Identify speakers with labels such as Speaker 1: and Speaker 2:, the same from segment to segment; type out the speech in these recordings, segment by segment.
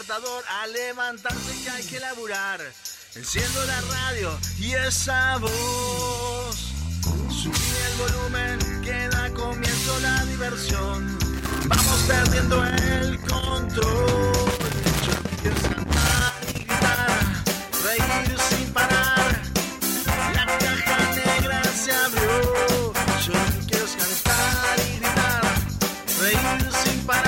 Speaker 1: a levantarse que hay que laburar. Enciendo la radio y esa voz. Subí el volumen que da comienzo la diversión. Vamos perdiendo el control. Yo quiero cantar y gritar, reír sin parar. La caja negra se abrió. Yo quiero cantar y gritar, reír sin parar.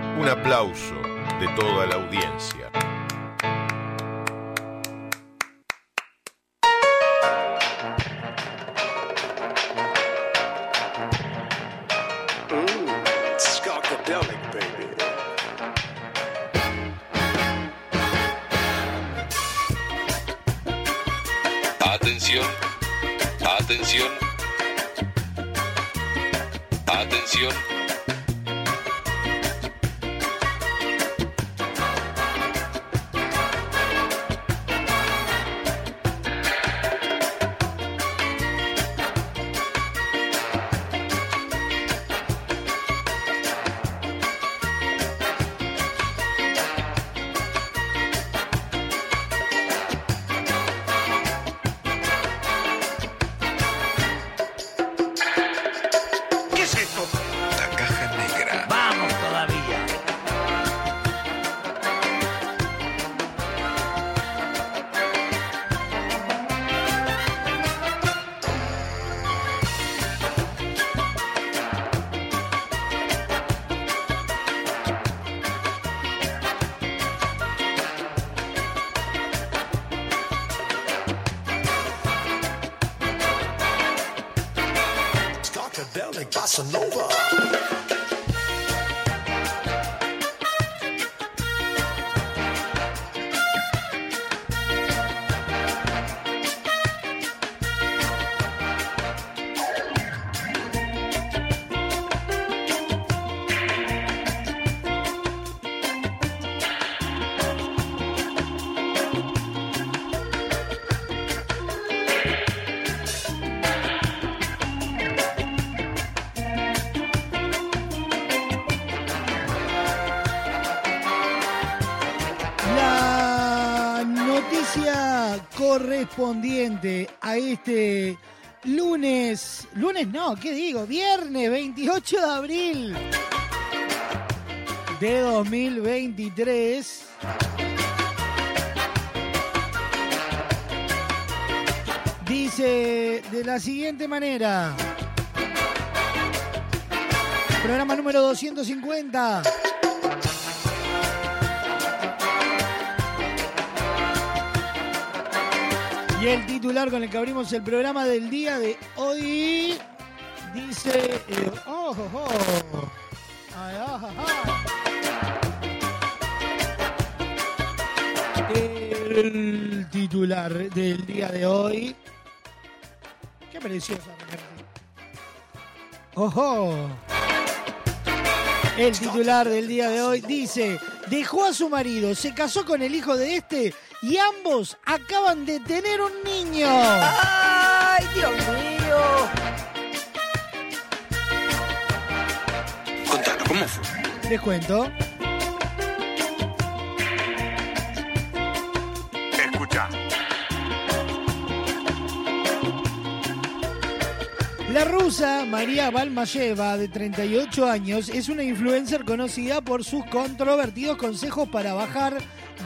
Speaker 2: un aplauso de toda la audiencia.
Speaker 3: Este lunes, lunes no, ¿qué digo? Viernes 28 de abril de 2023. Dice de la siguiente manera. Programa número 250. Y el titular con el que abrimos el programa del día de hoy dice... eh, oh, oh, oh. Ay, ah. El titular del día de hoy... Qué preciosa. ¡Ojo! El titular del día de hoy dice, dejó a su marido, se casó con el hijo de este y ambos acaban de tener un niño.
Speaker 4: ¡Ay, Dios mío!
Speaker 5: Contanos, ¿cómo fue?
Speaker 3: Les cuento.
Speaker 1: Escucha.
Speaker 3: La rusa María Balmayeva, de 38 años, es una influencer conocida por sus controvertidos consejos para bajar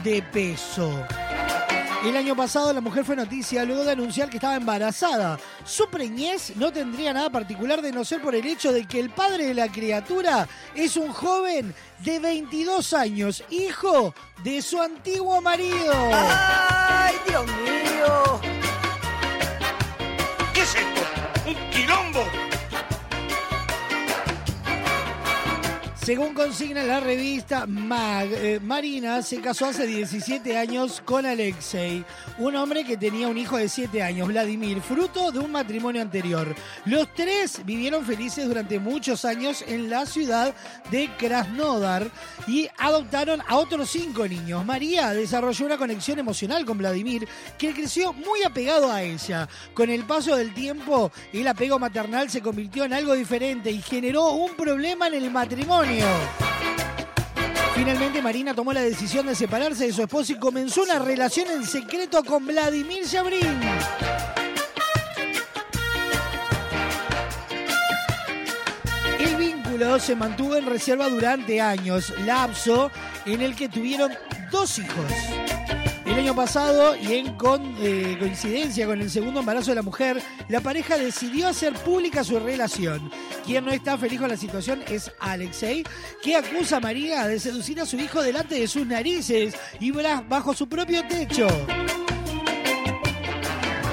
Speaker 3: de peso. El año pasado la mujer fue noticia luego de anunciar que estaba embarazada. Su preñez no tendría nada particular de no ser por el hecho de que el padre de la criatura es un joven de 22 años, hijo de su antiguo marido.
Speaker 4: ¡Ay, Dios mío!
Speaker 3: Según consigna la revista Mag, eh, Marina se casó hace 17 años con Alexei, un hombre que tenía un hijo de 7 años, Vladimir, fruto de un matrimonio anterior. Los tres vivieron felices durante muchos años en la ciudad de Krasnodar y adoptaron a otros cinco niños. María desarrolló una conexión emocional con Vladimir, que creció muy apegado a ella. Con el paso del tiempo, el apego maternal se convirtió en algo diferente y generó un problema en el matrimonio. Finalmente Marina tomó la decisión de separarse de su esposo y comenzó una relación en secreto con Vladimir Yabrin. El vínculo se mantuvo en reserva durante años, lapso en el que tuvieron dos hijos. El año pasado, y en eh, coincidencia con el segundo embarazo de la mujer, la pareja decidió hacer pública su relación. Quien no está feliz con la situación es Alexei, que acusa a María de seducir a su hijo delante de sus narices y bajo su propio techo.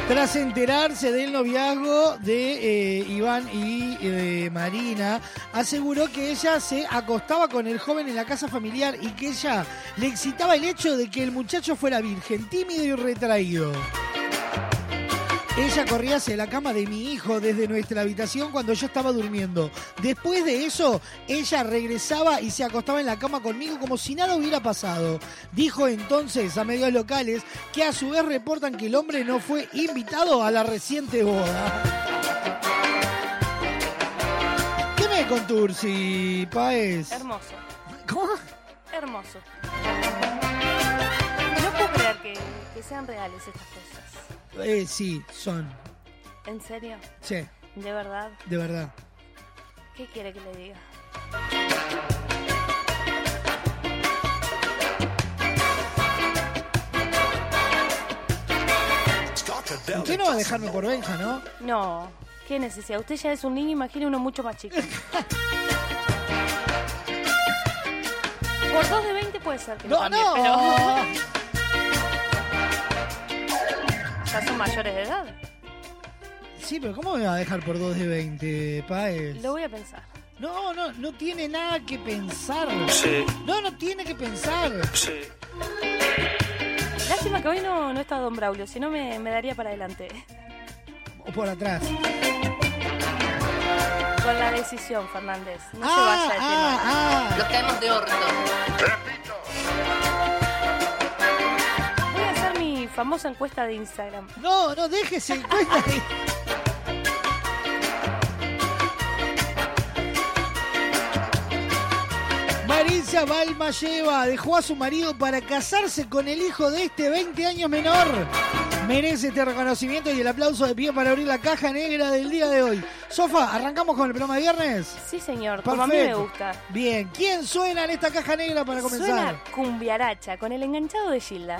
Speaker 3: Tras enterarse del noviazgo de eh, Iván y eh, Marina, aseguró que ella se acostaba con el joven en la casa familiar y que ella le excitaba el hecho de que el muchacho fuera virgen, tímido y retraído. Ella corría hacia la cama de mi hijo desde nuestra habitación cuando yo estaba durmiendo. Después de eso, ella regresaba y se acostaba en la cama conmigo como si nada hubiera pasado. Dijo entonces a medios locales que a su vez reportan que el hombre no fue invitado a la reciente boda. ¿Qué me contursi, Paez?
Speaker 6: Hermoso,
Speaker 3: ¿Cómo?
Speaker 6: hermoso. No puedo creer que, que sean reales estas cosas.
Speaker 3: Eh, sí, son.
Speaker 6: ¿En serio?
Speaker 3: Sí,
Speaker 6: ¿De verdad?
Speaker 3: de verdad.
Speaker 6: ¿Qué quiere que le diga?
Speaker 3: Usted no va a dejarme por Benja, ¿no?
Speaker 6: No, qué necesidad. Usted ya es un niño, imagine uno mucho más chico. Por 2 de 20 puede ser que
Speaker 3: No,
Speaker 6: cambie,
Speaker 3: no.
Speaker 6: pero ya son mayores de edad.
Speaker 3: Sí, pero ¿cómo me va a dejar por 2 de 20, Paez?
Speaker 6: Lo voy a pensar.
Speaker 3: No, no, no tiene nada que pensar.
Speaker 7: Sí,
Speaker 3: No, no tiene que pensar.
Speaker 7: sí.
Speaker 6: Lástima que hoy no, no está Don Braulio, si no me, me daría para adelante.
Speaker 3: O por atrás.
Speaker 6: Con la decisión, Fernández. No se
Speaker 3: ah,
Speaker 6: vaya de tema.
Speaker 3: ah, ah.
Speaker 8: Nos caemos de orto.
Speaker 6: Famosa encuesta de Instagram.
Speaker 3: No, no, déjese. cuenta ahí. Marisa Balmayeva dejó a su marido para casarse con el hijo de este 20 años menor. Merece este reconocimiento y el aplauso de pie para abrir la caja negra del día de hoy. Sofa, ¿arrancamos con el programa de viernes?
Speaker 6: Sí, señor, como a mí me
Speaker 3: Perfecto.
Speaker 6: gusta.
Speaker 3: Bien, ¿quién suena en esta caja negra para comenzar?
Speaker 6: Suena cumbiaracha con el enganchado de Gilda.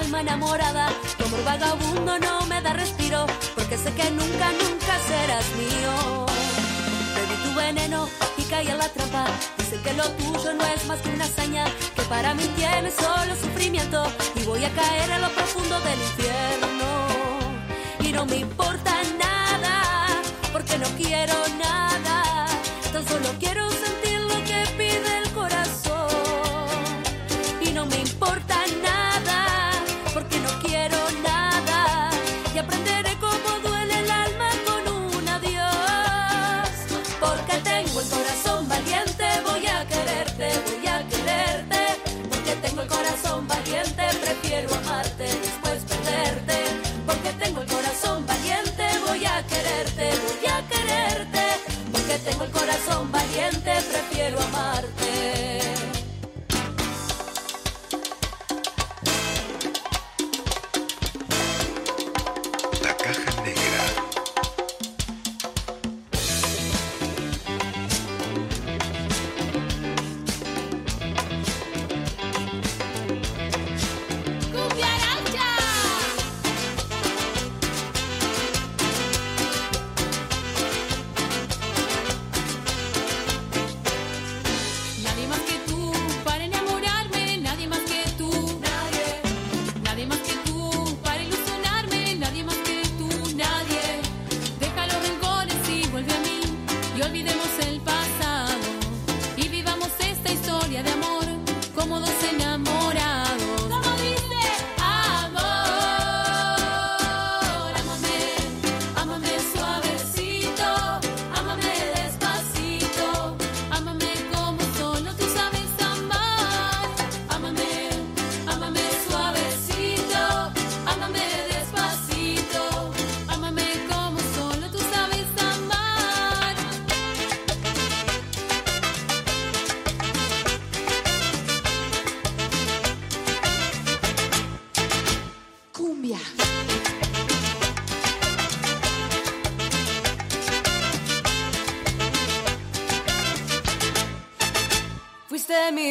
Speaker 9: Alma enamorada. Tu amor vagabundo no me da respiro, porque sé que nunca, nunca serás mío. Bebí tu veneno y caí en la trampa. Dice que lo tuyo no es más que una hazaña, que para mí tiene solo sufrimiento. Y voy a caer en lo profundo del infierno. Y no me importa nada, porque no quiero nada. Tan solo quiero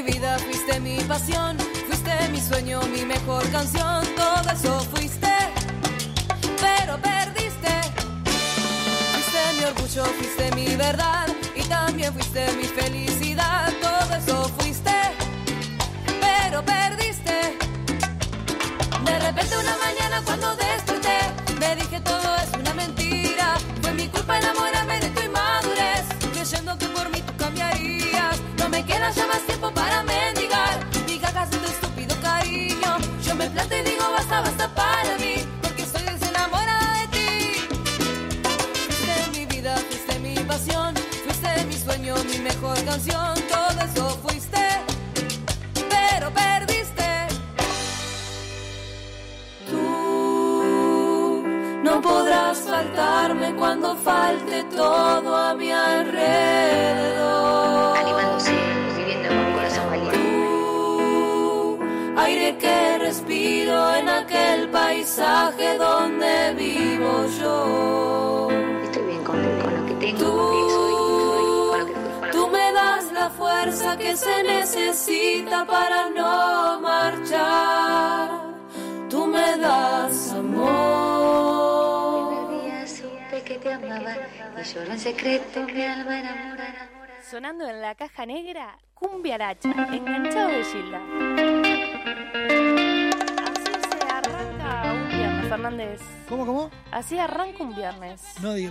Speaker 9: mi vida, fuiste mi pasión, fuiste mi sueño, mi mejor canción, todo eso fuiste, pero perdiste. Fuiste mi orgullo, fuiste mi verdad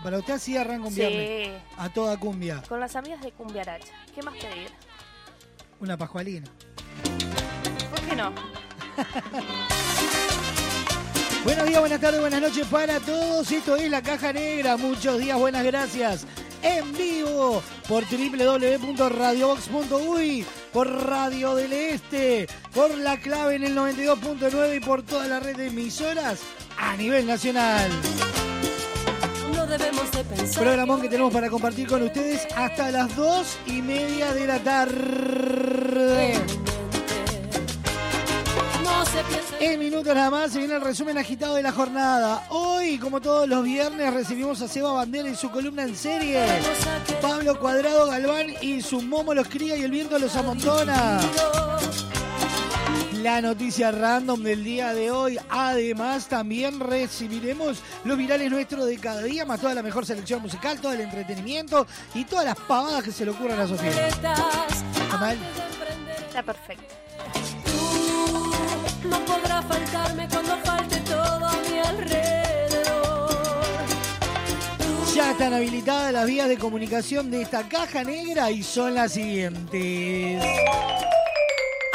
Speaker 9: para
Speaker 3: usted así arranca un
Speaker 6: Sí.
Speaker 3: viernes. A toda cumbia.
Speaker 6: Con las amigas de Cumbia Aracha. ¿Qué más pedir?
Speaker 3: Una pascualina.
Speaker 6: ¿Por qué no?
Speaker 3: Buenos días, buenas tardes, buenas noches para todos. Esto es La Caja Negra. Muchos días, buenas gracias. En vivo por www.radiobox.uy, por Radio del Este, por La Clave en el 92.9 y por toda la red de emisoras a nivel nacional.
Speaker 9: No debemos de pensar.
Speaker 3: Programón que tenemos para compartir con ustedes hasta las dos y media de la tarde. En minutos nada más se viene el resumen agitado de la jornada. Hoy, como todos los viernes, recibimos a Seba Bandera y su columna en serie. Pablo Cuadrado Galván y su momo los cría y el viento los amontona. La noticia random del día de hoy. Además, también recibiremos los virales nuestros de cada día, más toda la mejor selección musical, todo el entretenimiento y todas las pavadas que se le ocurran a Sofía. ¿Está mal?
Speaker 6: Está perfecto.
Speaker 9: No podrá faltarme cuando falte todo a mi alrededor.
Speaker 3: Ya están habilitadas las vías de comunicación de esta caja negra y son las siguientes.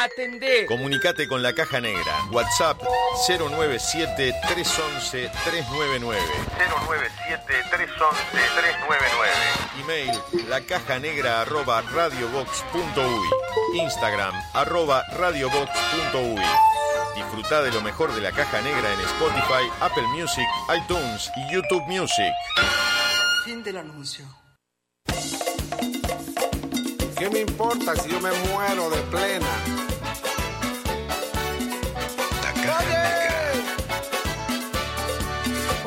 Speaker 1: Atendé.
Speaker 2: Comunicate con la caja negra. WhatsApp 097-311-399. 097-311-399. Email la caja negra arroba radiobox.uy. Instagram arroba radiobox.uy. Disfruta de lo mejor de la caja negra en Spotify, Apple Music, iTunes y YouTube Music.
Speaker 4: Fin del anuncio.
Speaker 7: ¿Qué me importa si yo me muero de plena?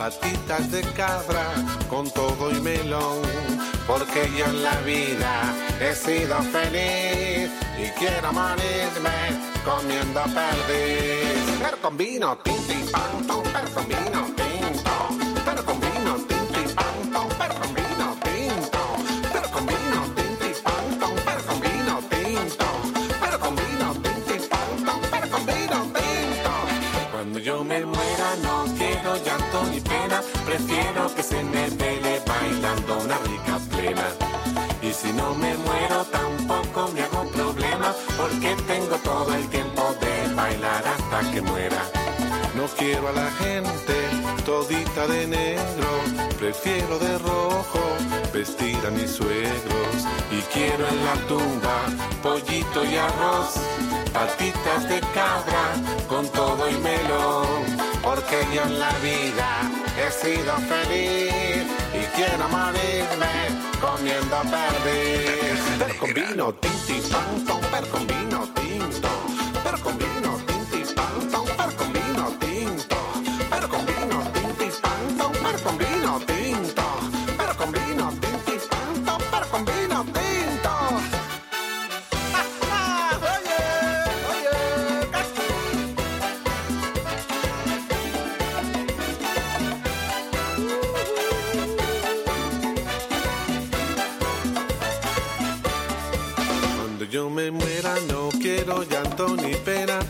Speaker 7: patitas de cabra con todo y melón, porque yo en la vida he sido feliz y quiero morirme comiendo perdiz. Pero con vino, tinto y pan, pero con vino, prefiero que se me vele bailando una rica plena. Y si no me muero tampoco me hago problema, porque tengo todo el tiempo de bailar hasta que muera. No quiero a la gente todita de negro, prefiero de rojo vestir a mis suegros. Y quiero en la tumba pollito y arroz, patitas de cabra con todo y melón. Porque yo en la vida he sido feliz y quiero morirme comiendo perdiz. Pero con vino, tinto pero con vino tinto.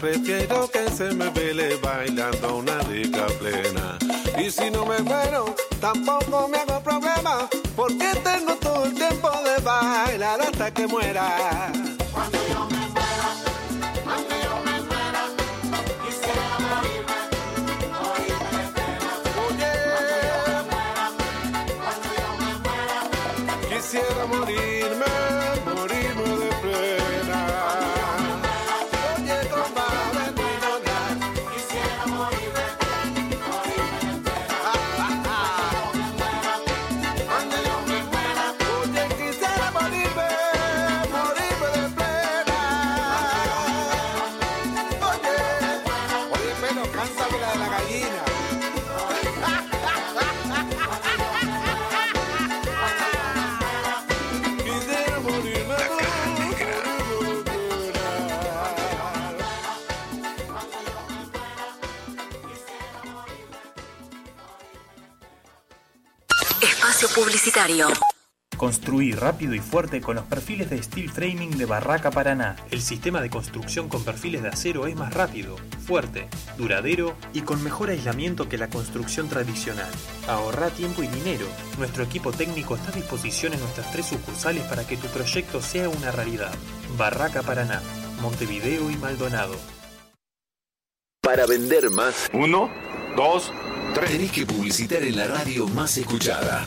Speaker 7: Prefiero que se me vele bailando una rica plena. Y si no me muero, tampoco me hago problema, porque tengo todo el tiempo de bailar hasta que muera.
Speaker 8: Espacio Publicitario.
Speaker 10: Construir rápido y fuerte con los perfiles de Steel Framing de Barraca Paraná.
Speaker 11: El sistema de construcción con perfiles de acero es más rápido, fuerte, duradero y con mejor aislamiento que la construcción tradicional. Ahorra tiempo y dinero. Nuestro equipo técnico está a disposición en nuestras tres sucursales para que tu proyecto sea una realidad. Barraca Paraná, Montevideo y Maldonado.
Speaker 5: Para vender más. Uno, dos, tres. Tenés que publicitar en la radio más escuchada.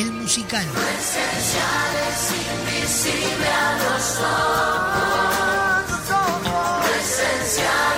Speaker 3: el musical.
Speaker 8: Esenciales, invisible a los ojos. Lo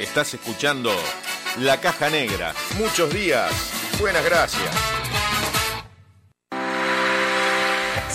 Speaker 2: Estás escuchando La Caja Negra. Muchos días. Buenas gracias.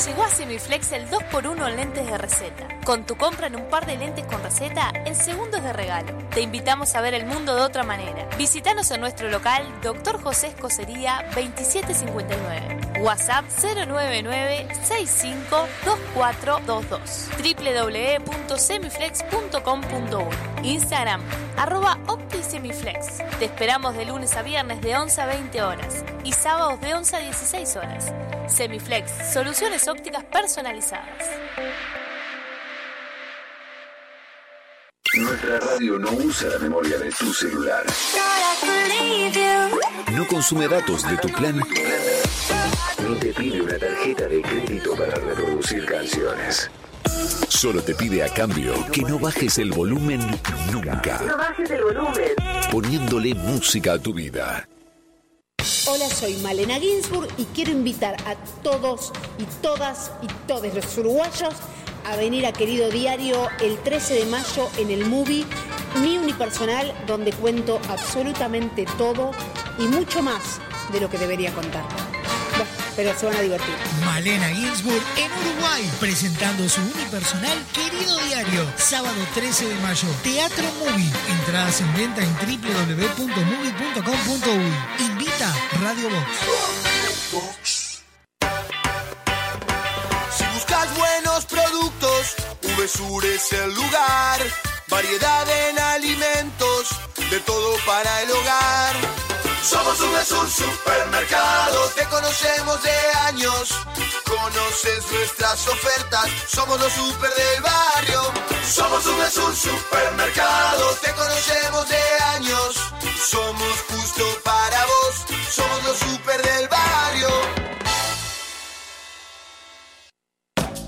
Speaker 6: Llegó a Semiflex el 2x1 en lentes de receta. Con tu compra en un par de lentes con receta, en segundos de regalo. Te invitamos a ver el mundo de otra manera. Visítanos en nuestro local, Dr. José Escocería 2759. WhatsApp 099-652422. www.semiflex.com.uy Instagram, arroba OptiSemiflex. Te esperamos de lunes a viernes de 11 a 20 horas y sábados de 11 a 16 horas. Semiflex, soluciones ópticas personalizadas.
Speaker 5: Nuestra radio no usa la memoria de tu celular. No consume datos de tu plan. Ni te pide una tarjeta de crédito para reproducir canciones. Solo te pide a cambio que no bajes el volumen nunca.
Speaker 12: No bajes el volumen.
Speaker 5: Poniéndole música a tu vida.
Speaker 13: Hola, soy Malena Ginsburg y quiero invitar a todos y todas y todos los uruguayos a venir a Querido Diario el 13 de mayo en el movie Mi Unipersonal, donde cuento absolutamente todo y mucho más de lo que debería contar. Pero se van a divertir.
Speaker 3: Malena Ginsburg en Uruguay, presentando su unipersonal Querido Diario, sábado 13 de mayo, Teatro Movie. Entradas en venta en www.movie.com.uy. Invita Radio Box.
Speaker 1: Productos, VSUR es el lugar. Variedad en alimentos, de todo para el hogar. Somos VSUR Supermercado, te conocemos de años. Conoces nuestras ofertas, somos los super del barrio. Somos VSUR Supermercado, te conocemos de años. Somos justo para vos, somos los super del barrio.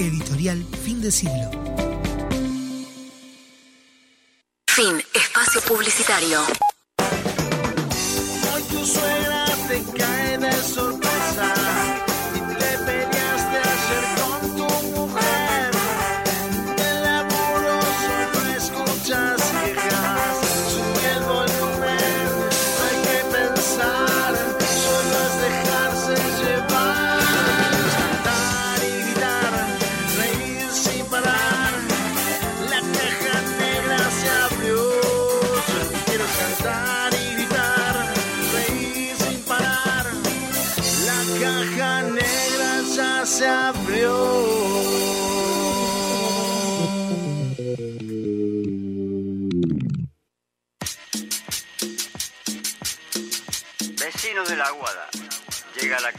Speaker 3: Editorial Fin de Siglo.
Speaker 14: Fin. Espacio publicitario.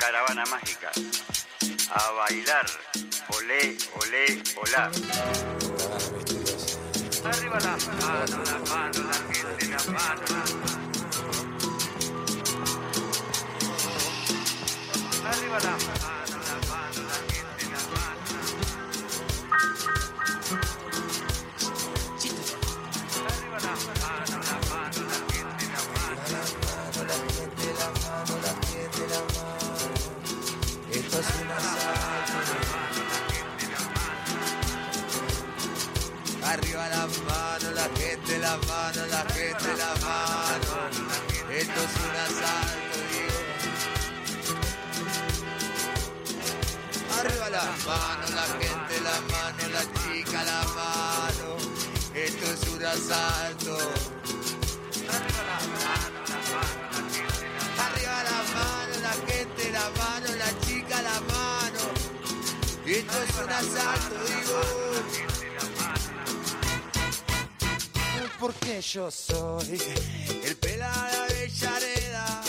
Speaker 12: Caravana mágica a bailar. Olé, olé, olá. Arriba la mano, la mano, la gente, la mano. Arriba la mano, Arriba la mano, la gente, la mano, la gente, la mano. Esto es
Speaker 15: un asalto, digo. Arriba la mano, la gente, la mano, la chica, la mano. Esto es un asalto. Arriba la mano, la gente, la mano, la chica, la mano. Esto es un asalto, digo. Porque yo soy el pelado de Avellaneda,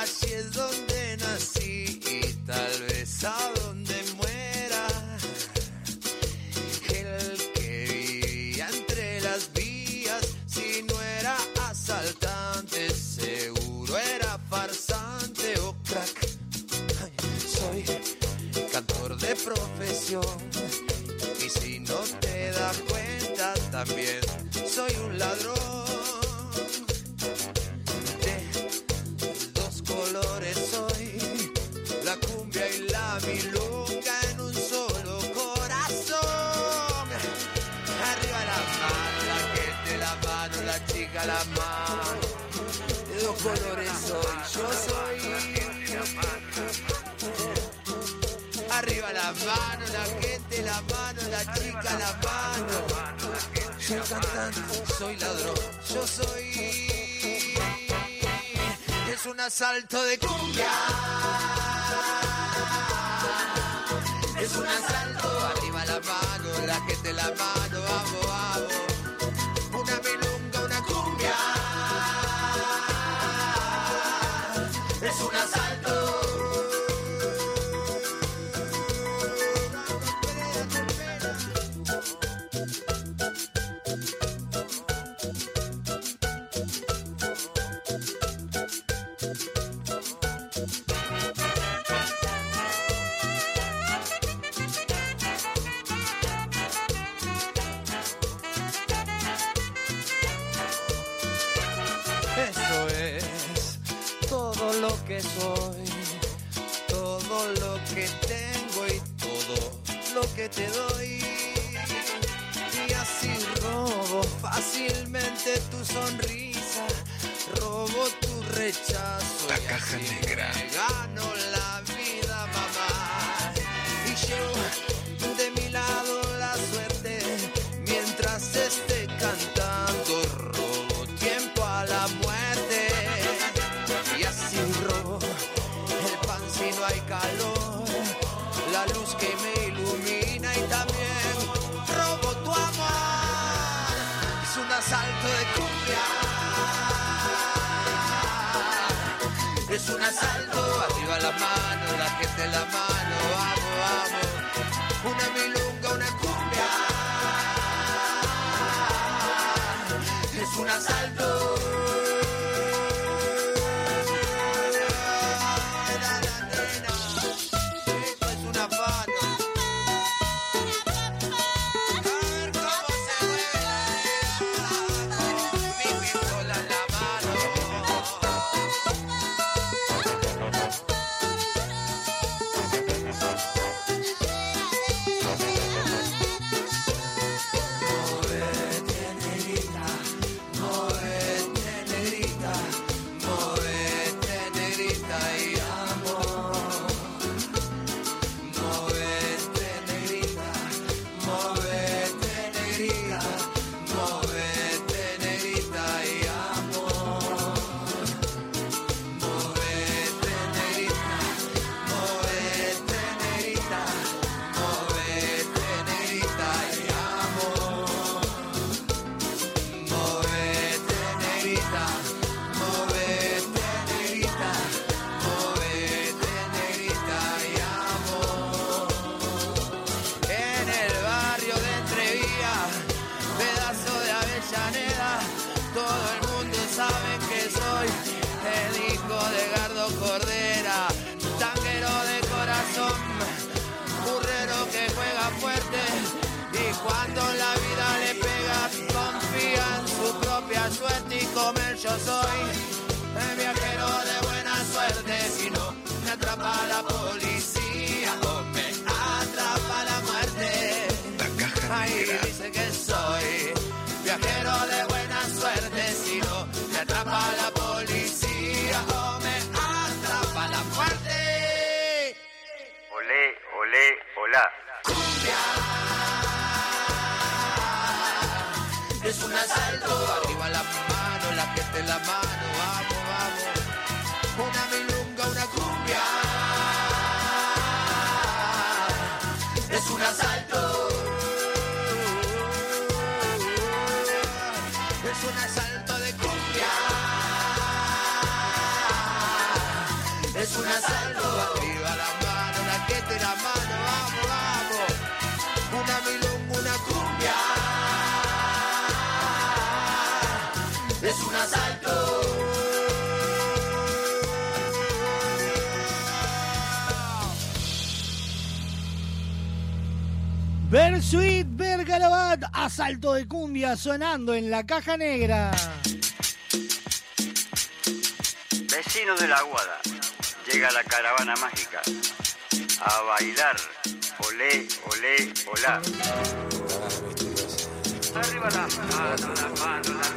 Speaker 15: así es donde nací y tal vez a donde muera. El que vivía entre las vías, si no era asaltante, seguro era farsante o crack. Soy cantor de profesión y si no te das cuenta también soy un ladrón. De dos colores soy la cumbia y la milonga en un solo corazón. Arriba la mano la gente la mano la chica la mano. De dos colores soy yo soy. Arriba la mano, la gente, la mano, la chica, la mano. Soy cantante, soy ladrón, yo soy. Es un asalto de cumbia. Es un asalto. Arriba la mano, la gente, la mano, vamos, vamos. Te doy. Y así robo fácilmente tu sonrisa, robo tu rechazo. La caja negra. Gano la es un asalto arriba la mano la gente la mano Asalto de cumbia
Speaker 3: sonando en la caja negra.
Speaker 16: Vecinos de la Aguada, llega la caravana mágica. A bailar, olé, olé, olá. Arriba la mano, la mano, la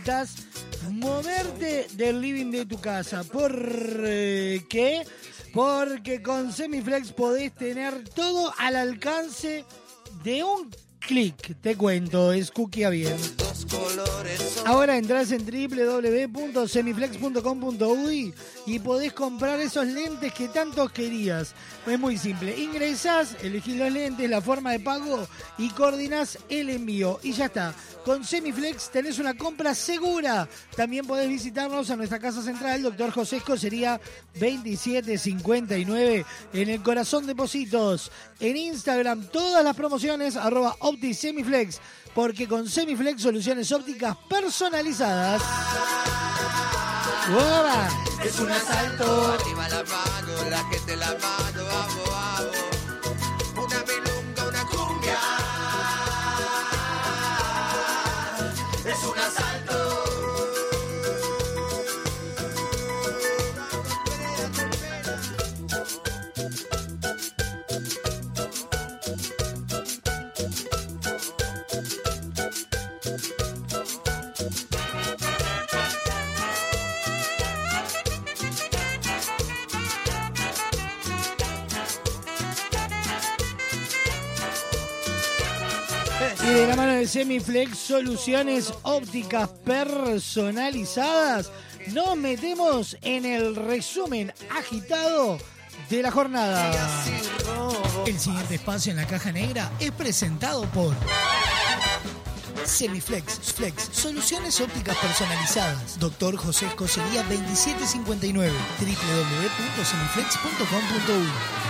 Speaker 3: necesitas moverte del living de tu casa. ¿Por eh, qué? Porque con Semiflex podés tener todo al alcance de un clic. Te cuento, es cookie bien. Ahora entras en www.semiflex.com.uy y podés comprar esos lentes que tanto querías. Es muy simple. Ingresás, elegís los lentes, la forma de pago y coordinás el envío. Y ya está. Con Semiflex tenés una compra segura. También podés visitarnos a nuestra casa central, Doctor José Escocería 2759, en el corazón de Positos. En Instagram, todas las promociones, arroba. Porque con Semiflex soluciones ópticas personalizadas. ¡Guau!
Speaker 15: Es un asalto. Arriba la mano, la gente la mano, vamos, vamos.
Speaker 3: Semiflex, soluciones ópticas personalizadas, nos metemos en el resumen agitado de la jornada. El siguiente espacio en la caja negra es presentado por Semiflex, Flex, soluciones ópticas personalizadas. Doctor José Escocería 2759, www.semiflex.com.uy.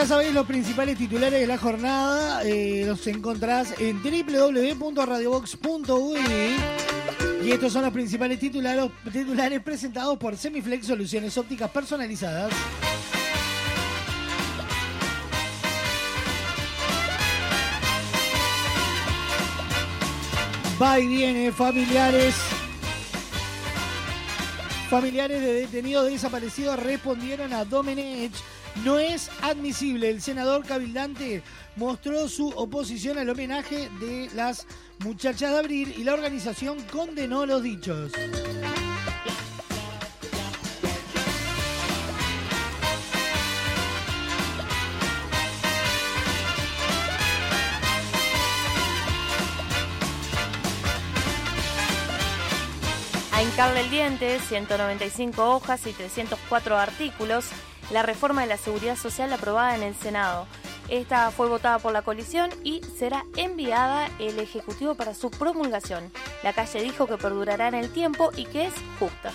Speaker 3: Ya sabéis, los principales titulares de la jornada eh, los encontrás en www.radiobox.uy. Y estos son los principales titulares, presentados por Semiflex Soluciones Ópticas Personalizadas. Va y viene, familiares. Familiares de detenidos desaparecidos respondieron a Domenech. No es admisible. El senador cabildante mostró su oposición al homenaje de las muchachas de Abril y la organización condenó los dichos.
Speaker 6: A hincarle el diente, 195 hojas y 304 artículos, la reforma de la seguridad social aprobada en el Senado. Esta fue votada por la coalición y será enviada el Ejecutivo para su promulgación. La calle dijo que perdurará en el tiempo y que es justa.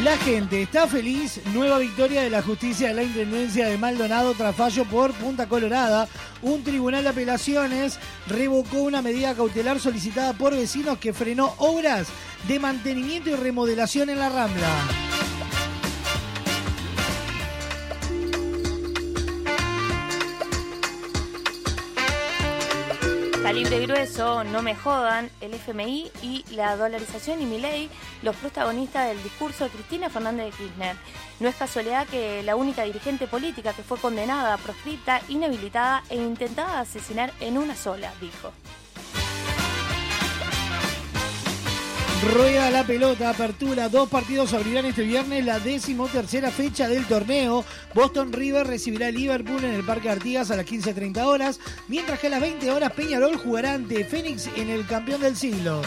Speaker 3: La gente está feliz. Nueva victoria de la justicia de la Intendencia de Maldonado tras fallo por Punta Colorada. Un tribunal de apelaciones revocó una medida cautelar solicitada por vecinos que frenó obras de mantenimiento y remodelación en la Rambla.
Speaker 6: Calibre grueso, no me jodan, el FMI y la dolarización y mi ley, los protagonistas del discurso de Cristina Fernández de Kirchner. No es casualidad que la única dirigente política que fue condenada, proscripta, inhabilitada e intentada asesinar en una sola, dijo.
Speaker 3: Rueda la pelota, apertura, dos partidos abrirán este viernes la decimotercera fecha del torneo. Boston River recibirá a Liverpool en el Parque Artigas a las 15.30 horas, mientras que a las 20 horas Peñarol jugará ante Fénix en el campeón del siglo.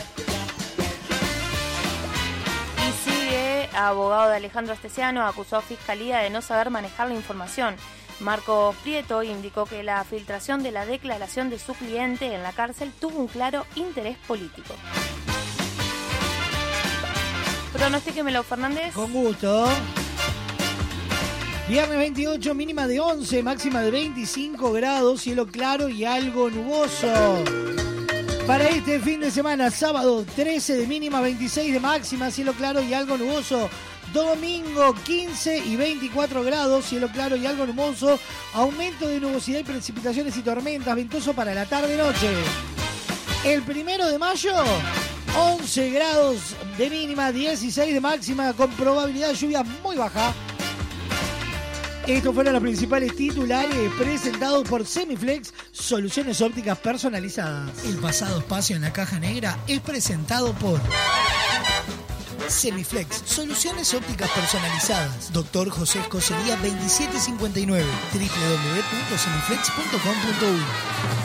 Speaker 6: Y sigue, abogado de Alejandro Astesiano acusó a Fiscalía de no saber manejar la información. Marco Prieto indicó que la filtración de la declaración de su cliente en la cárcel tuvo un claro interés político. Pronostíquemelo, Fernández.
Speaker 3: Con gusto. Viernes 28, mínima de 11, máxima de 25 grados, cielo claro y algo nuboso. Para este fin de semana, sábado 13 de mínima, 26 de máxima, cielo claro y algo nuboso. Domingo 15 y 24 grados, cielo claro y algo nuboso. Aumento de nubosidad y precipitaciones y tormentas, ventoso para la tarde-noche. El primero de mayo, 11 grados de mínima, 16 de máxima, con probabilidad de lluvia muy baja. Estos fueron los principales titulares presentados por Semiflex, soluciones ópticas personalizadas. El pasado espacio en la caja negra es presentado por Semiflex, soluciones ópticas personalizadas. Doctor José Escocería 2759, www.semiflex.com.uy.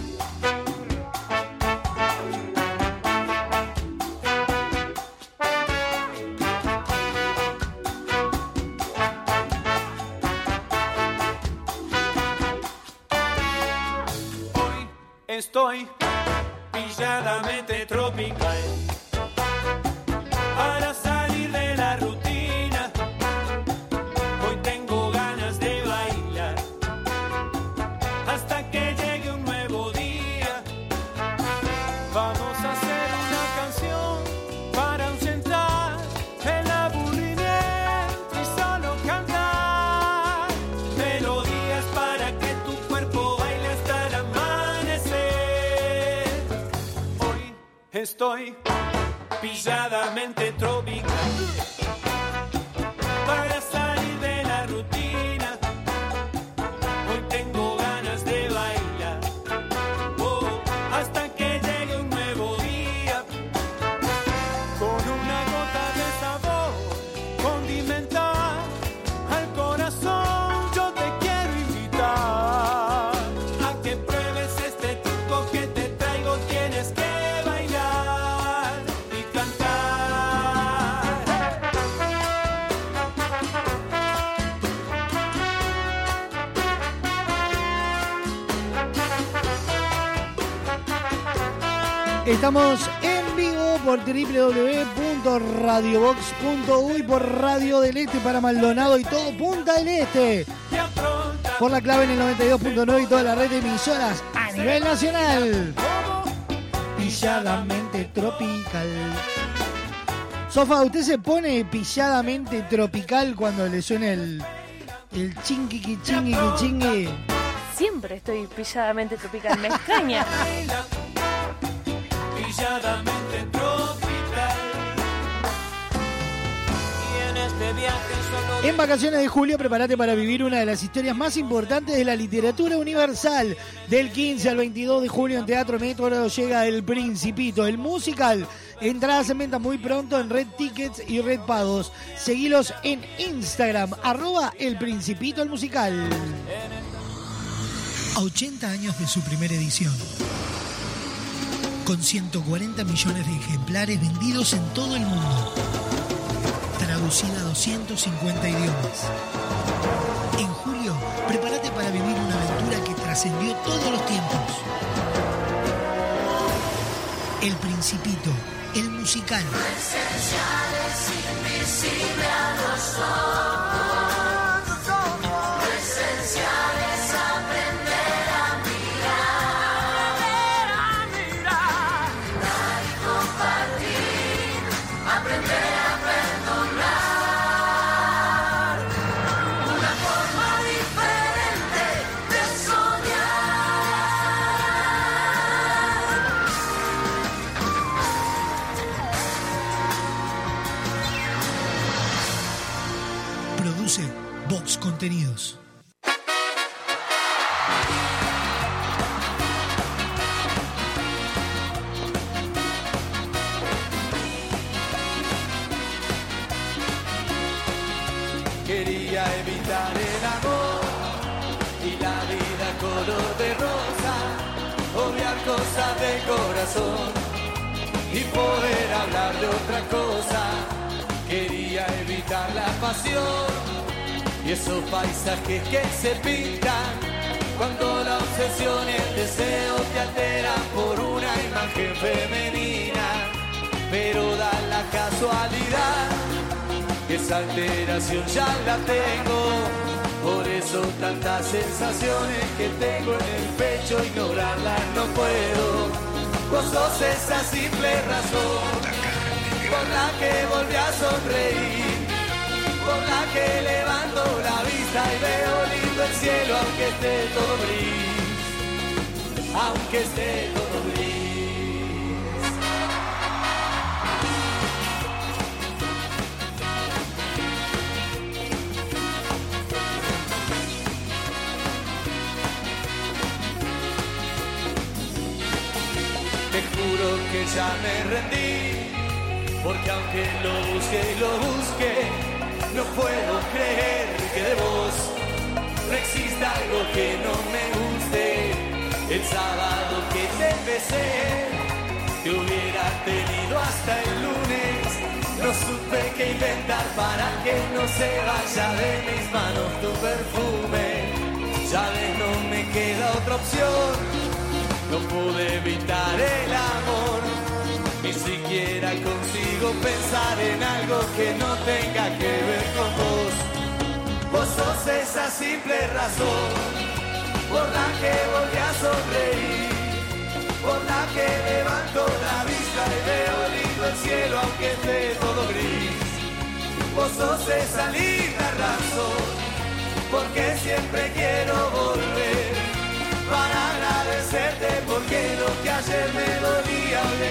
Speaker 17: Estoy pilladamente tropical
Speaker 3: Estamos en vivo por www.radiobox.uy por Radio del Este para Maldonado y todo Punta del Este. Por la clave en el 92.9 y toda la red de emisoras a nivel nacional. Pilladamente tropical. Sofa, ¿usted se pone pilladamente tropical cuando le suena el, el chingue chingue chingue?
Speaker 6: Siempre estoy pilladamente tropical, me extraña.
Speaker 17: pilladamente tropical. Y en este viaje solo
Speaker 3: En vacaciones de julio, prepárate para vivir una de las historias más importantes de la literatura universal. Del 15 al 22 de julio en Teatro Metro llega El Principito, el musical. Entradas en venta muy pronto en Red Tickets y Red Pagos. Seguilos en Instagram, arroba El Principito el musical. A 80 años de su primera edición. Con 140 millones de ejemplares vendidos en todo el mundo. Traducida a 250 idiomas. En julio, prepárate para vivir una aventura que trascendió todos los tiempos. El Principito, el musical.
Speaker 18: Quería evitar el amor y la vida color de rosa, obviar cosas del corazón y poder hablar de otra cosa. Quería evitar la pasión y esos paisajes que se pintan cuando la obsesión y el deseo te alteran por una imagen femenina, pero da la casualidad que esa alteración ya la tengo. Por eso tantas sensaciones que tengo en el pecho, ignorarlas no puedo. Vos sos esa simple razón por la que volví a sonreír, por la que levanto la vista y veo lindo el cielo aunque esté todo gris, aunque esté todo gris. Te juro que ya me rendí, porque aunque lo busque y lo busque, no puedo creer que de vos no exista algo que no me guste. El sábado que te besé, te hubiera tenido hasta el lunes. No supe qué inventar para que no se vaya de mis manos tu perfume. Ya ves, no me queda otra opción. No pude evitar el amor, ni siquiera consigo pensar en algo que no tenga que ver con vos. Vos sos esa simple razón por la que volví a sonreír, por la que levanto la vista y veo lindo el cielo aunque esté todo gris. Vos sos esa linda razón, porque siempre quiero volver para agradecerte porque lo que ayer me dolía hoy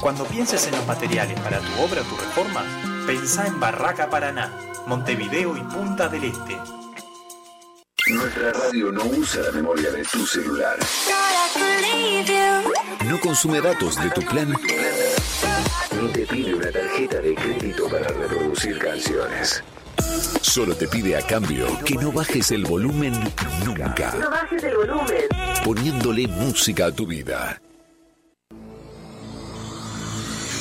Speaker 11: Cuando pienses en los materiales para tu obra o tu reforma, pensá en Barraca Paraná, Montevideo y Punta del Este.
Speaker 5: Nuestra radio no usa la memoria de tu celular. No consume datos de tu plan. Ni te pide una tarjeta de crédito para reproducir canciones. Solo te pide a cambio que no bajes el volumen nunca.
Speaker 12: No bajes el volumen.
Speaker 5: Poniéndole música a tu vida.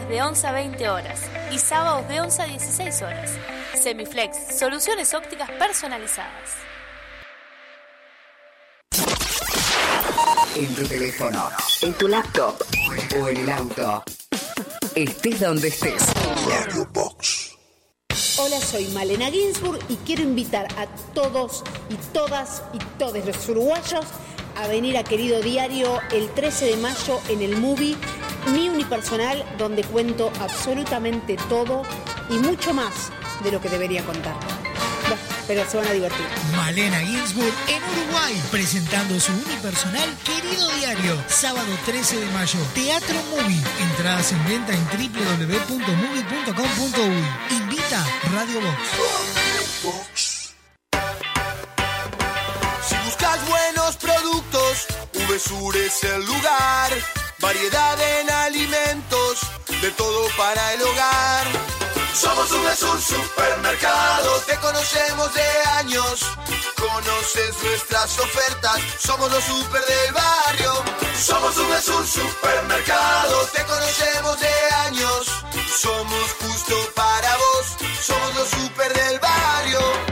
Speaker 6: de 11 a 20 horas y sábados de 11 a 16 horas. Semiflex, soluciones ópticas personalizadas.
Speaker 14: En tu teléfono, en tu laptop o en el auto. Estés donde estés. Radio Box.
Speaker 13: Hola, soy Malena Ginsburg y quiero invitar a todos y todas y todos los uruguayos a venir a Querido Diario el 13 de mayo en el movie Mi Unipersonal, donde cuento absolutamente todo y mucho más de lo que debería contar. Bueno, pero se van a divertir.
Speaker 3: Malena Ginsburg en Uruguay, presentando su unipersonal Querido Diario, sábado 13 de mayo, Teatro Movie. Entradas en venta en www.movie.com.uy. Invita Radio Box.
Speaker 15: Si buscas buenos productos, VSUR es el lugar. Variedad en alimentos, de todo para el hogar. Somos VSUR Supermercado, te conocemos de años. Conoces nuestras ofertas, somos los super del barrio. Somos VSUR Supermercado, te conocemos de años. Somos justo para vos, somos los super del barrio.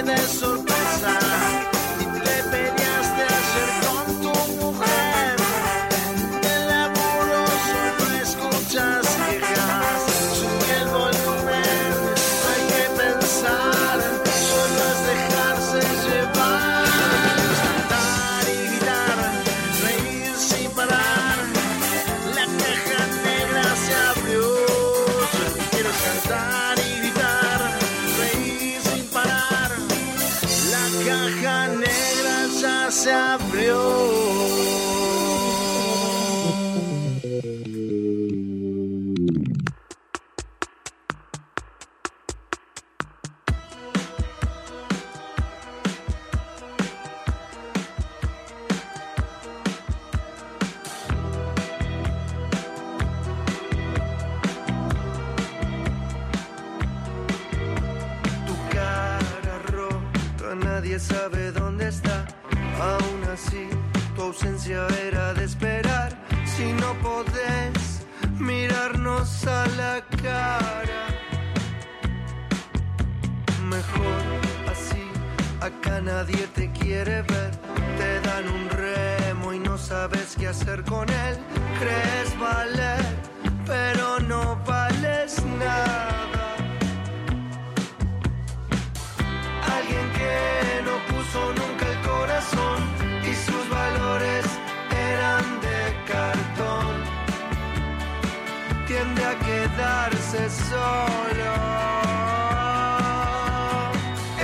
Speaker 15: así, tu ausencia era de esperar. Si no podés mirarnos a la cara, mejor así, acá nadie te quiere ver. Te dan un remo y no sabes qué hacer con él. Crees valer, pero no vales nada. Alguien que no puso nunca el corazón sus valores eran de cartón. Tiende a quedarse solo.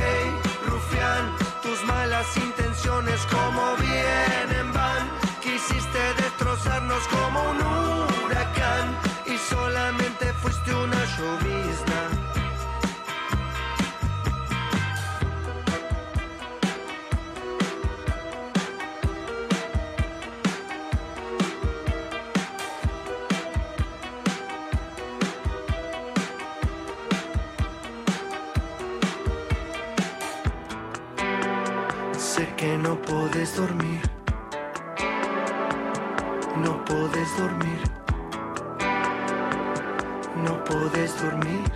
Speaker 15: Ey, rufián, tus malas intenciones como vienen no puedes dormir. No puedes dormir. No puedes dormir.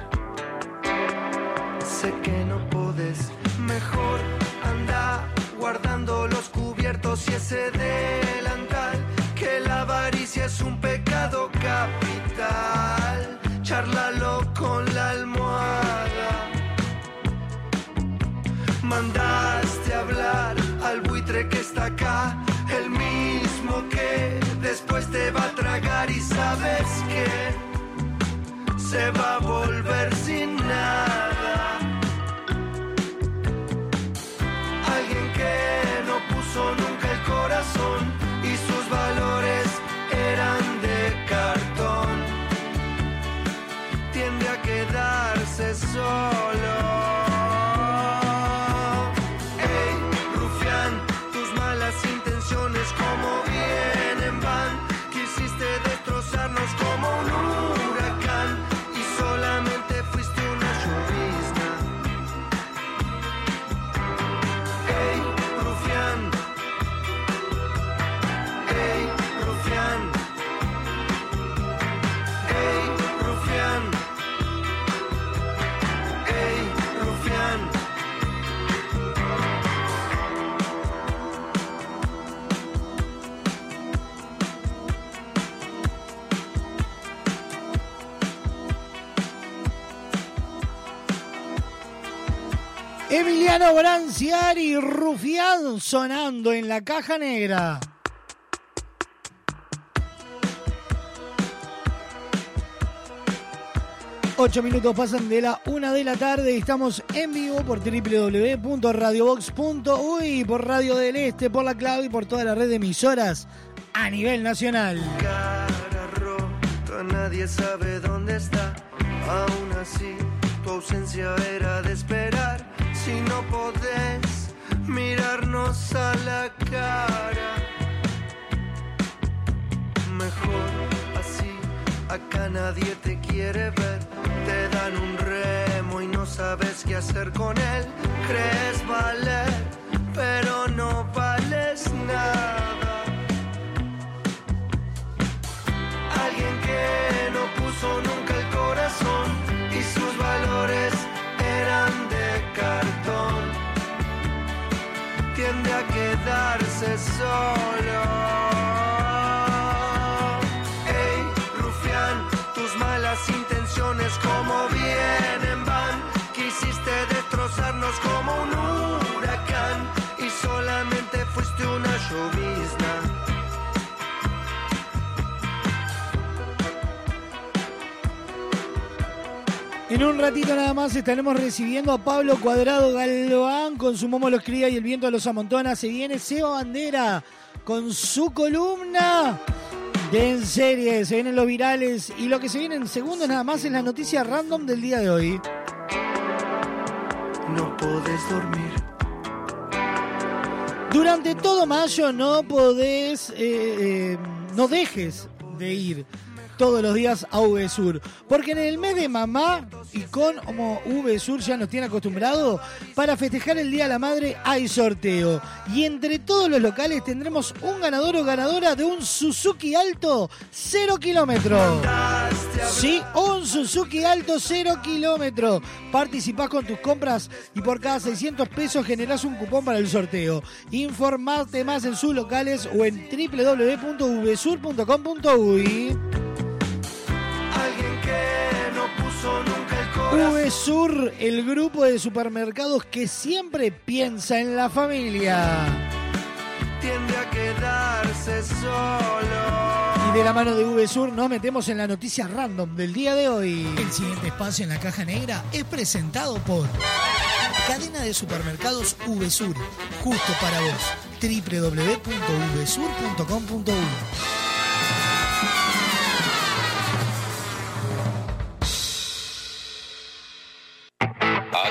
Speaker 15: Sé que no puedes. Mejor anda guardando los cubiertos y ese delantal. Que la avaricia es un pecado capital. Charlalo con la almohada. Mandaste hablar al buitre que está acá, el mismo que después te va a tragar y sabes que se va a volver sin nada. Alguien que no puso nunca el corazón y sus valores eran de cartón. Tiende a quedarse solo.
Speaker 3: Emiliano Branciari, Rufián sonando en la caja negra. Ocho minutos pasan de la una de la tarde y estamos en vivo por www.radiobox.uy, por Radio del Este, por la clave y por toda la red de emisoras a nivel nacional.
Speaker 15: cara rota, nadie sabe dónde está. Aún así, tu ausencia era de esperar. Si no podés mirarnos a la cara, mejor así. Acá nadie te quiere ver. Te dan un remo y no sabes qué hacer con él. Crees valer, pero no vales nada. Alguien que no puso nunca el corazón y sus valores cartón. Tiende a quedarse solo.
Speaker 3: En un ratito nada más estaremos recibiendo a Pablo Cuadrado Galván con su Momo los cría y el viento los amontona. Se viene Seba Bandera con su columna de en serie. Se vienen los virales y lo que se viene en segundos nada más es la noticia random del día de hoy.
Speaker 15: No podés dormir.
Speaker 3: Durante todo mayo no podés, eh, eh, no dejes de ir todos los días a VSUR. Porque en el mes de mamá y con como VSUR ya nos tiene acostumbrado, para festejar el Día de la Madre hay sorteo. Y entre todos los locales tendremos un ganador o ganadora de un Suzuki Alto 0 kilómetros.
Speaker 15: Mandaste
Speaker 3: Sí, un Suzuki Alto 0 kilómetro. Participás con tus compras y por cada 600 pesos generás un cupón para el sorteo. Informate más en sus locales o en www.vsur.com.uy. VSUR, el grupo de supermercados que siempre piensa en la familia.
Speaker 15: Tiende a quedarse solo.
Speaker 3: Y de la mano de VSUR nos metemos en la noticia random del día de hoy. El siguiente espacio en la caja negra es presentado por Cadena de Supermercados VSUR. Justo para vos. www.vsur.com.uy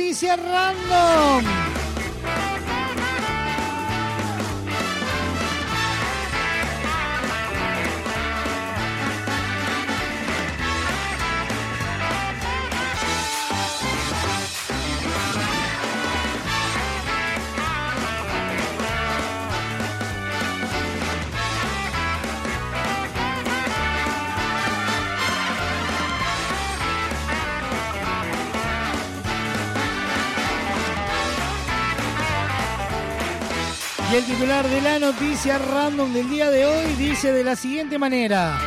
Speaker 3: Noticia random. El titular de la noticia random del día de hoy dice de la siguiente manera.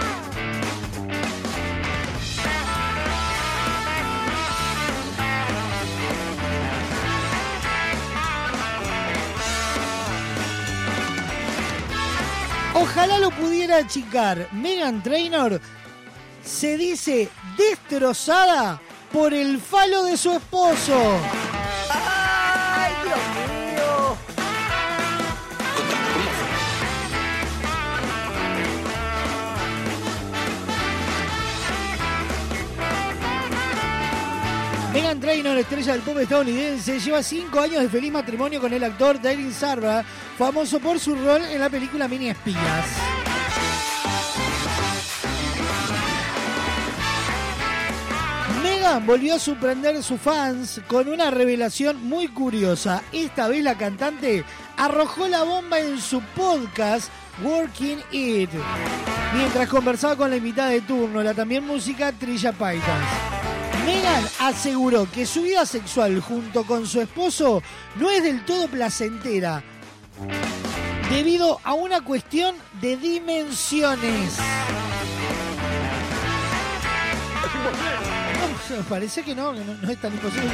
Speaker 3: Ojalá lo pudiera achicar. Megan Trainor se dice destrozada por el falo de su esposo. Trainor, estrella del pop estadounidense, lleva cinco años de feliz matrimonio con el actor Darin Sarva, famoso por su rol en la película Mini Espías. Megan volvió a sorprender a sus fans con una revelación muy curiosa. Esta vez la cantante arrojó la bomba en su podcast Working It, mientras conversaba con la invitada de turno, la también música Trilla Paitas. Megan aseguró que su vida sexual junto con su esposo no es del todo placentera, debido a una cuestión de dimensiones. Parece que no, que no, no es tan imposible.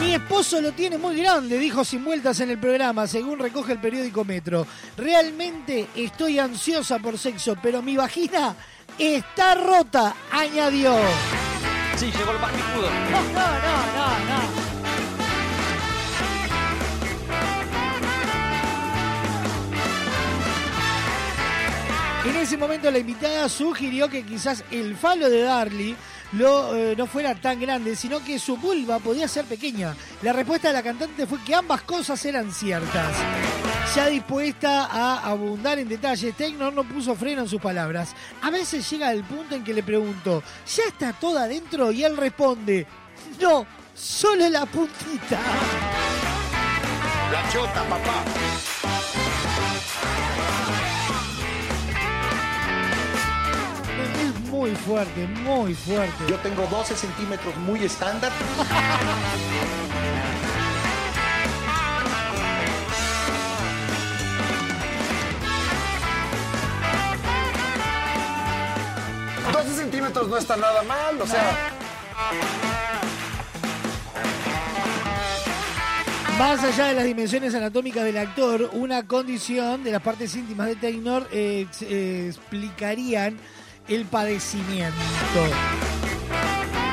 Speaker 3: Mi esposo lo tiene muy grande, dijo sin vueltas en el programa, según recoge el periódico Metro. Realmente estoy ansiosa por sexo, pero mi vagina está rota, añadió.
Speaker 19: Sí, llegó el más picudo.
Speaker 3: No, no, no, no, no. En ese momento la invitada sugirió que quizás el falo de Darly lo, eh, no fuera tan grande, sino que su vulva podía ser pequeña. La respuesta de la cantante fue que ambas cosas eran ciertas. Ya dispuesta a abundar en detalles, Tecnor no puso freno en sus palabras. A veces llega el punto en que le pregunto, ¿ya está toda adentro? Y él responde, no, solo la puntita.
Speaker 2: La chota, papá.
Speaker 3: Muy fuerte, muy fuerte.
Speaker 20: Yo tengo 12 centímetros muy estándar. ...12 centímetros no está nada mal, o sea...
Speaker 3: Más allá de las dimensiones anatómicas del actor, una condición de las partes íntimas de Taylor eh, eh, explicarían el padecimiento.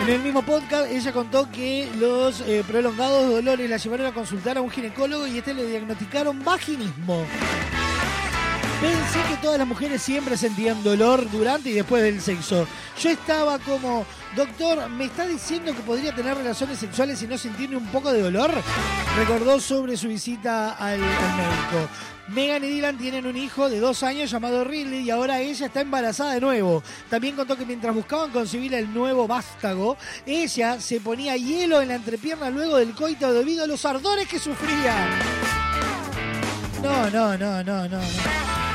Speaker 3: En el mismo podcast, ella contó que los eh, prolongados dolores la llevaron a consultar a un ginecólogo y este le diagnosticaron vaginismo. Pensé que todas las mujeres siempre sentían dolor durante y después del sexo. Yo estaba como, doctor, ¿me está diciendo que podría tener relaciones sexuales y no sentir ni un poco de dolor? Recordó sobre su visita al, al médico. Megan y Dylan tienen un hijo de dos años llamado Ridley y ahora ella está embarazada de nuevo. También contó que mientras buscaban concebir el nuevo vástago, ella se ponía hielo en la entrepierna luego del coito debido a los ardores que sufría. No, no, no, no, no, no.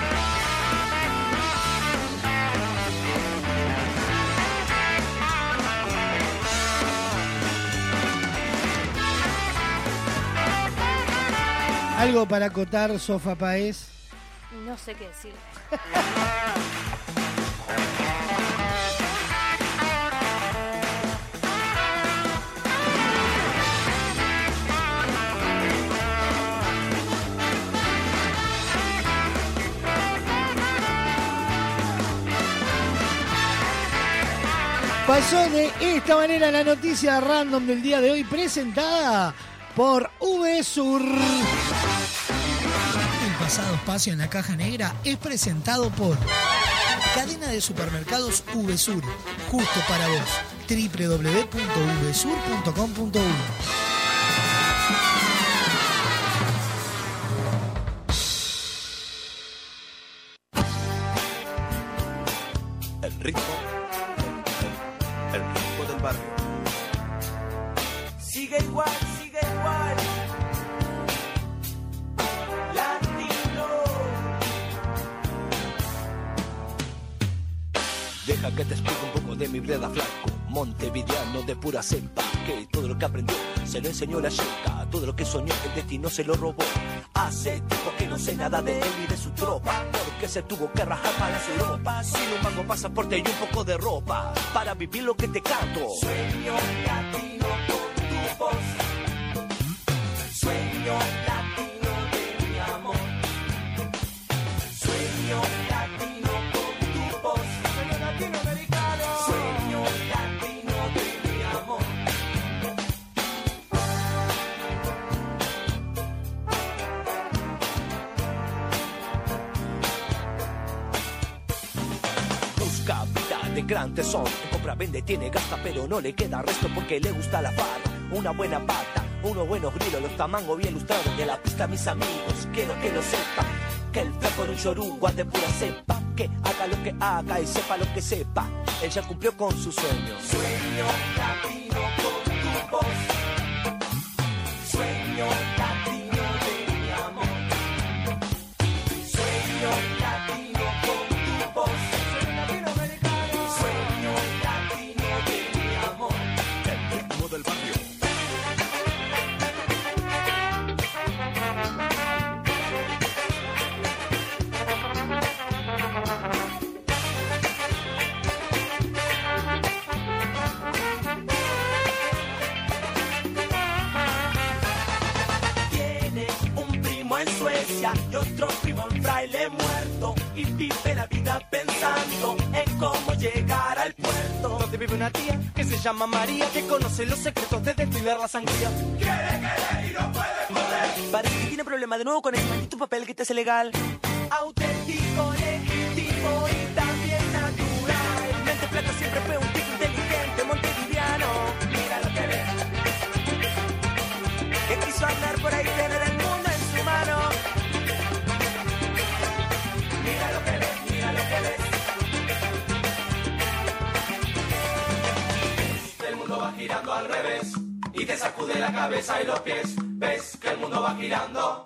Speaker 3: Algo para acotar, Sofa Paez.
Speaker 6: No sé qué decir.
Speaker 3: Pasó de esta manera la noticia random del día de hoy presentada por VSUR. El pasado espacio en la caja negra es presentado por Cadena de Supermercados VSUR. Justo para vos. www.vsur.com.uy
Speaker 21: El ritmo, el ritmo del barrio.
Speaker 8: Sigue igual.
Speaker 21: Deja que te explique un poco de mi breda flaco. Montevideano de pura cepa. Que todo lo que aprendió se lo enseñó la chica. Todo lo que soñó el destino se lo robó. Hace tiempo que no sé nada de él y de su tropa. Porque se tuvo que rajar para su Europa. Sin un mango pasaporte y un poco de ropa. Para vivir lo que te canto.
Speaker 8: Sueño latino
Speaker 21: En compra, vende, tiene, gasta, pero no le queda resto porque le gusta la farra. Una buena pata, unos buenos grilos, los tamangos bien lustrados. De la pista, mis amigos, quiero que lo sepan. Que el flaco en un chorugo de pura cepa. Que haga lo que haga y sepa lo que sepa. Él ya cumplió con su sueño.
Speaker 8: Sueño conoce los secretos de destilar la sangría. Quiere querer y no puede poder.
Speaker 21: Parece que tiene problema de nuevo con el maldito papel que te hace legal.
Speaker 8: Auténtico, legítimo y también natural.
Speaker 21: Mente plata siempre fue
Speaker 8: al revés y te sacude la cabeza y los pies. Ves que el mundo va girando.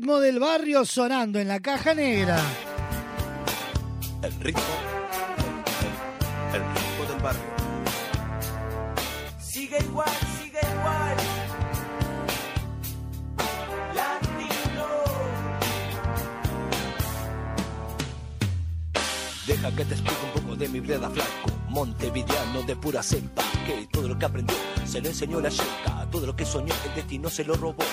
Speaker 3: Ritmo del barrio sonando en la caja negra.
Speaker 21: El ritmo. El ritmo del barrio.
Speaker 22: Sigue igual, sigue igual. Latino.
Speaker 21: Deja que te explique un poco de mi breda flaco. Montevideano de pura cepa. Que todo lo que aprendió se lo enseñó la chica. Todo lo que soñó el destino se lo robó.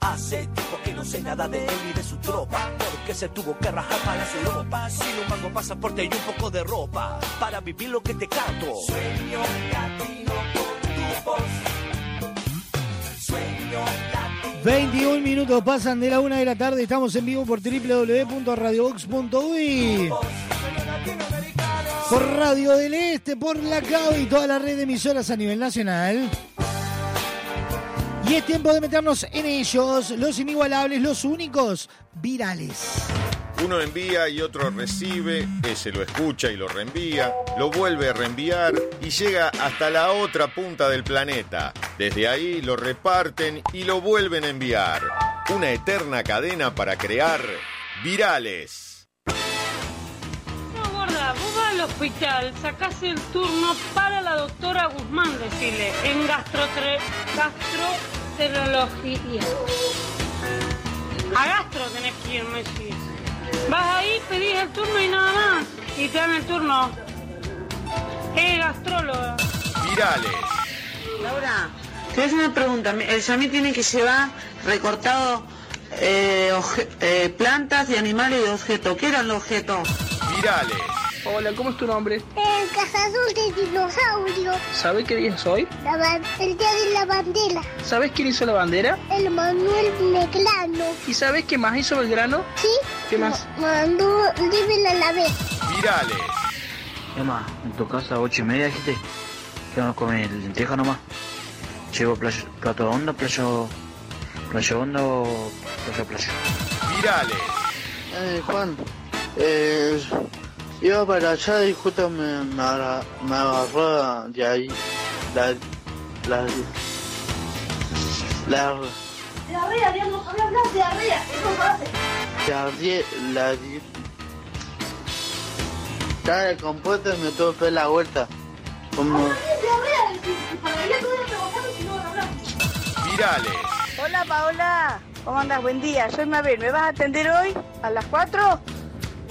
Speaker 21: Hace tiempo que no sé nada de él y de su tropa. Porque se tuvo que rajar para las Europa. Sin un mango pasaporte y un poco de ropa. Para vivir lo que te canto.
Speaker 22: Sueño latino con tu voz. Sueño latino.
Speaker 3: 21 minutos pasan de la una de la tarde. Estamos en vivo por www.radiobox.uy. Por Radio del Este, por la CAB y toda la red de emisoras a nivel nacional. Y es tiempo de meternos en ellos, los inigualables, los únicos, virales.
Speaker 2: Uno envía y otro recibe, ese lo escucha y lo reenvía, lo vuelve a reenviar y llega hasta la otra punta del planeta. Desde ahí lo reparten y lo vuelven a enviar. Una eterna cadena para crear virales.
Speaker 23: Hospital, sacás el turno para la doctora Guzmán, decirle, en gastrotre, gastroenterología. A gastro tenés que ir, me decís. Vas ahí, pedís el turno y nada más. Y te dan el turno. Es gastróloga.
Speaker 2: Virales.
Speaker 24: Laura, te voy a hacer una pregunta. El Samir tiene que llevar recortado eh, oje- eh, plantas y animales y objetos. ¿Qué eran los objetos?
Speaker 2: Virales.
Speaker 25: Hola, ¿cómo es tu nombre?
Speaker 26: El cazador de dinosaurios.
Speaker 25: ¿Sabes qué día es hoy?
Speaker 26: La el día de la bandera.
Speaker 25: ¿Sabes quién hizo la bandera?
Speaker 26: El Manuel Meglano.
Speaker 25: ¿Y sabes qué más hizo Belgrano?
Speaker 26: ¿Sí?
Speaker 25: ¿Qué más?
Speaker 26: Mandó libre a la vez.
Speaker 2: Virales.
Speaker 27: Emma, en tu casa ocho y media dijiste que vamos a comer lenteja nomás. Llevo playo- plato hondo, playo, playo hondo o playo playo.
Speaker 2: Virales.
Speaker 28: Eh, Juan, eh, iba para allá y justo me, me, agarra- me agarró de ahí la... la... la...
Speaker 26: Diarrea, digamos, habla, habla, diarrea. Eso hace.
Speaker 28: la... Estaba de compuesto y me tuve que la vuelta. Como...
Speaker 2: Virales.
Speaker 24: Hola Paola, ¿cómo andas? Buen día, soy Mabel. ¿Me vas a atender hoy a las 4?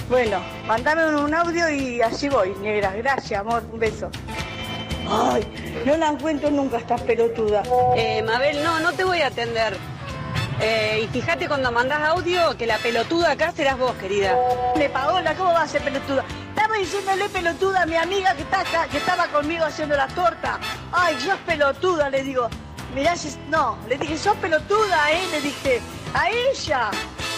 Speaker 24: Bueno, mandame un, audio y así voy, negra. Gracias, amor, un beso. Ay, no la encuentro nunca, estás pelotuda.
Speaker 29: Eh, Mabel, no, no te voy a atender. Eh, y fíjate cuando mandas audio que la pelotuda acá serás vos, querida.
Speaker 24: Le Paola, ¿cómo va a ser pelotuda? Estaba diciéndole pelotuda a mi amiga que, está acá, que estaba conmigo haciendo la torta. Ay, sos pelotuda, le digo. Mirá, no, le dije, sos pelotuda, ¿eh? Le dije, a ella.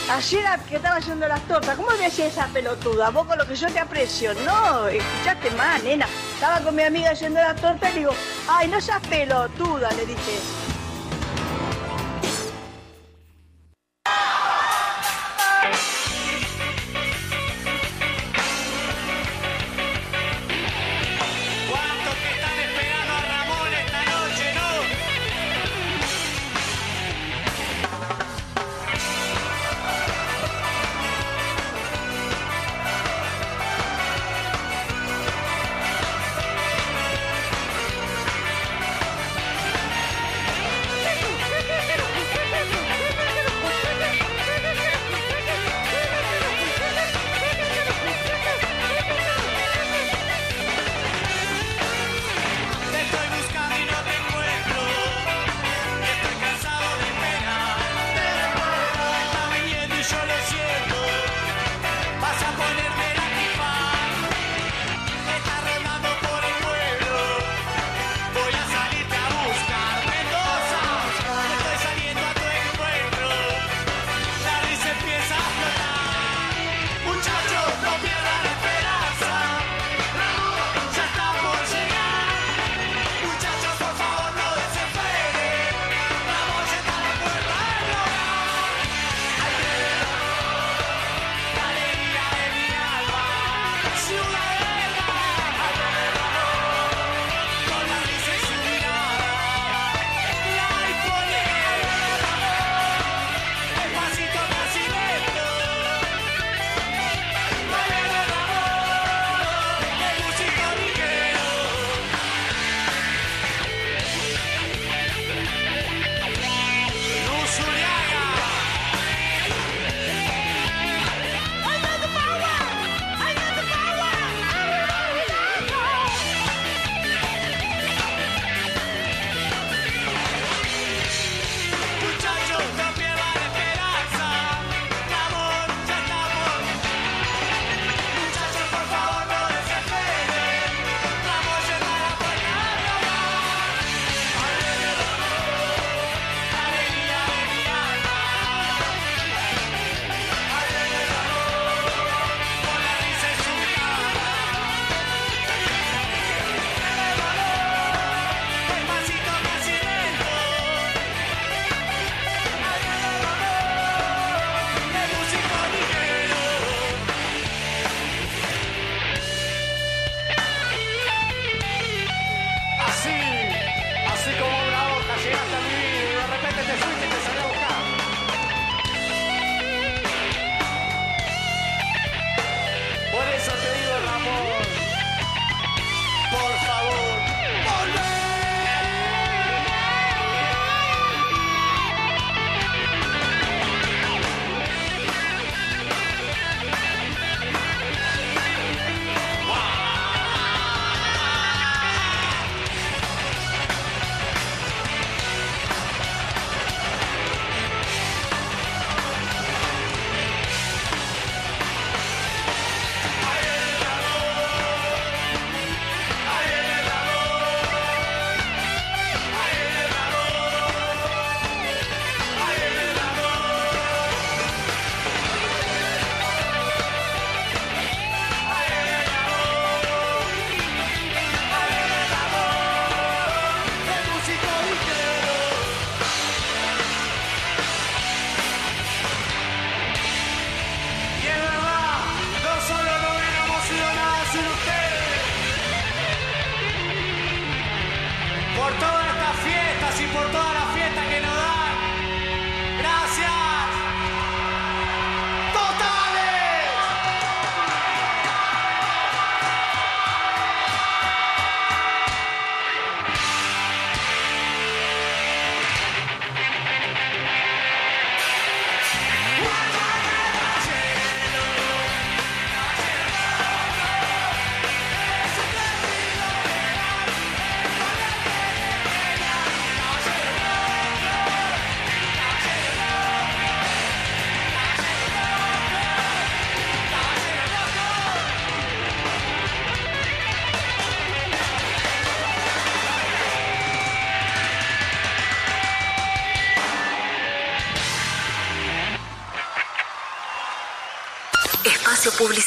Speaker 24: Ayer que estaba haciendo las tortas, ¿cómo me decía esa pelotuda? Vos con lo que yo te aprecio. No, escuchaste mal, nena. Estaba con mi amiga haciendo las tortas y le digo, ay, no seas pelotuda, le dije.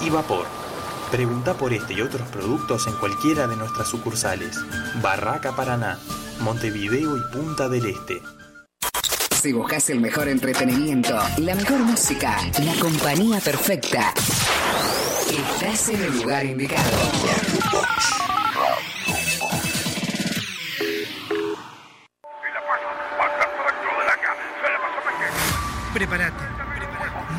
Speaker 11: y vapor. Pregunta por este y otros productos en cualquiera de nuestras sucursales. Barraca Paraná, Montevideo y Punta del Este.
Speaker 14: Si buscas el mejor entretenimiento, la mejor música, la compañía perfecta, estás en el lugar indicado.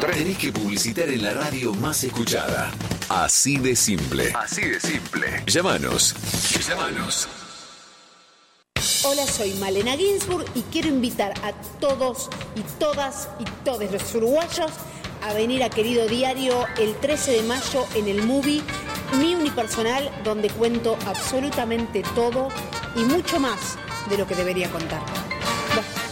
Speaker 30: Tenés que publicitar en la radio más escuchada. Así de simple. Así de simple. Llámanos. Llámanos.
Speaker 31: Hola, soy Malena Ginsburg y quiero invitar a todos y todas y todos los uruguayos a venir a Querido Diario el 13 de mayo en el movie Mi Unipersonal, donde cuento absolutamente todo y mucho más de lo que debería contar.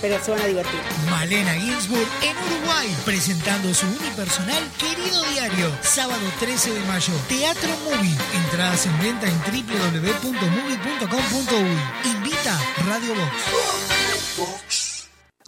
Speaker 31: Pero se van a divertir.
Speaker 3: Malena Ginsburg en Uruguay, presentando su unipersonal Querido Diario, sábado 13 de mayo, Teatro Movie. Entradas en venta en www.movie.com.uy. Invita Radio Box.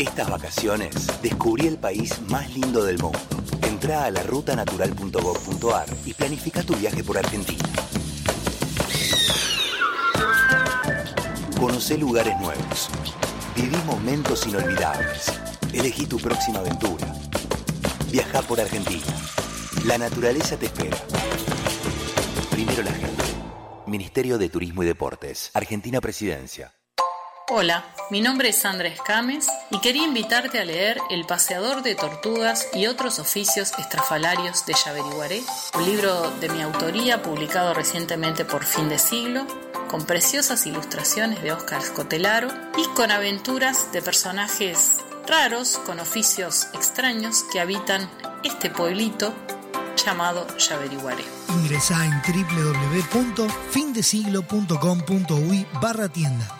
Speaker 30: Estas vacaciones descubrí el país más lindo del mundo. Entrá a la rutanatural.gov.ar y planifica tu viaje por Argentina. Conocé lugares nuevos. Viví momentos inolvidables. Elegí tu próxima aventura. Viajá por Argentina. La naturaleza te espera. Primero la gente. Ministerio de Turismo y Deportes. Argentina Presidencia.
Speaker 32: Hola, mi nombre es Sandra Escames y quería invitarte a leer El paseador de tortugas y otros oficios estrafalarios de Yaveriguaré, un libro de mi autoría publicado recientemente por Fin de Siglo, con preciosas ilustraciones de Óscar Scotelaro y con aventuras de personajes raros con oficios extraños que habitan este pueblito llamado Yaveriguaré.
Speaker 3: Ingresá en www.findesiglo.com.uy barra tienda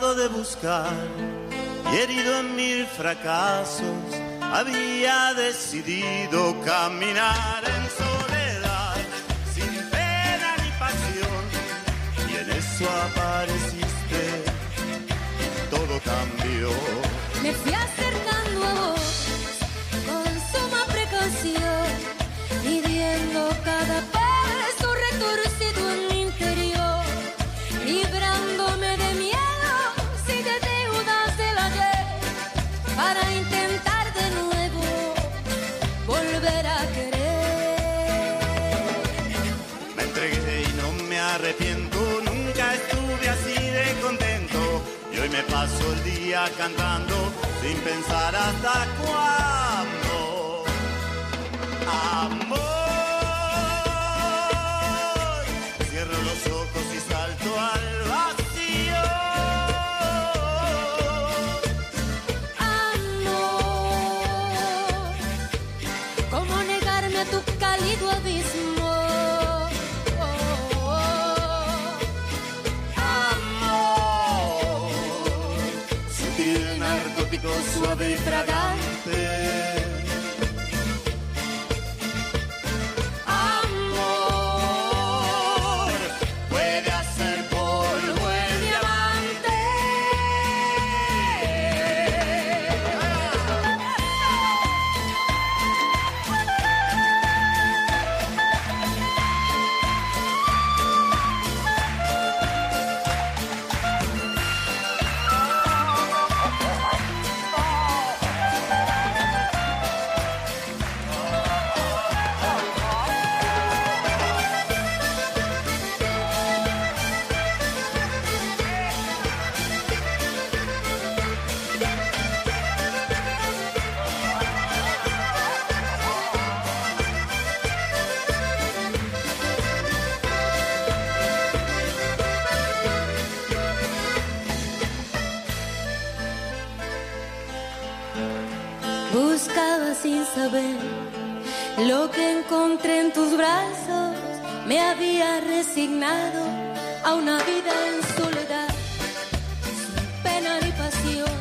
Speaker 8: De buscar y herido en mil fracasos, había decidido caminar en soledad, sin pena ni pasión, y en eso apareciste, todo cambió.
Speaker 9: Me fui acercando a vos con suma precaución, midiendo cada paso
Speaker 8: paso el día cantando sin pensar hasta cuándo. Amor, suave y
Speaker 9: Buscaba sin saber lo que encontré en tus brazos. Me había resignado a una vida en soledad, sin pena ni pasión.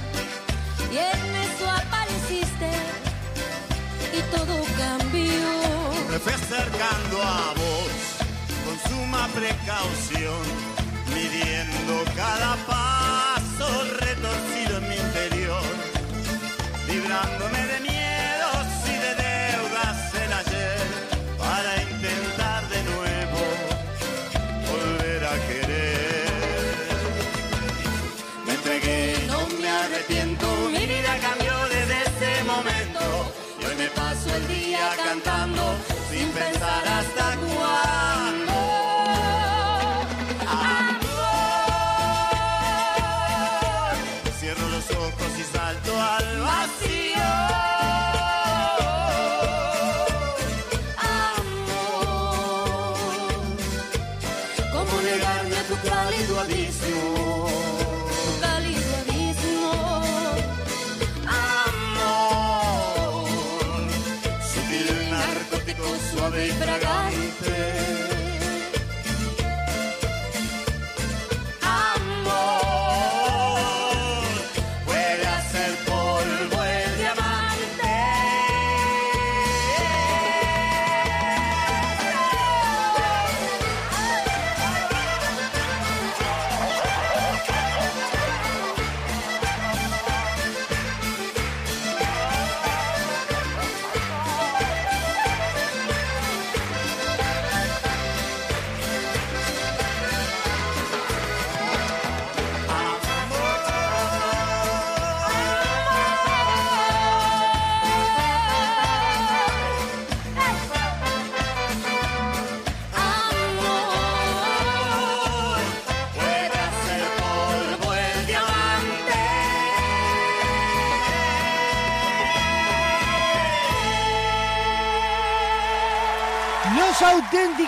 Speaker 9: Y en eso apareciste y todo cambió.
Speaker 8: Me fui acercando a vos con suma precaución, midiendo cada paso retorcido librándome de miedos y de deudas en ayer para intentar de nuevo volver a querer. Me entregué, no me arrepiento, mi vida cambió desde ese momento. Y hoy me paso el día cantando sin pensar hasta
Speaker 3: cuándo.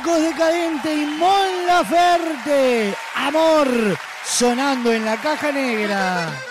Speaker 3: Auténticos decadentes y Mon Laferte. Amor sonando en la caja negra.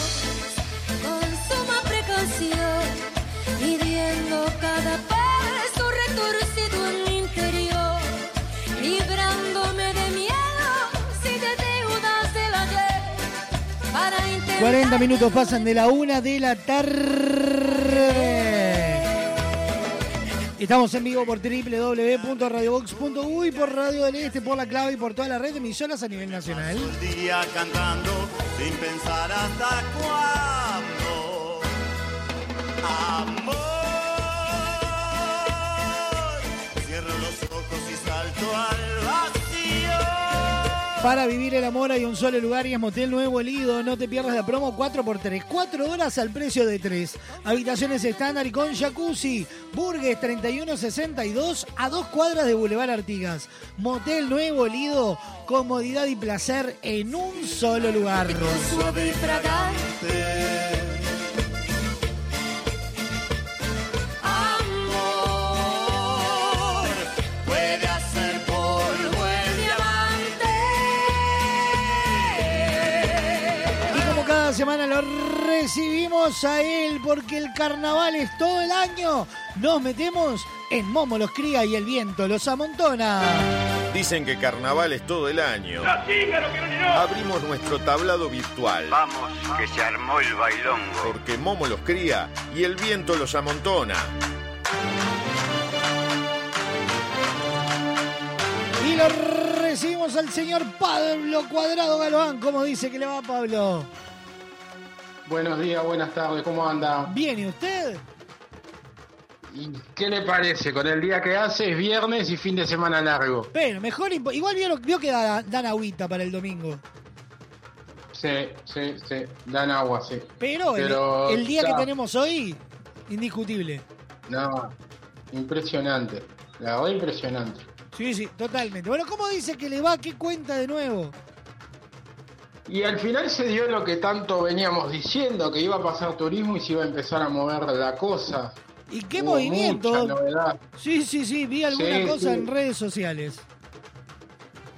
Speaker 3: 40 minutos pasan de la una de la tarde. Estamos en vivo por www.radiobox.uy, por Radio del Este, por la clave y por toda la red de emisoras a nivel nacional.
Speaker 8: Amor, cierro los ojos y salto al.
Speaker 3: Para vivir el amor hay un solo lugar y es Motel Nuevo El. No te pierdas la promo 4x3. 4 horas al precio de 3. Habitaciones estándar y con jacuzzi. Burgues 3162 a dos cuadras de Boulevard Artigas. Motel Nuevo El. Comodidad y placer en un solo lugar. Semana lo recibimos a él porque el carnaval es todo el año, nos metemos en Momo los cría y el viento los amontona.
Speaker 2: Dicen que carnaval es todo el año. Abrimos nuestro tablado virtual.
Speaker 33: Vamos, que se armó el bailongo.
Speaker 2: Porque Momo los cría y el viento los amontona.
Speaker 3: Y lo recibimos al señor Pablo Cuadrado Galván. ¿Cómo dice que le va Pablo?
Speaker 34: Buenos días, buenas tardes, ¿cómo anda?
Speaker 3: Bien, ¿y usted?
Speaker 34: ¿Y qué le parece? Con el día que hace es viernes y fin de semana largo.
Speaker 3: Pero mejor, igual vio, vio que da- dan agüita para el domingo.
Speaker 34: Sí, sí, sí, dan agua, sí.
Speaker 3: Pero, el-
Speaker 34: Pero,
Speaker 3: el, día que tenemos hoy, indiscutible.
Speaker 34: No, impresionante. La verdad, impresionante.
Speaker 3: Sí, sí, totalmente. Bueno, ¿cómo dice que le va? ¿Qué cuenta de nuevo?
Speaker 34: Y al final se dio lo que tanto veníamos diciendo, que iba a pasar turismo y se iba a empezar a mover la cosa.
Speaker 3: ¿Y qué
Speaker 34: Hubo
Speaker 3: movimiento? Sí, sí, sí, vi alguna
Speaker 34: Sí,
Speaker 3: cosa
Speaker 34: sí.
Speaker 3: en redes sociales.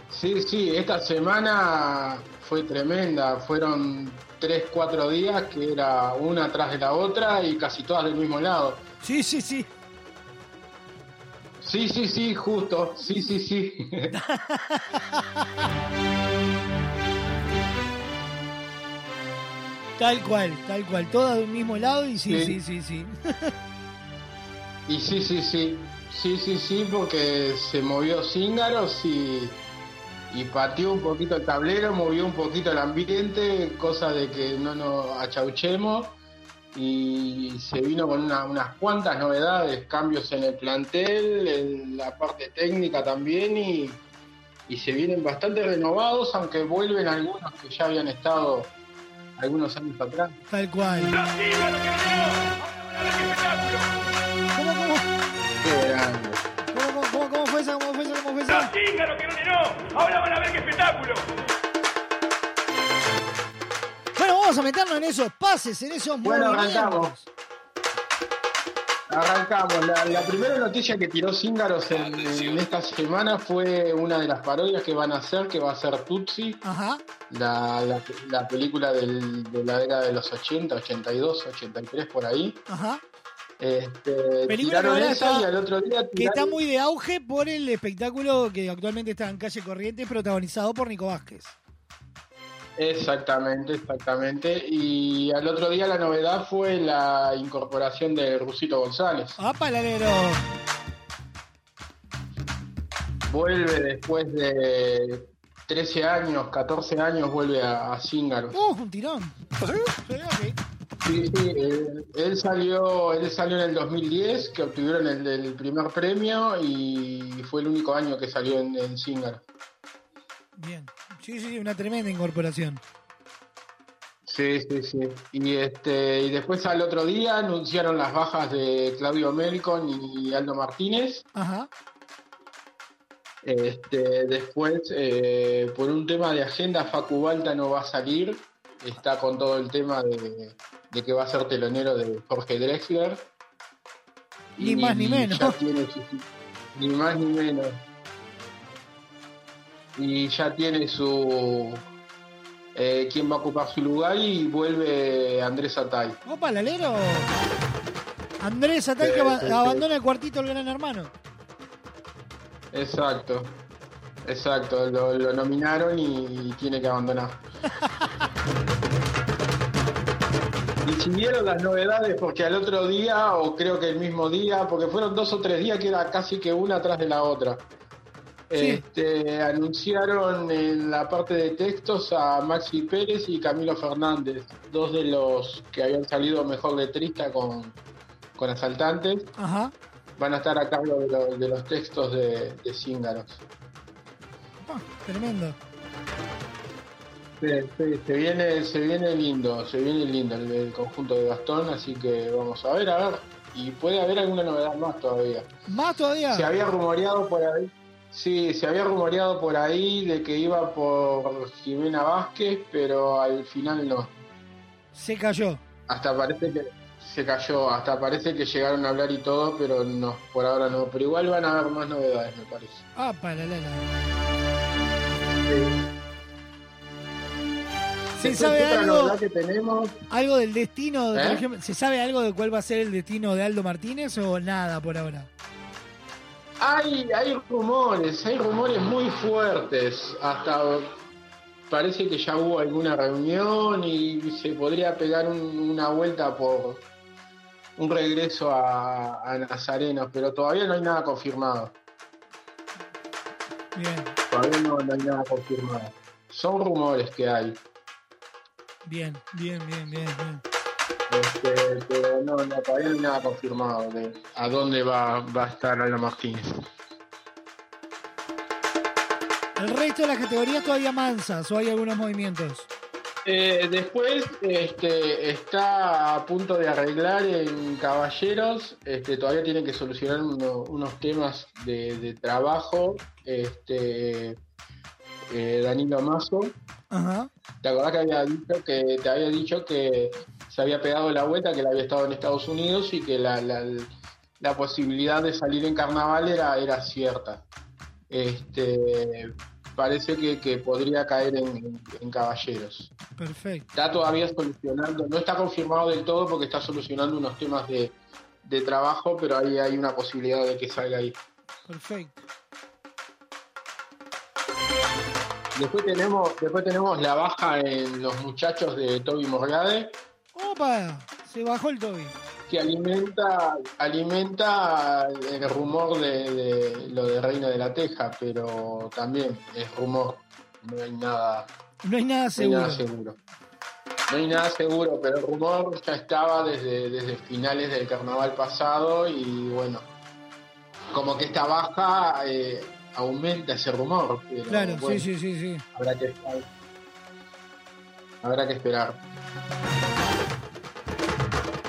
Speaker 34: Sí, sí, esta semana fue tremenda. Fueron tres, cuatro días que era una tras de la otra y casi todas del mismo lado.
Speaker 3: Sí, sí, sí.
Speaker 34: Sí, sí, sí, justo. Sí, sí, sí.
Speaker 3: Tal cual, tal cual. Todas de un mismo lado y sí, sí,
Speaker 34: Sí.
Speaker 3: sí, sí.
Speaker 34: Y sí, sí, sí. Sí, sí, sí, porque se movió Cíngaros y, y pateó un poquito el tablero, movió un poquito el ambiente, cosa de que no nos achauchemos. Y se vino con una- unas cuantas novedades, cambios en el plantel, en la parte técnica también, y, y se vienen bastante renovados, aunque vuelven algunos que ya habían estado algunos años atrás.
Speaker 3: Tal cual. ¿Cómo, cómo,
Speaker 34: Qué grande.
Speaker 3: cómo, cómo, cómo, cómo fue esa? ¿Cómo fue esa? ¿Cómo fue esa?
Speaker 22: ¡Cíngaro que no llenó! ¡Ahora van a ver qué espectáculo!
Speaker 3: Bueno, vamos a meternos en esos pases, en esos
Speaker 34: Bueno,
Speaker 3: movimientos.
Speaker 34: arrancamos. Arrancamos. La, la primera noticia que tiró Cíngaros en, en esta semana fue una de las parodias que van a hacer, que va a ser Tutsi,
Speaker 3: Ajá.
Speaker 34: la, la- la película del- de la década de los 80, 82, 83, por ahí.
Speaker 3: Ajá.
Speaker 34: Este,
Speaker 3: Película
Speaker 34: tiraron
Speaker 3: que
Speaker 34: y al otro día
Speaker 3: Que está
Speaker 34: tiraron-
Speaker 3: muy de auge por el espectáculo que actualmente está en calle Corrientes, protagonizado por Nico Vázquez.
Speaker 34: Exactamente, exactamente. Y al otro día la novedad fue la incorporación de Rusito González.
Speaker 3: ¡Apa, alero!
Speaker 34: Vuelve después de 13 años, 14 años, vuelve a, a Cíngaros.
Speaker 3: ¡Uh, un tirón! Sí, ok.
Speaker 34: Sí, sí, él, él salió, él salió en el 2010, que obtuvieron el, el primer premio y fue el único año que salió en, en Cíngaros.
Speaker 3: Bien. Sí, sí, sí, una tremenda incorporación.
Speaker 34: Sí, sí, sí. Y este y después al otro día anunciaron las bajas de Claudio Melcon y Aldo Martínez.
Speaker 3: Ajá.
Speaker 34: Este, después, eh, por un tema de agenda, Facu Balta no va a salir. Está con todo el tema de, de que va a ser telonero de Jorge Drexler.
Speaker 3: Ni más ni menos.
Speaker 34: tiene ni más ni menos. Y ya tiene su. eh, quién va a ocupar su lugar y vuelve Andrés Atay.
Speaker 3: ¡Opa, el alero! Andrés Atay
Speaker 34: Sí,
Speaker 3: que aba-
Speaker 34: sí, sí.
Speaker 3: abandona el cuartito del gran hermano.
Speaker 34: Exacto. Exacto, lo, lo nominaron y tiene que abandonar. Y siguieron las novedades porque al otro día, o creo que el mismo día, porque fueron dos o tres días que era casi que una atrás de la otra.
Speaker 3: Sí.
Speaker 34: Este, anunciaron en la parte de textos a Maxi Pérez y Camilo Fernández, dos de los que habían salido mejor letrista con, con Asaltantes,
Speaker 3: Ajá.
Speaker 34: van a estar a cargo de, lo- de los textos de, de Cíngaros.
Speaker 3: Ah, tremendo.
Speaker 34: Sí, sí, se viene, se viene lindo, se viene lindo el, el conjunto de Gastón, así que vamos a ver, a ver. Y puede haber alguna novedad más todavía.
Speaker 3: Más todavía.
Speaker 34: Se había rumoreado por ahí, sí, se había rumoreado por ahí de que iba por Jimena Vázquez, pero al final no.
Speaker 3: Se cayó.
Speaker 34: Hasta parece que se cayó, hasta parece que llegaron a hablar y todo, pero no, por ahora no. Pero igual van a haber más novedades, me parece.
Speaker 3: Ah, para la la. ¿Se
Speaker 34: Después,
Speaker 3: sabe algo,
Speaker 34: que tenemos?
Speaker 3: algo del destino? por
Speaker 34: ¿Eh?
Speaker 3: ejemplo, ¿Se sabe algo de cuál va a ser el destino de Aldo Martínez o nada por ahora?
Speaker 34: Hay, hay rumores, hay rumores muy fuertes. Hasta parece que ya hubo alguna reunión y se podría pegar un- una vuelta por un regreso a, a Nazareno, pero todavía no hay nada confirmado.
Speaker 3: Bien,
Speaker 34: Todavía no, no hay nada confirmado. Son rumores que hay,
Speaker 3: bien, bien, bien, bien, bien.
Speaker 34: Este, pero no, no, todavía no hay nada confirmado de a dónde va, va a estar Aldo Martínez.
Speaker 3: El resto de las categorías todavía mansas o hay algunos movimientos.
Speaker 34: Eh, después este, está a punto de arreglar en Caballeros. Este, todavía tiene que solucionar uno- unos temas de, de trabajo. Este, eh, Danilo Mazo.
Speaker 3: Ajá.
Speaker 34: ¿Te acordás que había dicho que te había dicho que se había pegado la vuelta, que él había estado en Estados Unidos y que la, la- la posibilidad de salir en carnaval era, era cierta? Este, parece que, que podría caer en- en- en Caballeros.
Speaker 3: Perfecto.
Speaker 34: Está todavía solucionando, no está confirmado del todo porque está solucionando unos temas de, de trabajo, pero ahí hay una posibilidad de que salga ahí.
Speaker 3: Perfecto.
Speaker 34: Después tenemos, después tenemos la baja en los muchachos de Toby Morgade,
Speaker 3: ¡Opa! Se bajó el Toby.
Speaker 34: que alimenta, alimenta el rumor de, de lo de Reina de la Teja, pero también es rumor, no hay nada,
Speaker 3: No hay nada
Speaker 34: no hay
Speaker 3: seguro.
Speaker 34: nada seguro. No hay nada seguro, pero el rumor ya estaba desde, desde finales del carnaval pasado y bueno, como que esta baja eh, aumenta ese rumor. Pero,
Speaker 3: Claro,
Speaker 34: bueno,
Speaker 3: sí, sí, sí, sí.
Speaker 34: Habrá que Habrá que esperar.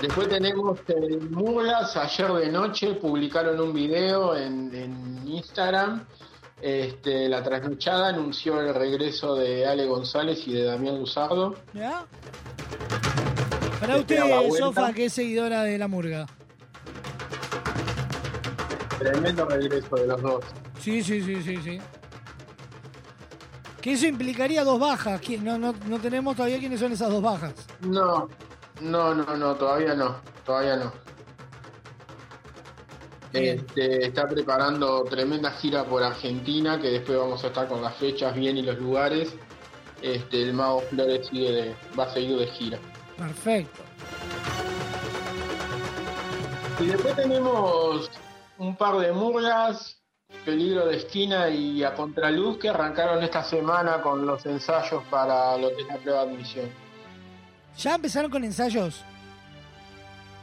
Speaker 34: Después tenemos en Murgas, ayer de noche publicaron un video en, en Instagram. Este, la trasnochada anunció el regreso de Ale González y de Damián Luzardo.
Speaker 3: ¿Ya? Para
Speaker 34: Te
Speaker 3: usted. Sofa, que es seguidora de la murga.
Speaker 34: Tremendo regreso de los dos.
Speaker 3: Sí, sí, sí, sí, sí. Que eso implicaría dos bajas. ¿Quién- No, no, no tenemos todavía quiénes son esas dos bajas.
Speaker 34: No, no, no, no, todavía no, todavía no. Este, está preparando tremenda gira por Argentina, que después vamos a estar con las fechas bien y los lugares. Este, el Mago Flores sigue de- va a seguir de gira.
Speaker 3: Perfecto.
Speaker 34: Y después tenemos un par de murgas, Peligro de Esquina y A Contraluz, que arrancaron esta semana con los ensayos para lo que es la prueba de admisión.
Speaker 3: ¿Ya empezaron con ensayos?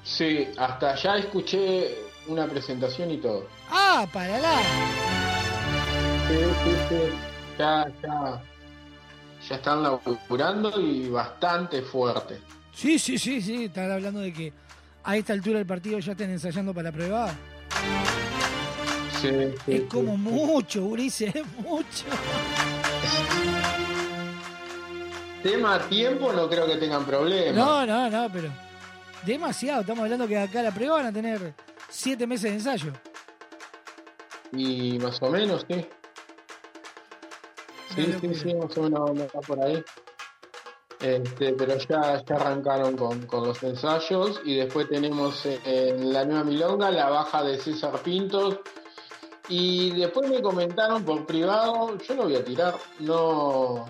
Speaker 34: Sí, hasta ya escuché una presentación y todo.
Speaker 3: ¡Ah, para la!
Speaker 34: Sí, sí, sí. Ya, ya, ya están laburando y bastante fuerte.
Speaker 3: Sí, sí, sí, sí. Están hablando de que a esta altura del partido ya están ensayando para la prueba.
Speaker 34: Sí, sí,
Speaker 3: Es
Speaker 34: sí.
Speaker 3: como mucho, Ulises, es mucho.
Speaker 34: Tema tiempo no creo que tengan problema.
Speaker 3: No, no, no, pero. Demasiado. Estamos hablando que acá la prueba van a tener siete meses de ensayo.
Speaker 34: Y más o menos, sí. Sí, sí, sí, más o menos por ahí. Este, pero ya, ya arrancaron con, con los ensayos y después tenemos eh, en la nueva milonga la baja de César Pintos y después me comentaron por privado, yo lo voy a tirar, no...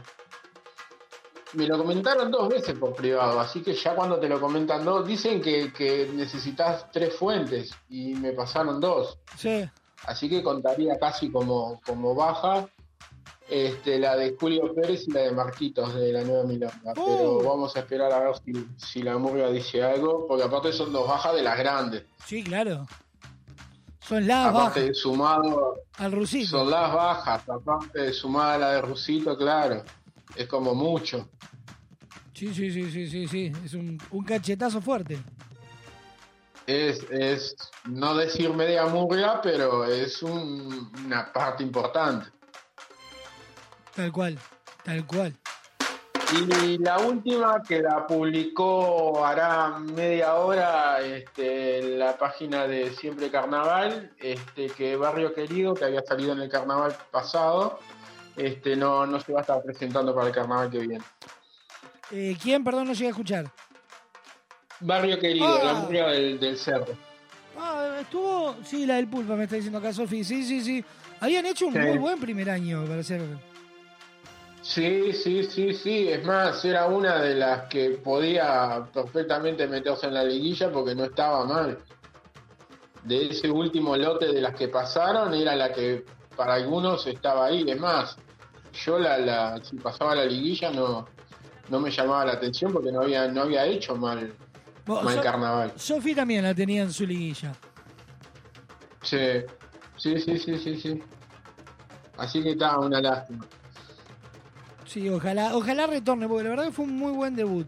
Speaker 34: Me lo comentaron dos veces por privado, así que ya cuando te lo comentan dos, dicen que, que necesitas tres fuentes y me pasaron dos.
Speaker 3: Sí.
Speaker 34: Así que contaría casi como, como baja este, la de Julio Pérez y la de Marquitos de la Nueva Milonga. Pero vamos a esperar a ver si, si la murga dice algo, porque aparte son dos bajas de las grandes.
Speaker 3: Sí, claro. Son las
Speaker 34: aparte
Speaker 3: bajas.
Speaker 34: de sumado,
Speaker 3: Al Rusito.
Speaker 34: son las bajas, aparte de sumada la de Rusito, claro. Es como mucho.
Speaker 3: Sí, sí, sí, sí, sí, sí. Es un, un cachetazo fuerte.
Speaker 34: Es, es no decir media murga, pero es un- una parte importante.
Speaker 3: Tal cual. Tal cual.
Speaker 34: Y la última que la publicó hará media hora este, en la página de Siempre Carnaval, este, que Barrio Querido, que había salido en el carnaval pasado, este, no, no se va a estar presentando para el carnaval que viene.
Speaker 3: Eh, ¿Quién, perdón, no llegué a escuchar?
Speaker 34: Barrio Querido,
Speaker 3: Ah.
Speaker 34: la murga del, del cerro.
Speaker 3: Ah, estuvo. Sí, la del Pulpa me está diciendo acá, Sofi. Sí, sí, sí. Habían hecho un
Speaker 34: Sí.
Speaker 3: muy buen primer año para ser.
Speaker 34: Sí, sí, sí, sí. Es más, era una de las que podía perfectamente meterse en la liguilla porque no estaba mal. De ese último lote de las que pasaron, era la que para algunos estaba ahí. Es más, yo la, la si pasaba la liguilla no, no me llamaba la atención porque no había, no había hecho mal, mal
Speaker 3: So-
Speaker 34: carnaval.
Speaker 3: Sofi también la tenía en su liguilla.
Speaker 34: Sí, sí, sí, sí, sí, sí. Así que estaba una lástima.
Speaker 3: Sí, ojalá, ojalá retorne, porque la verdad que fue un muy buen debut.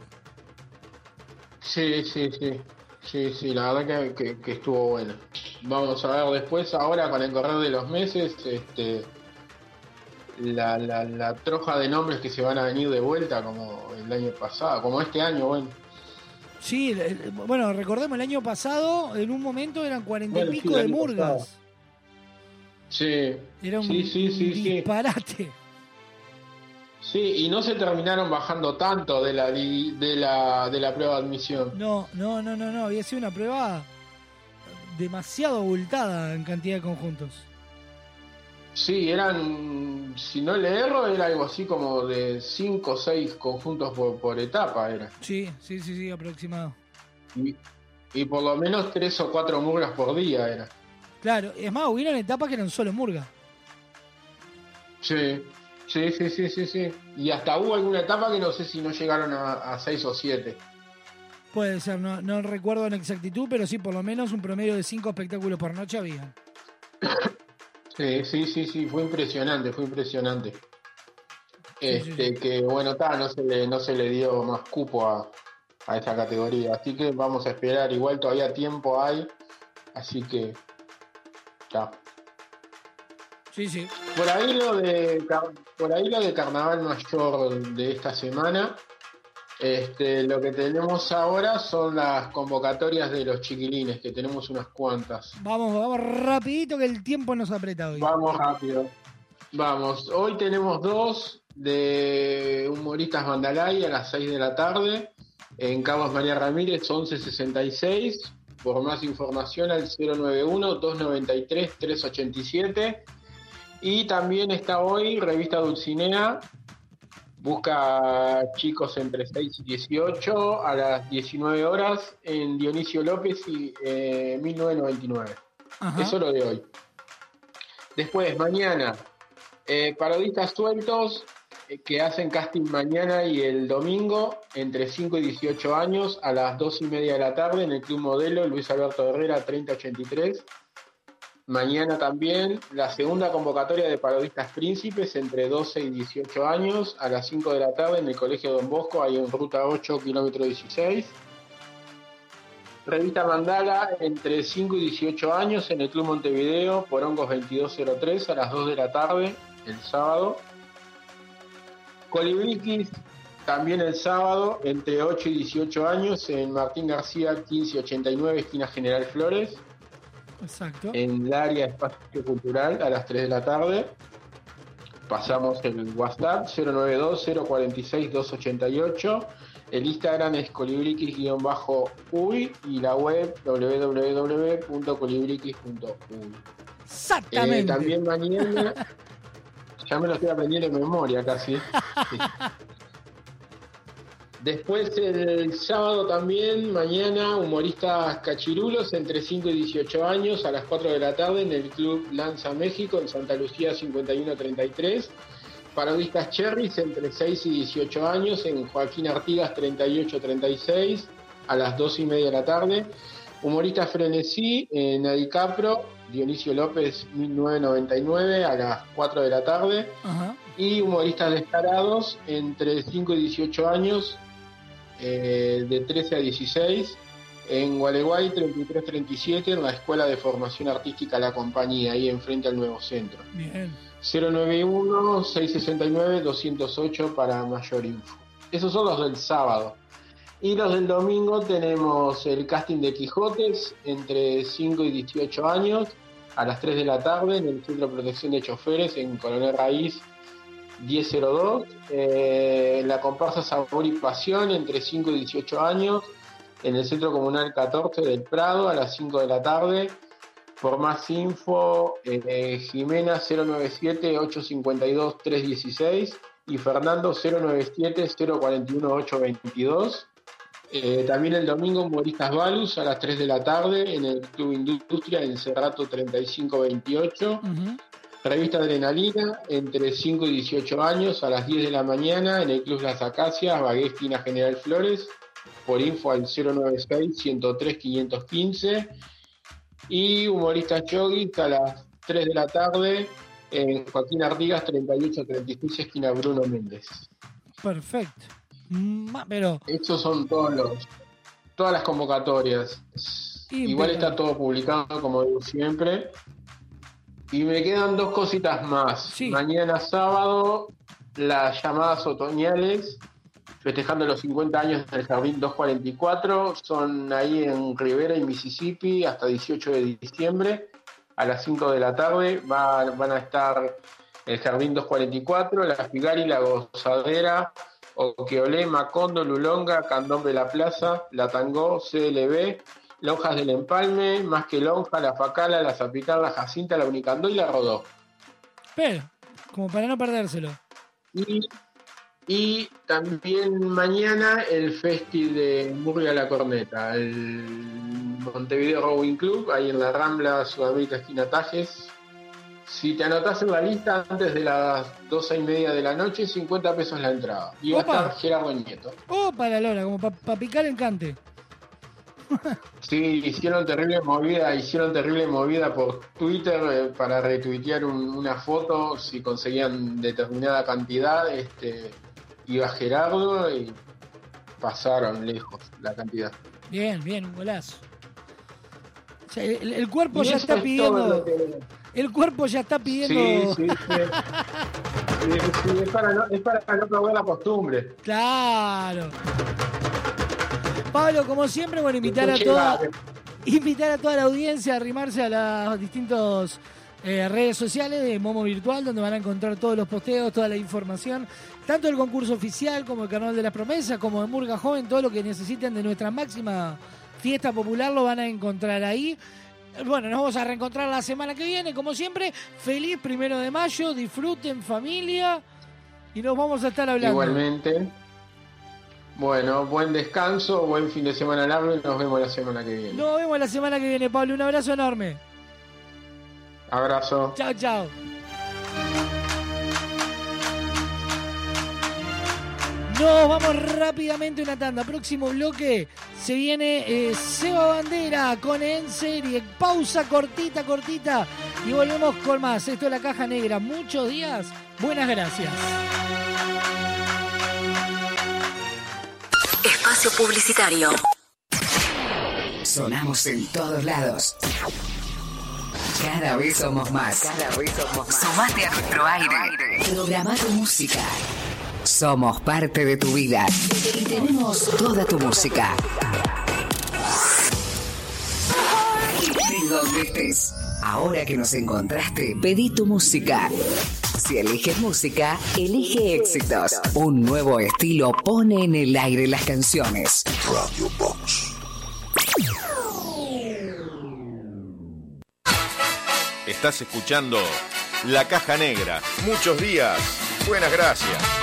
Speaker 34: Sí, sí, sí. Sí, sí, la verdad que, que- que estuvo bueno. Vamos a ver después, ahora con el correr de los meses, este la, la, la troja de nombres que se van a venir de vuelta como el año pasado, como este año, bueno.
Speaker 3: Sí, bueno, recordemos el año pasado, en un momento eran cuarenta y
Speaker 34: Bueno,
Speaker 3: pico de murgas.
Speaker 34: pasado. Sí,
Speaker 3: Era un
Speaker 34: sí, sí, sí, sí.
Speaker 3: disparate.
Speaker 34: Sí, y no se terminaron bajando tanto de la, de la, de la prueba de admisión.
Speaker 3: No, no, no, no, no. Había sido una prueba demasiado abultada en cantidad de conjuntos.
Speaker 34: Sí, eran, si no le erro, era algo así como de 5 o 6 conjuntos por, por etapa era.
Speaker 3: Sí, sí, sí, sí, aproximado.
Speaker 34: Y, y por lo menos 3 o 4 murgas por día era.
Speaker 3: Claro, es más, hubieron etapas que eran solo murga.
Speaker 34: Sí, sí, sí, sí, sí, sí. Y hasta hubo alguna etapa que no sé si no llegaron a 6 o 7.
Speaker 3: Puede ser, no, no recuerdo en exactitud, pero sí, por lo menos un promedio de 5 espectáculos por noche había.
Speaker 34: Sí, sí, sí, sí, fue impresionante, fue impresionante. Este, que bueno, ta, no se le, no se le dio más cupo a, a esa categoría. Así que vamos a esperar, igual todavía tiempo hay. Así que. Ta.
Speaker 3: Sí, sí.
Speaker 34: Por ahí lo de por ahí lo de carnaval mayor de esta semana. Este, lo que tenemos ahora son las convocatorias de los chiquilines, que tenemos unas cuantas.
Speaker 3: Vamos, vamos rapidito que el tiempo nos aprieta hoy.
Speaker 34: Vamos rápido. Vamos, hoy tenemos dos de humoristas Mandalay a las 6 de la tarde. En Cabos María Ramírez, 1166. Por más información al 091-293-387. Y también está hoy Revista Dulcinea. Busca chicos entre 6 y 18 a las 19 horas en Dionisio López y eh, 1999.
Speaker 3: Ajá.
Speaker 34: Eso lo de hoy. Después, mañana, eh, parodistas sueltos eh, que hacen casting mañana y el domingo entre 5 y 18 años a las 2 y media de la tarde en el Club Modelo Luis Alberto Herrera 3083. Mañana también la segunda convocatoria de parodistas príncipes entre 12 y 18 años a las 5 de la tarde en el Colegio Don Bosco, ahí en ruta 8, kilómetro 16. Revista Mandala entre 5 y 18 años en el Club Montevideo por Hongos 2203 a las 2 de la tarde el sábado. Colibriquis también el sábado entre 8 y 18 años en Martín García 1589 esquina General Flores
Speaker 3: Exacto.
Speaker 34: en el área espacio cultural a las 3 de la tarde. Pasamos el WhatsApp 092-046-288. El Instagram es colibriquis-uy y la web www.colibriquis.uy.
Speaker 3: Exactamente.
Speaker 34: Eh, también mañana, ya me lo estoy aprendiendo de memoria casi. Después el sábado también, mañana, humoristas cachirulos entre 5 y 18 años a las 4 de la tarde en el Club Lanza México en Santa Lucía 5133. Parodistas Cherries entre 6 y 18 años en Joaquín Artigas 3836 a las 2 y media de la tarde. Humoristas Frenesí en Adicapro, Dionisio López 1999 a las 4 de la tarde
Speaker 3: Ajá.
Speaker 34: y humoristas descarados entre 5 y 18 años, eh, de 13 a 16, en Gualeguay 3337, en la Escuela de Formación Artística La Compañía, ahí enfrente al nuevo centro.
Speaker 3: Bien.
Speaker 34: 091-669-208 para mayor info. Esos son los del sábado. Y los del domingo tenemos el casting de Quijotes entre 5 y 18 años a las 3 de la tarde en el Centro de Protección de Choferes en Coronel Raíz 1002. Eh, la comparsa Sabor y Pasión entre 5 y 18 años en el Centro Comunal 14 del Prado a las 5 de la tarde. Por más info, eh, Jimena 097-852-316 y Fernando 097-041-822. Eh, también el domingo Humoristas Valus a las 3 de la tarde en el Club Industria en Cerrato 3528. Revista Adrenalina entre 5 y 18 años a las 10 de la mañana en el Club Las Acacias, Bagué, esquina General Flores. Por info al 096-103-515. Y Humoristas Yogis a las 3 de la tarde en Joaquín Artigas 3836, esquina Bruno Méndez.
Speaker 3: Perfecto. Pero
Speaker 34: Estos son todos los, todas las convocatorias. Igual está todo publicado, como digo siempre. Y me quedan dos cositas más. Mañana sábado, las llamadas otoñales, festejando los 50 años del Jardín 244. Son ahí en Rivera y Mississippi hasta 18 de diciembre. A las 5 de la tarde va- van a estar el Jardín 244, la Figari, la Gozadera, Oqueolé, Macondo, Lulonga, Candombe La Plaza, La Tangó, CLB, Lonjas del Empalme, Más que Lonja, La Facala, La Zapital, La Jacinta, La Unicandó y La Rodó.
Speaker 3: Pero, como para no perdérselo.
Speaker 34: Y, y también mañana el Festi de Murga La Corneta, el Montevideo Rowing Club, ahí en la Rambla Sudamérica Esquina Tajes. Si te anotás en la lista antes de las 12 y media de la noche, 50 pesos la entrada. Y va a estar Gerardo Nieto.
Speaker 3: Oh, para Lora, como para picar encante.
Speaker 34: Sí, hicieron terrible movida, hicieron terrible movida por Twitter eh, para retuitear un- una foto, si conseguían determinada cantidad, este iba Gerardo y pasaron lejos la cantidad.
Speaker 3: Bien, bien, un golazo. O sea, el, el cuerpo ya está
Speaker 34: es
Speaker 3: pidiendo.
Speaker 34: que-
Speaker 3: El cuerpo ya está pidiendo.
Speaker 34: sí, sí. Sí, es, para no, es para no perder la costumbre.
Speaker 3: Claro. Pablo, como siempre, bueno, invitar a toda, invitar a toda la audiencia a arrimarse a las distintas eh, redes sociales de Momo Virtual, donde van a encontrar todos los posteos, toda la información, tanto del concurso oficial como el Carnaval de las Promesas, como de Murga Joven, todo lo que necesiten de nuestra máxima fiesta popular lo van a encontrar ahí. Bueno, nos vamos a reencontrar la semana que viene, como siempre. Feliz primero de mayo, disfruten familia y nos vamos a estar hablando.
Speaker 34: Igualmente. Bueno, buen descanso, buen fin de semana largo y nos vemos la semana que viene.
Speaker 3: Nos vemos la semana que viene, Pablo. Un abrazo enorme.
Speaker 34: Abrazo.
Speaker 3: Chao, chao. Nos vamos rápidamente a una tanda. Próximo bloque se viene eh, Seba Bandera con En Serie. Pausa cortita, cortita. Y volvemos con más. Esto es la caja negra. Muchos días. Buenas gracias.
Speaker 14: Publicitario. Sonamos en todos lados. Cada vez somos más. Cada vez somos más. Sumate a nuestro aire. Programa tu música. Somos parte de tu vida. Y tenemos toda tu música. De donde estés. Ahora que nos encontraste, pedí tu música. Si eliges música, elige éxitos. Un nuevo estilo pone en el aire las canciones.
Speaker 2: Radio Box. Estás escuchando La Caja Negra. Muchos días. Buenas gracias.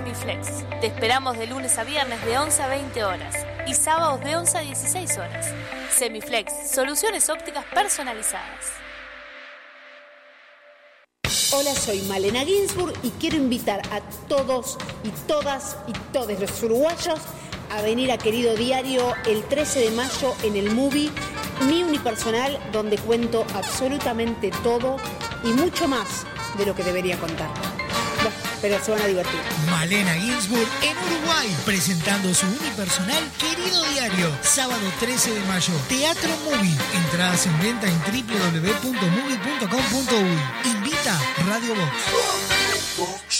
Speaker 6: OptiSemiflex. Te esperamos de lunes a viernes de 11 a 20 horas y sábados de 11 a 16 horas. Semiflex, soluciones ópticas personalizadas.
Speaker 31: Hola, soy Malena Ginsburg y quiero invitar a todos y todas y todos los uruguayos a venir a Querido Diario el 13 de mayo en el movie Mi Unipersonal, donde cuento absolutamente todo y mucho más de lo que debería contar. Pero se van a divertir.
Speaker 3: Malena Ginsburg en Uruguay, presentando su unipersonal Querido Diario, sábado 13 de mayo. Teatro Movie. Entradas en venta en www.movie.com.uy. Invita Radio Box.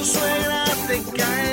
Speaker 8: Tu suegra te cae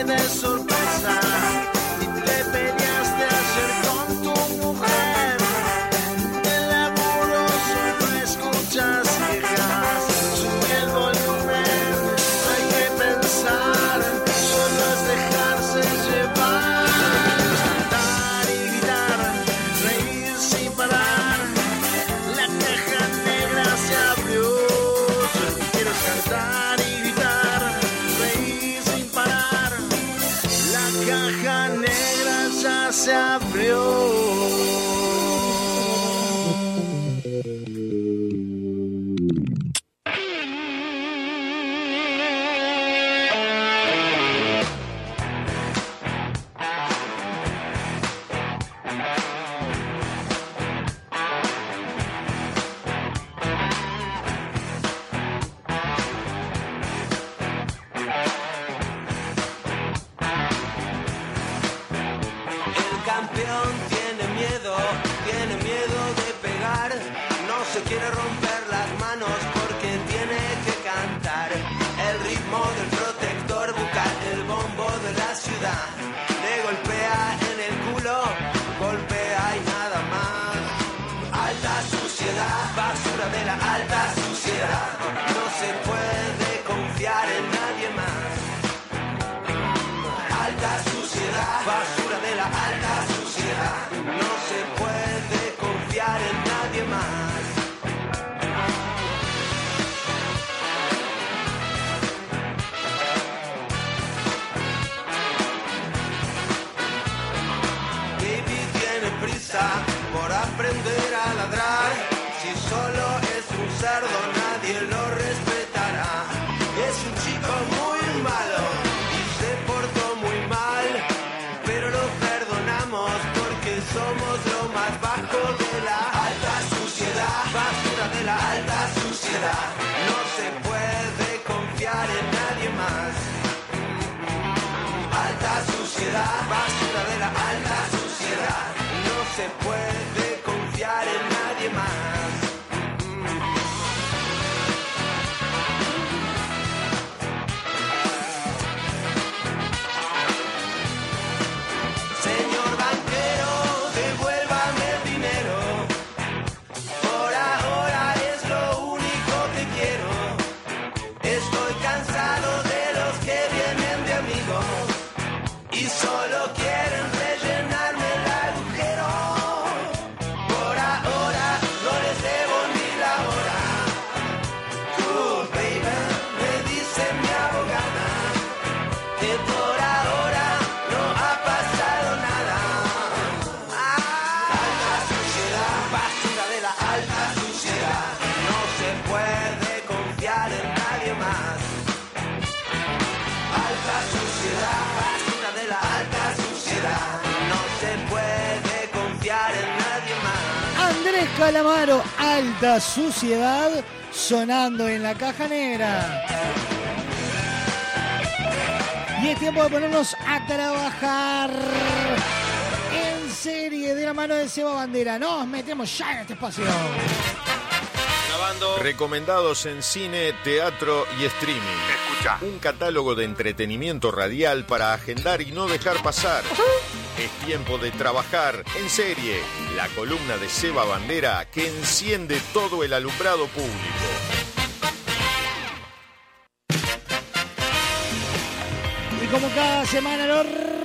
Speaker 3: Calamaro, alta suciedad, sonando en la caja negra. Y es tiempo de ponernos a trabajar en serie de la mano de Seba Bandera. Nos metemos ya en este espacio.
Speaker 2: Recomendados en cine, teatro y streaming. Escucha. Un catálogo de entretenimiento radial para agendar y no dejar pasar. Es tiempo de trabajar en serie. La columna de Seba Bandera que enciende todo el alumbrado público.
Speaker 3: Y como cada semana lo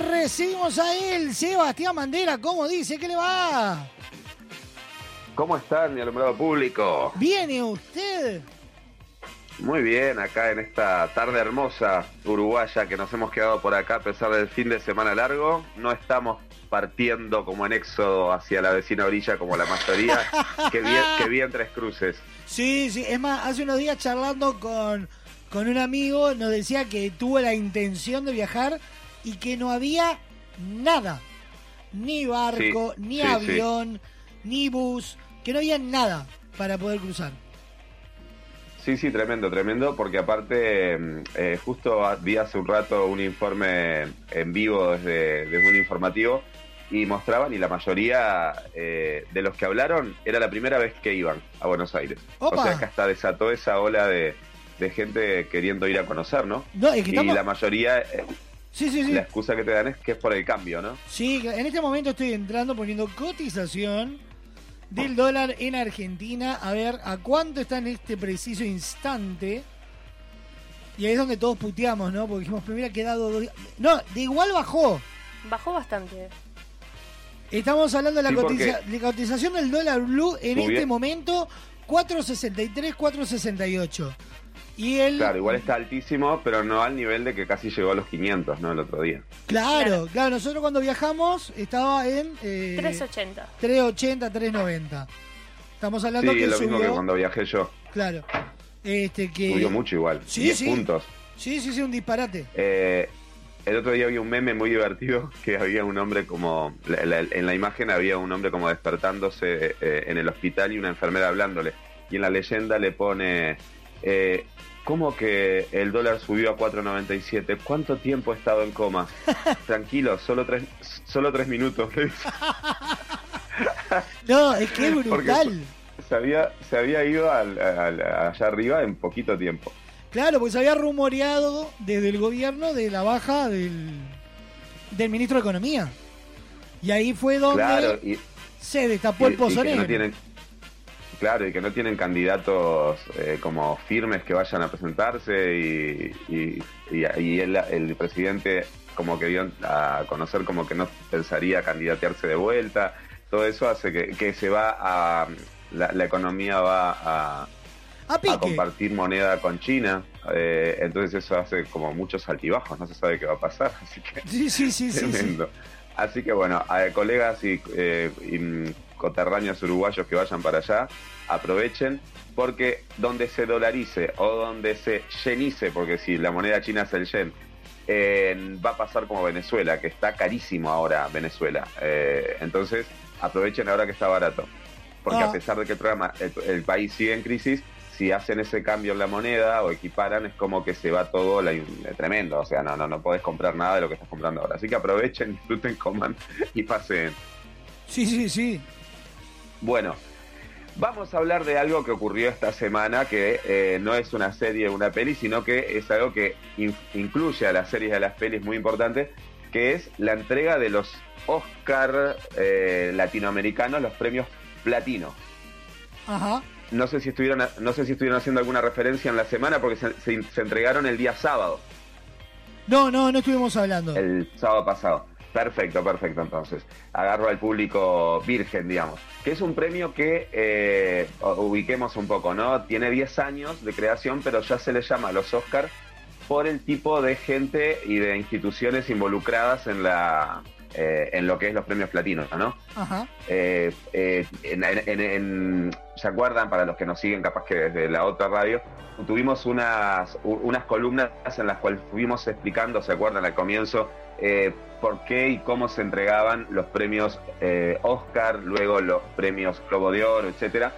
Speaker 3: recibimos a él, Sebastián Bandera. ¿Cómo dice? ¿Qué le va?
Speaker 35: ¿Cómo están, mi alumbrado público?
Speaker 3: ¿Viene usted?
Speaker 35: Muy bien, acá en esta tarde hermosa uruguaya que nos hemos quedado por acá a pesar del fin de semana largo. No estamos partiendo como en éxodo hacia la vecina orilla como la mayoría. que bien, que bien tres cruces.
Speaker 3: Sí, sí. Es más, hace unos días charlando con, con un amigo, nos decía que tuvo la intención de viajar y que no había nada. Ni barco,
Speaker 35: Sí,
Speaker 3: ni
Speaker 35: sí, sí.
Speaker 3: avión, ni bus, que no había nada para poder cruzar.
Speaker 35: Sí, sí, tremendo, tremendo, porque aparte, mm, eh, justo vi hace un rato un informe en vivo desde, desde un informativo y mostraban, y la mayoría eh, de los que hablaron era la primera vez que iban a Buenos Aires.
Speaker 3: ¡Opa!
Speaker 35: O sea que hasta desató esa ola de, de gente queriendo ir a conocer, ¿no?
Speaker 3: No, es que
Speaker 35: y
Speaker 3: estamos-
Speaker 35: la mayoría, eh,
Speaker 3: Sí, sí, sí.
Speaker 35: la excusa que te dan es que es por el cambio, ¿no?
Speaker 3: Sí, en este momento estoy entrando poniendo cotización del dólar en Argentina. A ver a cuánto está en este preciso instante. Y ahí es donde todos puteamos, ¿no? Porque dijimos, primero ha quedado dos días. No, de igual bajó.
Speaker 6: Bajó bastante.
Speaker 3: Estamos hablando de la cotiza- de cotización del dólar blue en este momento 4.63, 4.68.
Speaker 36: Y él,
Speaker 35: Claro, igual está altísimo, pero no al nivel de que casi llegó a los 500, ¿no? El otro día.
Speaker 36: claro, claro, nosotros cuando viajamos estaba en eh,
Speaker 6: 380.
Speaker 36: 380, 390. Estamos hablando
Speaker 35: Sí,
Speaker 36: que
Speaker 35: es lo mismo que cuando viajé yo.
Speaker 36: claro, este que
Speaker 35: Subió mucho igual.
Speaker 36: Sí,
Speaker 35: 10
Speaker 36: sí.
Speaker 35: puntos.
Speaker 36: Sí, sí, sí, un disparate.
Speaker 35: Eh, el otro día había un meme muy divertido que había un hombre como. la- la- en la imagen había un hombre como despertándose eh, en el hospital y una enfermera hablándole. Y en la leyenda le pone. Eh, ¿Cómo que el dólar subió a 4.97? ¿Cuánto tiempo he estado en coma? Tranquilo, solo tres, solo tres minutos.
Speaker 36: No, es que es
Speaker 35: Porque
Speaker 36: brutal.
Speaker 35: se había, se había ido al- al- allá arriba en poquito tiempo.
Speaker 36: Claro, porque se había rumoreado desde el gobierno de la baja del, del ministro de Economía. Y ahí fue donde
Speaker 35: Claro, y,
Speaker 36: se destapó el
Speaker 35: y- y
Speaker 36: pozo negro.
Speaker 35: Claro y que no tienen candidatos eh, como firmes que vayan a presentarse y, y, y- y el, el presidente como que dio a conocer como que no pensaría candidatearse de vuelta todo eso hace que, que se va a la, la economía va a,
Speaker 36: A
Speaker 35: a compartir moneda con China eh, entonces eso hace como muchos altibajos no se sabe qué va a pasar así que
Speaker 36: Sí, sí, sí, sí, sí.
Speaker 35: Tremendo. Así que bueno, a colegas y, eh, y, mm, coterráneos uruguayos que vayan para allá, aprovechen, porque donde se dolarice o donde se yenice, porque si la moneda china es el yen, eh, va a pasar como Venezuela, que está carísimo ahora Venezuela. Eh, entonces, aprovechen ahora que está barato. Porque
Speaker 36: Ah.
Speaker 35: a pesar de que el, programa, el, el país sigue en crisis, si hacen ese cambio en la moneda o equiparan, es como que se va todo la, in- tremendo. O sea, no, no, no podés comprar nada de lo que estás comprando ahora. Así que aprovechen, disfruten, coman y pasen.
Speaker 36: Sí, sí, sí.
Speaker 35: Bueno, vamos a hablar de algo que ocurrió esta semana, que eh, no es una serie o una peli, sino que es algo que in- incluye a las series y a las pelis muy importante, que es la entrega de los Oscar eh, latinoamericanos, los premios platino.
Speaker 36: Ajá.
Speaker 35: No sé si estuvieron, no sé si estuvieron haciendo alguna referencia en la semana porque se, se- se entregaron el día sábado,
Speaker 36: No, no, no estuvimos hablando.
Speaker 35: el sábado pasado. Perfecto, perfecto. Entonces, agarro al público virgen, digamos. Que es un premio que eh, ubiquemos un poco, ¿no? Tiene 10 años de creación, pero ya se le llama a los Oscar por el tipo de gente y de instituciones involucradas en la eh, en lo que es los premios platinos, ¿no?
Speaker 36: Ajá.
Speaker 35: Eh, eh, en- en- en- en- ¿Se acuerdan? Para los que nos siguen, capaz que desde la otra radio, tuvimos unas, unas columnas en las cuales fuimos explicando, ¿se acuerdan? Al comienzo, por qué y cómo se entregaban los premios Oscar, luego los premios Globo de Oro, etcétera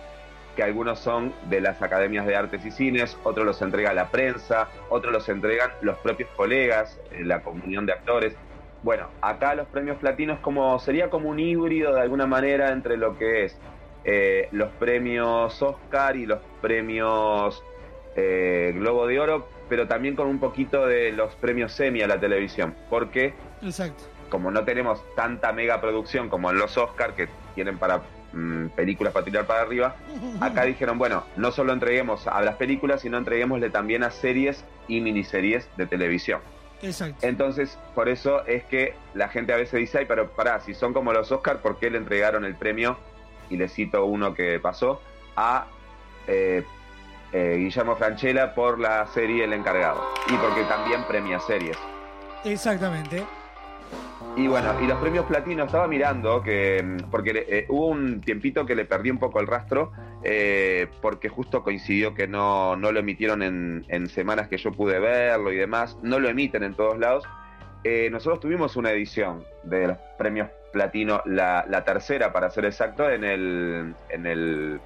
Speaker 35: que algunos son de las academias de artes y cines, otros los entrega la prensa, otros los entregan los propios colegas, la comunión de actores. Bueno, acá los premios platinos como sería como un híbrido de alguna manera entre lo que es eh, los premios Oscar y los premios eh, Globo de Oro, pero también con un poquito de los premios semi a la televisión, porque
Speaker 36: Exacto.
Speaker 35: como no tenemos tanta mega producción como en los Oscar que tienen para mm, películas para tirar para arriba, acá dijeron, bueno, no solo entreguemos a las películas, sino entreguémosle también a series y miniseries de televisión.
Speaker 36: Exacto.
Speaker 35: Entonces, por eso es que la gente a veces dice, ay, pero pará, si son como los Oscar, ¿por qué le entregaron el premio? Y le cito uno que pasó a eh, eh, Guillermo Franchella por la serie El Encargado. Y porque también premia series.
Speaker 36: Exactamente.
Speaker 35: Y bueno, y los premios platino estaba mirando que mm, porque eh, hubo un tiempito que le perdí un poco el rastro eh, porque justo coincidió que no, no lo emitieron en, en semanas que yo pude verlo y demás, no lo emiten en todos lados. Eh, nosotros tuvimos una edición de los premios platino, la, la tercera para ser exacto, en el, en el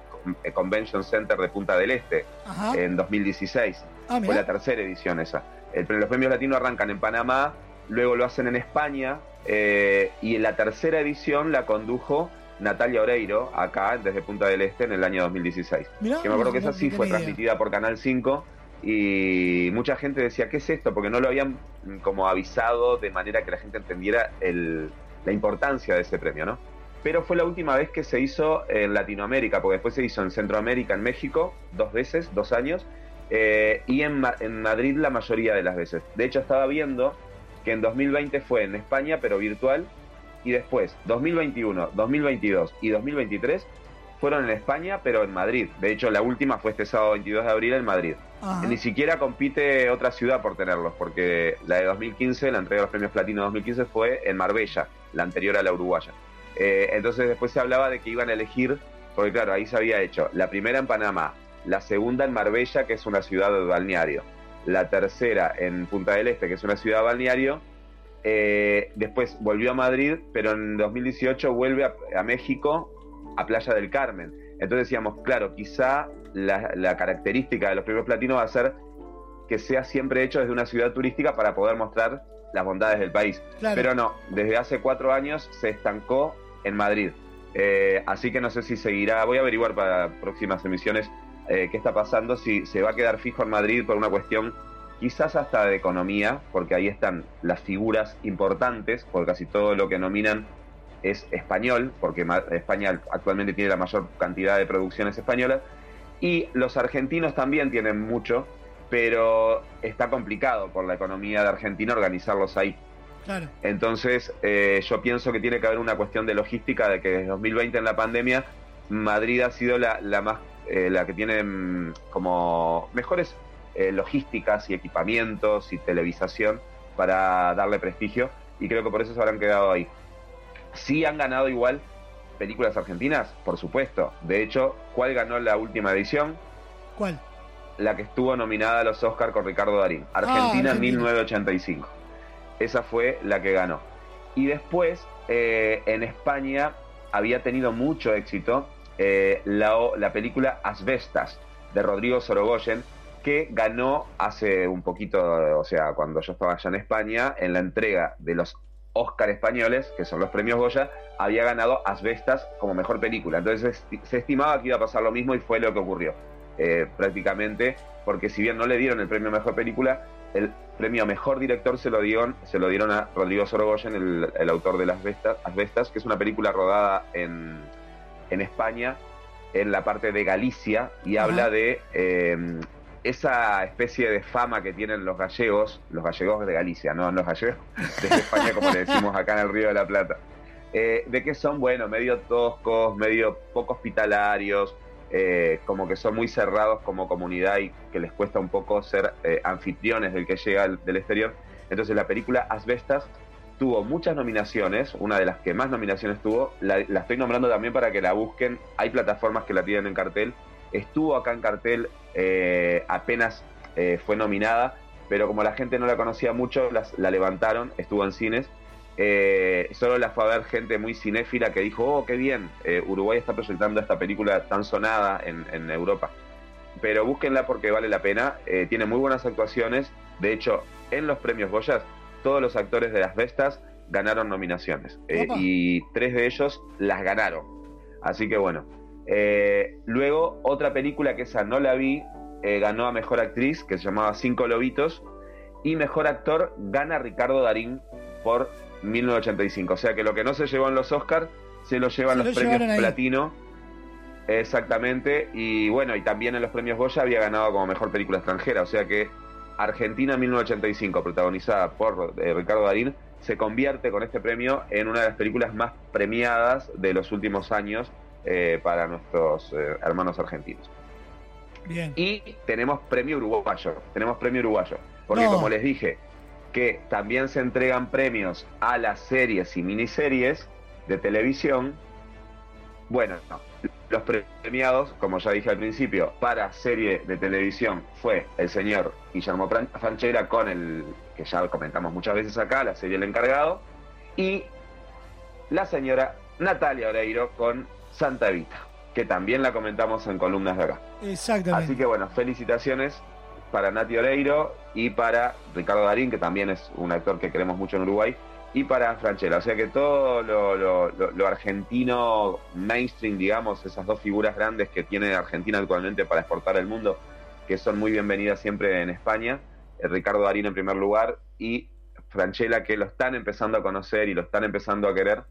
Speaker 35: Convention Center de Punta del Este
Speaker 36: Ajá.
Speaker 35: en 2016.
Speaker 36: Ah,
Speaker 35: Fue la tercera edición esa. El- los premios latinos arrancan en Panamá, luego lo hacen en España eh, y en la tercera edición la condujo Natalia Oreiro acá desde Punta del Este en el año 2016.
Speaker 36: Mirá,
Speaker 35: que me acuerdo que esa sí fue
Speaker 36: idea.
Speaker 35: transmitida por Canal 5 y mucha gente decía, ¿qué es esto? Porque no lo habían mm, como avisado de manera que la gente entendiera el- la importancia de ese premio, ¿no? Pero fue la última vez que se hizo en Latinoamérica, porque después se hizo en Centroamérica, en México, dos veces, dos años, eh, y en Madrid la mayoría de las veces. De hecho, estaba viendo que en 2020 fue en España, pero virtual, y después 2021, 2022 y 2023 fueron en España, pero en Madrid. De hecho, la última fue este sábado 22 de abril en Madrid.
Speaker 36: Ajá.
Speaker 35: Ni siquiera compite otra ciudad por tenerlos, porque la de 2015, la entrega de los premios platino 2015 fue en Marbella, la anterior a la uruguaya. Eh, entonces después se hablaba de que iban a elegir, porque claro, ahí se había hecho la primera en Panamá, la segunda en Marbella, que es una ciudad de balneario, la tercera en Punta del Este, que es una ciudad balneario, eh, después volvió a Madrid, pero en 2018 vuelve a, a México, a Playa del Carmen. Entonces decíamos, claro, quizá la, la característica de los premios platinos va a ser que sea siempre hecho desde una ciudad turística para poder mostrar las bondades del país.
Speaker 36: Claro.
Speaker 35: Pero no, desde hace cuatro años se estancó en Madrid. Eh, así que no sé si seguirá, voy a averiguar para próximas emisiones eh, qué está pasando, si se va a quedar fijo en Madrid por una cuestión quizás hasta de economía, porque ahí están las figuras importantes, porque casi todo lo que nominan es español, porque España actualmente tiene la mayor cantidad de producciones españolas, y los argentinos también tienen mucho, pero está complicado por la economía de Argentina organizarlos ahí.
Speaker 36: Claro.
Speaker 35: Entonces, eh, yo pienso que tiene que haber una cuestión de logística, de que desde 2020 en la pandemia, Madrid ha sido la, la más, eh, la que tiene mm, como mejores eh, logísticas y equipamientos y televisación para darle prestigio, y creo que por eso se habrán quedado ahí. Sí han ganado igual películas argentinas, por supuesto. De hecho, ¿cuál ganó la última edición?
Speaker 36: ¿Cuál?
Speaker 35: la que estuvo nominada a los Oscar con Ricardo Darín. Argentina
Speaker 36: Argentina.
Speaker 35: 1985. Esa fue la que ganó. Y después, eh, en España, había tenido mucho éxito eh, la, la película Asbestas, de Rodrigo Sorogoyen, que ganó hace un poquito, o sea, cuando yo estaba allá en España, en la entrega de los Oscar españoles, que son los premios Goya, había ganado Asbestas como mejor película. Entonces se esti- se estimaba que iba a pasar lo mismo y fue lo que ocurrió eh, prácticamente, porque si bien no le dieron el premio mejor película, el premio mejor director se lo dieron, se lo dieron a Rodrigo Sorogoyen, el, el autor de Las Vestas, Asbestas, que es una película rodada en, en España, en la parte de Galicia, y habla de eh, esa especie de fama que tienen los gallegos, los gallegos de Galicia, no los gallegos de España como le decimos acá en el Río de la Plata, eh, de que son, bueno, medio toscos, medio poco hospitalarios, eh, como que son muy cerrados como comunidad y que les cuesta un poco ser eh, anfitriones del que llega del exterior. Entonces la película Asbestas tuvo muchas nominaciones, una de las que más nominaciones tuvo, la, la estoy nombrando también para que la busquen, hay plataformas que la tienen en cartel, estuvo acá en cartel, eh, apenas eh, fue nominada, pero como la gente no la conocía mucho, las- la levantaron, estuvo en cines, eh, solo la fue a ver gente muy cinéfila que dijo, oh, qué bien, Uruguay está proyectando esta película tan sonada en, en Europa. Pero búsquenla porque vale la pena, tiene muy buenas actuaciones, de hecho, en los premios Goyas, todos los actores de las Vestas ganaron nominaciones y tres de ellos las ganaron. Así que bueno. Eh, luego, otra película que esa no la vi, eh, ganó a Mejor Actriz, que se llamaba Cinco Lobitos, y Mejor Actor gana Ricardo Darín por 1985. O sea que lo que no se llevó en los Oscars, se lo llevan
Speaker 36: Se
Speaker 35: los
Speaker 36: lo
Speaker 35: premios. Platino. Exactamente, y bueno, y también en los premios Goya había ganado como mejor película extranjera, o sea que Argentina 1985, protagonizada por eh, Ricardo Darín, se convierte con este premio en una de las películas más premiadas de los últimos años eh, para nuestros eh, hermanos argentinos.
Speaker 36: Bien.
Speaker 35: Y tenemos premio uruguayo, tenemos premio uruguayo, porque
Speaker 36: No.
Speaker 35: como les dije, que también se entregan premios a las series y miniseries de televisión. Bueno, no. los premiados, como ya dije al principio, para serie de televisión fue el señor Guillermo Fran- Franchera con el que ya comentamos muchas veces acá, la serie El Encargado, y la señora Natalia Oreiro con Santa Evita, que también la comentamos en columnas de acá.
Speaker 36: Exactamente.
Speaker 35: Así que bueno, felicitaciones para Nati Oreiro y para Ricardo Darín, que también es un actor que queremos mucho en Uruguay, y para Franchella. O sea que todo lo, lo- lo- lo argentino mainstream, digamos, esas dos figuras grandes que tiene Argentina actualmente para exportar al mundo, que son muy bienvenidas siempre en España. eh, Ricardo Darín en primer lugar y Franchella que lo están empezando a conocer y lo están empezando a querer.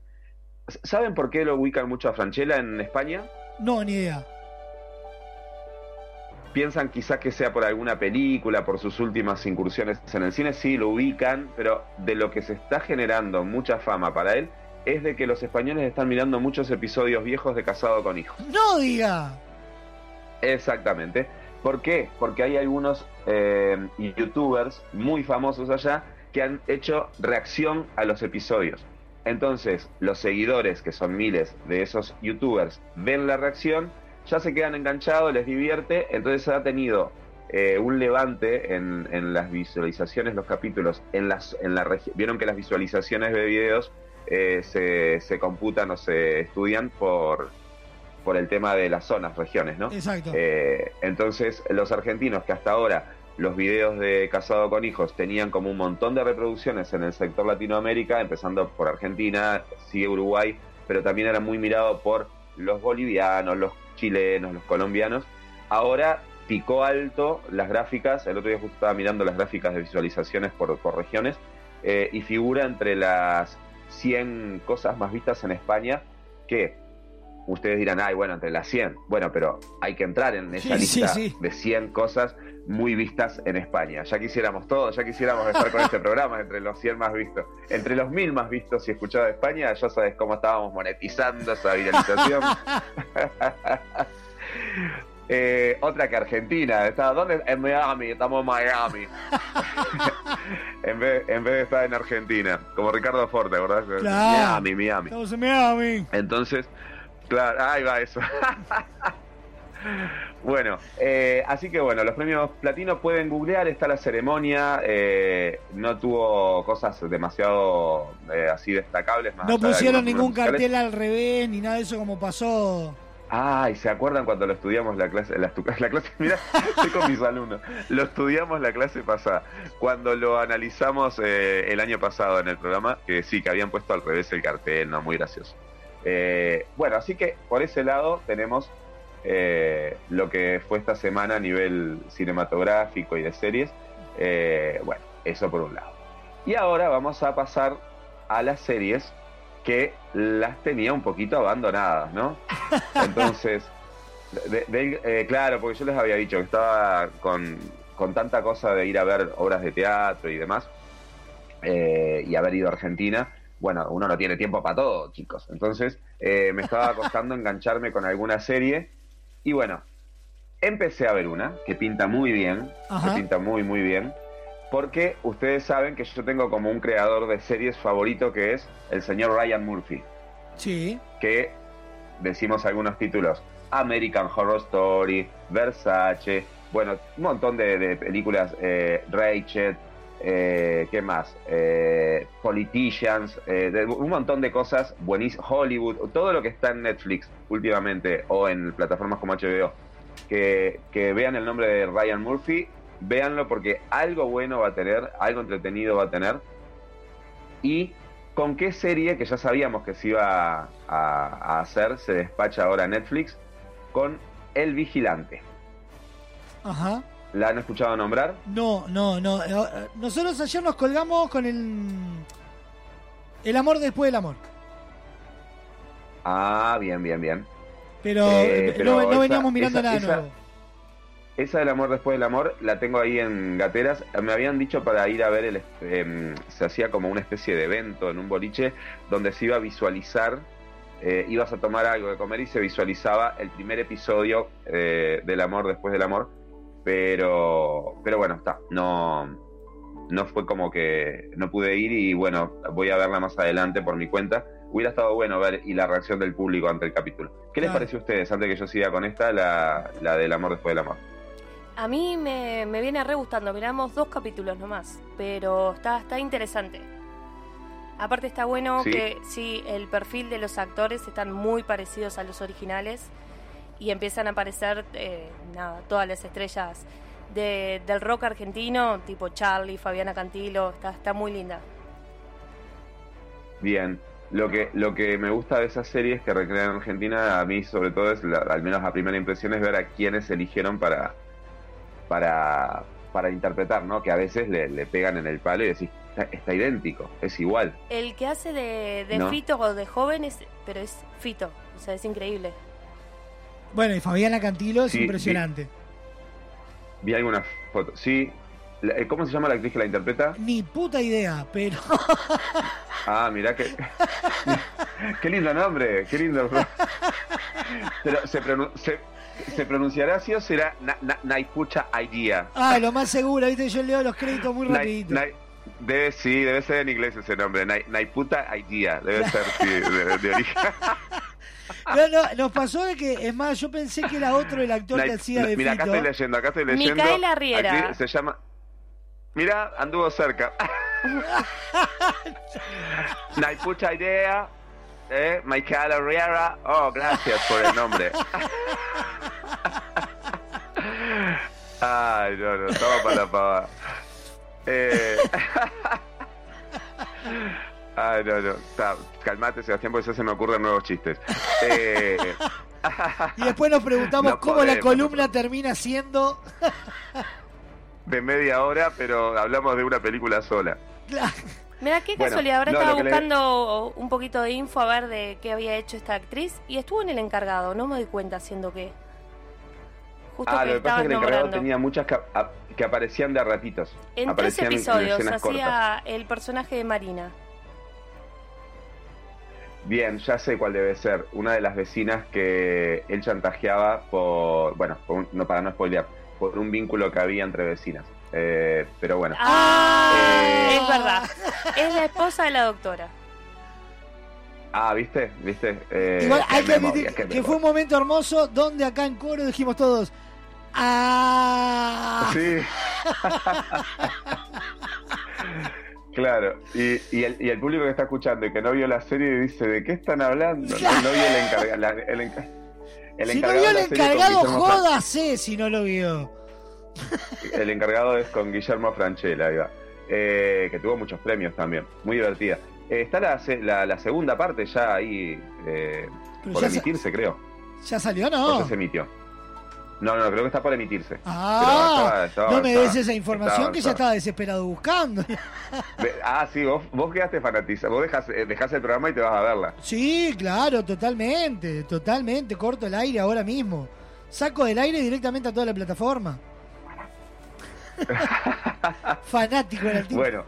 Speaker 35: ¿Saben por qué lo ubican mucho a Franchella en España?
Speaker 36: No, ni idea.
Speaker 35: piensan quizás que sea por alguna película, por sus últimas incursiones en el cine, sí, lo ubican, pero de lo que se está generando mucha fama para él es de que los españoles están mirando muchos episodios viejos de Casado con Hijos.
Speaker 36: No diga.
Speaker 35: Exactamente. ¿Por qué? Porque hay algunos eh, youtubers muy famosos allá que han hecho reacción a los episodios. Entonces, los seguidores, que son miles de esos youtubers, ven la reacción, ya se quedan enganchados, les divierte, entonces ha tenido eh, un levante en, en las visualizaciones, los capítulos, en las, en la vieron que las visualizaciones de videos eh, se, se computan o se estudian por, por el tema de las zonas, regiones, ¿no?
Speaker 36: Exacto.
Speaker 35: Eh, entonces, los argentinos que hasta ahora los videos de Casado con Hijos tenían como un montón de reproducciones en el sector Latinoamérica, empezando por Argentina, sigue Uruguay, pero también era muy mirado por los bolivianos, los chilenos, los colombianos. Ahora picó alto las gráficas, el otro día justo estaba mirando las gráficas de visualizaciones por, por regiones, eh, y figura entre las 100 cosas más vistas en España que ustedes dirán, ay, bueno, entre las 100. Bueno, pero hay que entrar en esa
Speaker 36: Sí, sí,
Speaker 35: lista
Speaker 36: sí.
Speaker 35: de 100 cosas muy vistas en España. Ya quisiéramos todos, ya quisiéramos estar con este programa entre los 100 más vistos. Entre los 1000 más vistos y escuchados de España, ya sabes cómo estábamos monetizando esa viralización. Eh, otra que Argentina. Está, ¿Dónde? En Miami, estamos en Miami. en, vez, en vez de estar en Argentina, como Ricardo Forte, ¿verdad?
Speaker 36: Claro.
Speaker 35: Miami, Miami.
Speaker 36: Estamos en Miami.
Speaker 35: Entonces, claro, ahí va eso. bueno, eh, así que bueno, los premios platino pueden googlear, está la ceremonia, eh, no tuvo cosas demasiado eh, así destacables. Más
Speaker 36: No
Speaker 35: de
Speaker 36: pusieron ningún cartel al revés ni nada de eso como pasó.
Speaker 35: Ay, ¿se acuerdan cuando lo estudiamos la clase? La, la clase, mira, estoy con mis alumnos. Lo estudiamos la clase pasada. Cuando lo analizamos eh, el año pasado en el programa, que sí, que habían puesto al revés el cartel, no, muy gracioso. Eh, bueno, así que por ese lado tenemos eh, lo que fue esta semana a nivel cinematográfico y de series. Eh, bueno, eso por un lado. Y ahora vamos a pasar a las series que las tenía un poquito abandonadas, ¿no? Entonces, de- de- eh, claro, porque yo les había dicho que estaba con, con tanta cosa de ir a ver obras de teatro y demás, eh, y haber ido a Argentina. Bueno, uno no tiene tiempo para todo, chicos. Entonces, eh, me estaba costando engancharme con alguna serie. Y bueno, empecé a ver una que pinta muy bien,
Speaker 36: Ajá.
Speaker 35: que pinta muy, muy bien. Porque ustedes saben que yo tengo como un creador de series favorito que es el señor Ryan Murphy
Speaker 36: Sí.
Speaker 35: que decimos algunos títulos. American Horror Story, Versace, bueno, un montón de, de películas, eh, Rachel, eh, ¿qué más? Eh, Politicians, eh, de- un montón de cosas buenísimas, Hollywood, todo lo que está en Netflix últimamente o en plataformas como HBO, que, que vean el nombre de Ryan Murphy, véanlo porque algo bueno va a tener, algo entretenido va a tener. Y con qué serie, que ya sabíamos que se iba a, a hacer, se despacha ahora Netflix, con El Vigilante.
Speaker 36: Ajá.
Speaker 35: ¿La han escuchado nombrar?
Speaker 36: No, no, no. Eh, eh, Nosotros ayer nos colgamos con el. El amor después del amor.
Speaker 35: Ah, bien, bien, bien.
Speaker 36: Pero,
Speaker 35: Eh,
Speaker 36: eh,
Speaker 35: pero
Speaker 36: no, no
Speaker 35: esa-
Speaker 36: veníamos mirando
Speaker 35: esa-
Speaker 36: nada
Speaker 35: esa-
Speaker 36: nuevo.
Speaker 35: Esa del amor después del amor la tengo ahí en Gateras. Me habían dicho para ir a ver el. em, se hacía como una especie de evento en un boliche donde se iba a visualizar. eh, ibas a tomar algo de comer y se visualizaba el primer episodio eh, del amor después del amor. Pero. Pero bueno, está. No. No fue como que no pude ir y bueno, voy a verla más adelante por mi cuenta. Hubiera estado bueno ver y la reacción del público ante el capítulo. ¿Qué les
Speaker 6: Claro.
Speaker 35: pareció a ustedes antes que yo siga con esta, la, la del amor después del amor?
Speaker 6: A mí me, me viene re gustando, miramos dos capítulos nomás, pero está, está interesante. Aparte está bueno
Speaker 35: Sí.
Speaker 6: que sí, el perfil de los actores están muy parecidos a los originales y empiezan a aparecer eh, nada, todas las estrellas de- del rock argentino, tipo Charlie, Fabiana Cantilo, está, está muy linda.
Speaker 35: Bien. Lo que, lo que me gusta de esas series que recrean en Argentina, a mí sobre todo es, la- al menos la primera impresión, es ver a quiénes eligieron para, para, para interpretar, ¿no? Que a veces le, le pegan en el palo y decís, está, está idéntico, es igual.
Speaker 6: El que hace de, de
Speaker 35: ¿No?
Speaker 6: Fito o de joven, es, pero es Fito, o sea, es increíble.
Speaker 36: Bueno, y Fabiana Cantilo es
Speaker 35: Sí,
Speaker 36: impresionante.
Speaker 35: Vi algunas fotos. Sí. Eh, ¿Cómo se llama la actriz que la interpreta?
Speaker 36: Ni puta idea, pero.
Speaker 35: Ah, mirá que. qué lindo nombre, qué lindo. Pero se, pronun- se, ¿Se pronunciará así o será na, na- Naipucha Idea?
Speaker 36: Ah, lo más seguro, viste, yo leo los créditos muy rapidito.
Speaker 35: Debe, sí, debe ser en inglés ese nombre. Nai- Naiputa Idea. Debe ser, sí, de, de origen.
Speaker 36: No, no, nos pasó de que, es más, yo pensé que era otro el actor que
Speaker 35: Nai-
Speaker 36: hacía de
Speaker 35: Mira, acá estoy leyendo, acá estoy leyendo.
Speaker 6: Micaela Riera.
Speaker 35: Aquí se llama... Mira, anduvo cerca. Naipucha Idea. Eh, Micaela Riera. Oh, gracias por el nombre. Ay, no, no, estaba para la pava. Eh... Ay, no, no. Está, calmate, Sebastián, porque ya se me ocurren nuevos chistes. Eh...
Speaker 36: Y después nos preguntamos
Speaker 35: No
Speaker 36: cómo la
Speaker 35: podemos,
Speaker 36: columna termina siendo.
Speaker 35: de media hora, pero hablamos de una película sola.
Speaker 6: Mira, qué
Speaker 35: Bueno,
Speaker 6: casualidad. Ahora
Speaker 35: no,
Speaker 6: estaba
Speaker 35: que le-
Speaker 6: buscando un poquito de info a ver de qué había hecho esta actriz y estuvo en el encargado. No me doy cuenta haciendo qué. Justo
Speaker 35: ah,
Speaker 6: que
Speaker 35: lo que pasa es que el encargado
Speaker 6: nombrando.
Speaker 35: tenía muchas que, a- que aparecían de ratitos.
Speaker 6: En tres episodios
Speaker 35: escenas cortas.
Speaker 6: hacía el personaje de Marina.
Speaker 35: Bien, ya sé cuál debe ser. Una de las vecinas que él chantajeaba por, bueno, por un- no para no spoilear, por un vínculo que había entre vecinas. Eh, pero bueno.
Speaker 6: Ah, es verdad. Es la esposa de la doctora.
Speaker 35: Ah, ¿viste? ¿Viste? Eh,
Speaker 36: Igual hay que admitir
Speaker 35: qué
Speaker 36: que fue un momento hermoso donde acá en coro dijimos todos. ¡Ah!
Speaker 35: Sí. Claro, y, y, el, y el público que está escuchando y que no vio la serie dice, ¿de qué están hablando? No, no vio el encargado. el, enca- el
Speaker 36: si no
Speaker 35: encargado
Speaker 36: vio el
Speaker 35: la
Speaker 36: encargado, jódase si no lo vio.
Speaker 35: El encargado es con Guillermo Franchella, ahí va. Eh, que tuvo muchos premios también. Muy divertida. Eh, está la, se- la, la segunda parte ya ahí eh, por emitirse, creo.
Speaker 36: ¿Ya salió o
Speaker 35: O
Speaker 36: no?
Speaker 35: ya se emitió. No, no, creo que está por emitirse.
Speaker 36: Ah,
Speaker 35: Pero estaba- estaba-
Speaker 36: no me
Speaker 35: estaba-
Speaker 36: des esa información que ya
Speaker 35: estaba-
Speaker 36: desesperado buscando.
Speaker 35: Ah, sí, vos, vos quedaste fanatizado. Vos dejás, eh, dejás el programa y te vas a verla.
Speaker 36: Sí, claro, totalmente, totalmente. Corto el aire ahora mismo. Saco del aire directamente a toda la plataforma. Fanático era el tipo.
Speaker 35: Bueno,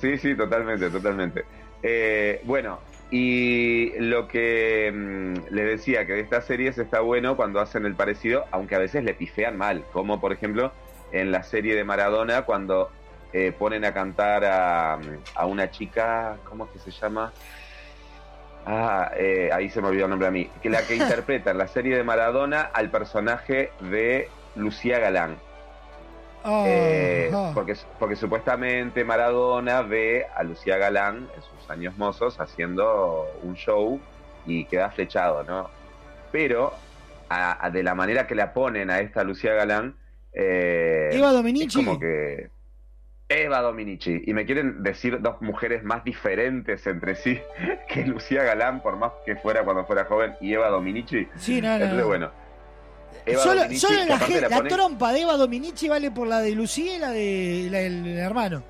Speaker 35: sí, sí, totalmente, totalmente. Eh, bueno, y lo que mm, les decía, que de estas series está bueno cuando hacen el parecido, aunque a veces le pifean mal, como por ejemplo en la serie de Maradona, cuando eh, ponen a cantar a, a una chica, ¿cómo es que se llama? Ah, eh, ahí se me olvidó el nombre a mí. Que la que interpreta en la serie de Maradona al personaje de Lucía Galán. Eh, porque, porque supuestamente Maradona ve a Lucía Galán en sus años mozos haciendo un show y queda flechado, ¿no? Pero a- a- de la manera que la ponen a esta Lucía Galán, eh,
Speaker 36: Eva Dominici.
Speaker 35: es como que Eva Dominici y me quieren decir dos mujeres más diferentes entre sí que Lucía Galán, por más que fuera cuando fuera joven, y Eva Dominici.
Speaker 36: Sí, no, no,
Speaker 35: Entonces,
Speaker 36: no.
Speaker 35: bueno. Eva
Speaker 36: Solo,
Speaker 35: Dominici,
Speaker 36: solo
Speaker 35: que
Speaker 36: la, trompa de Eva Dominici vale por la de Lucía y la de del hermano.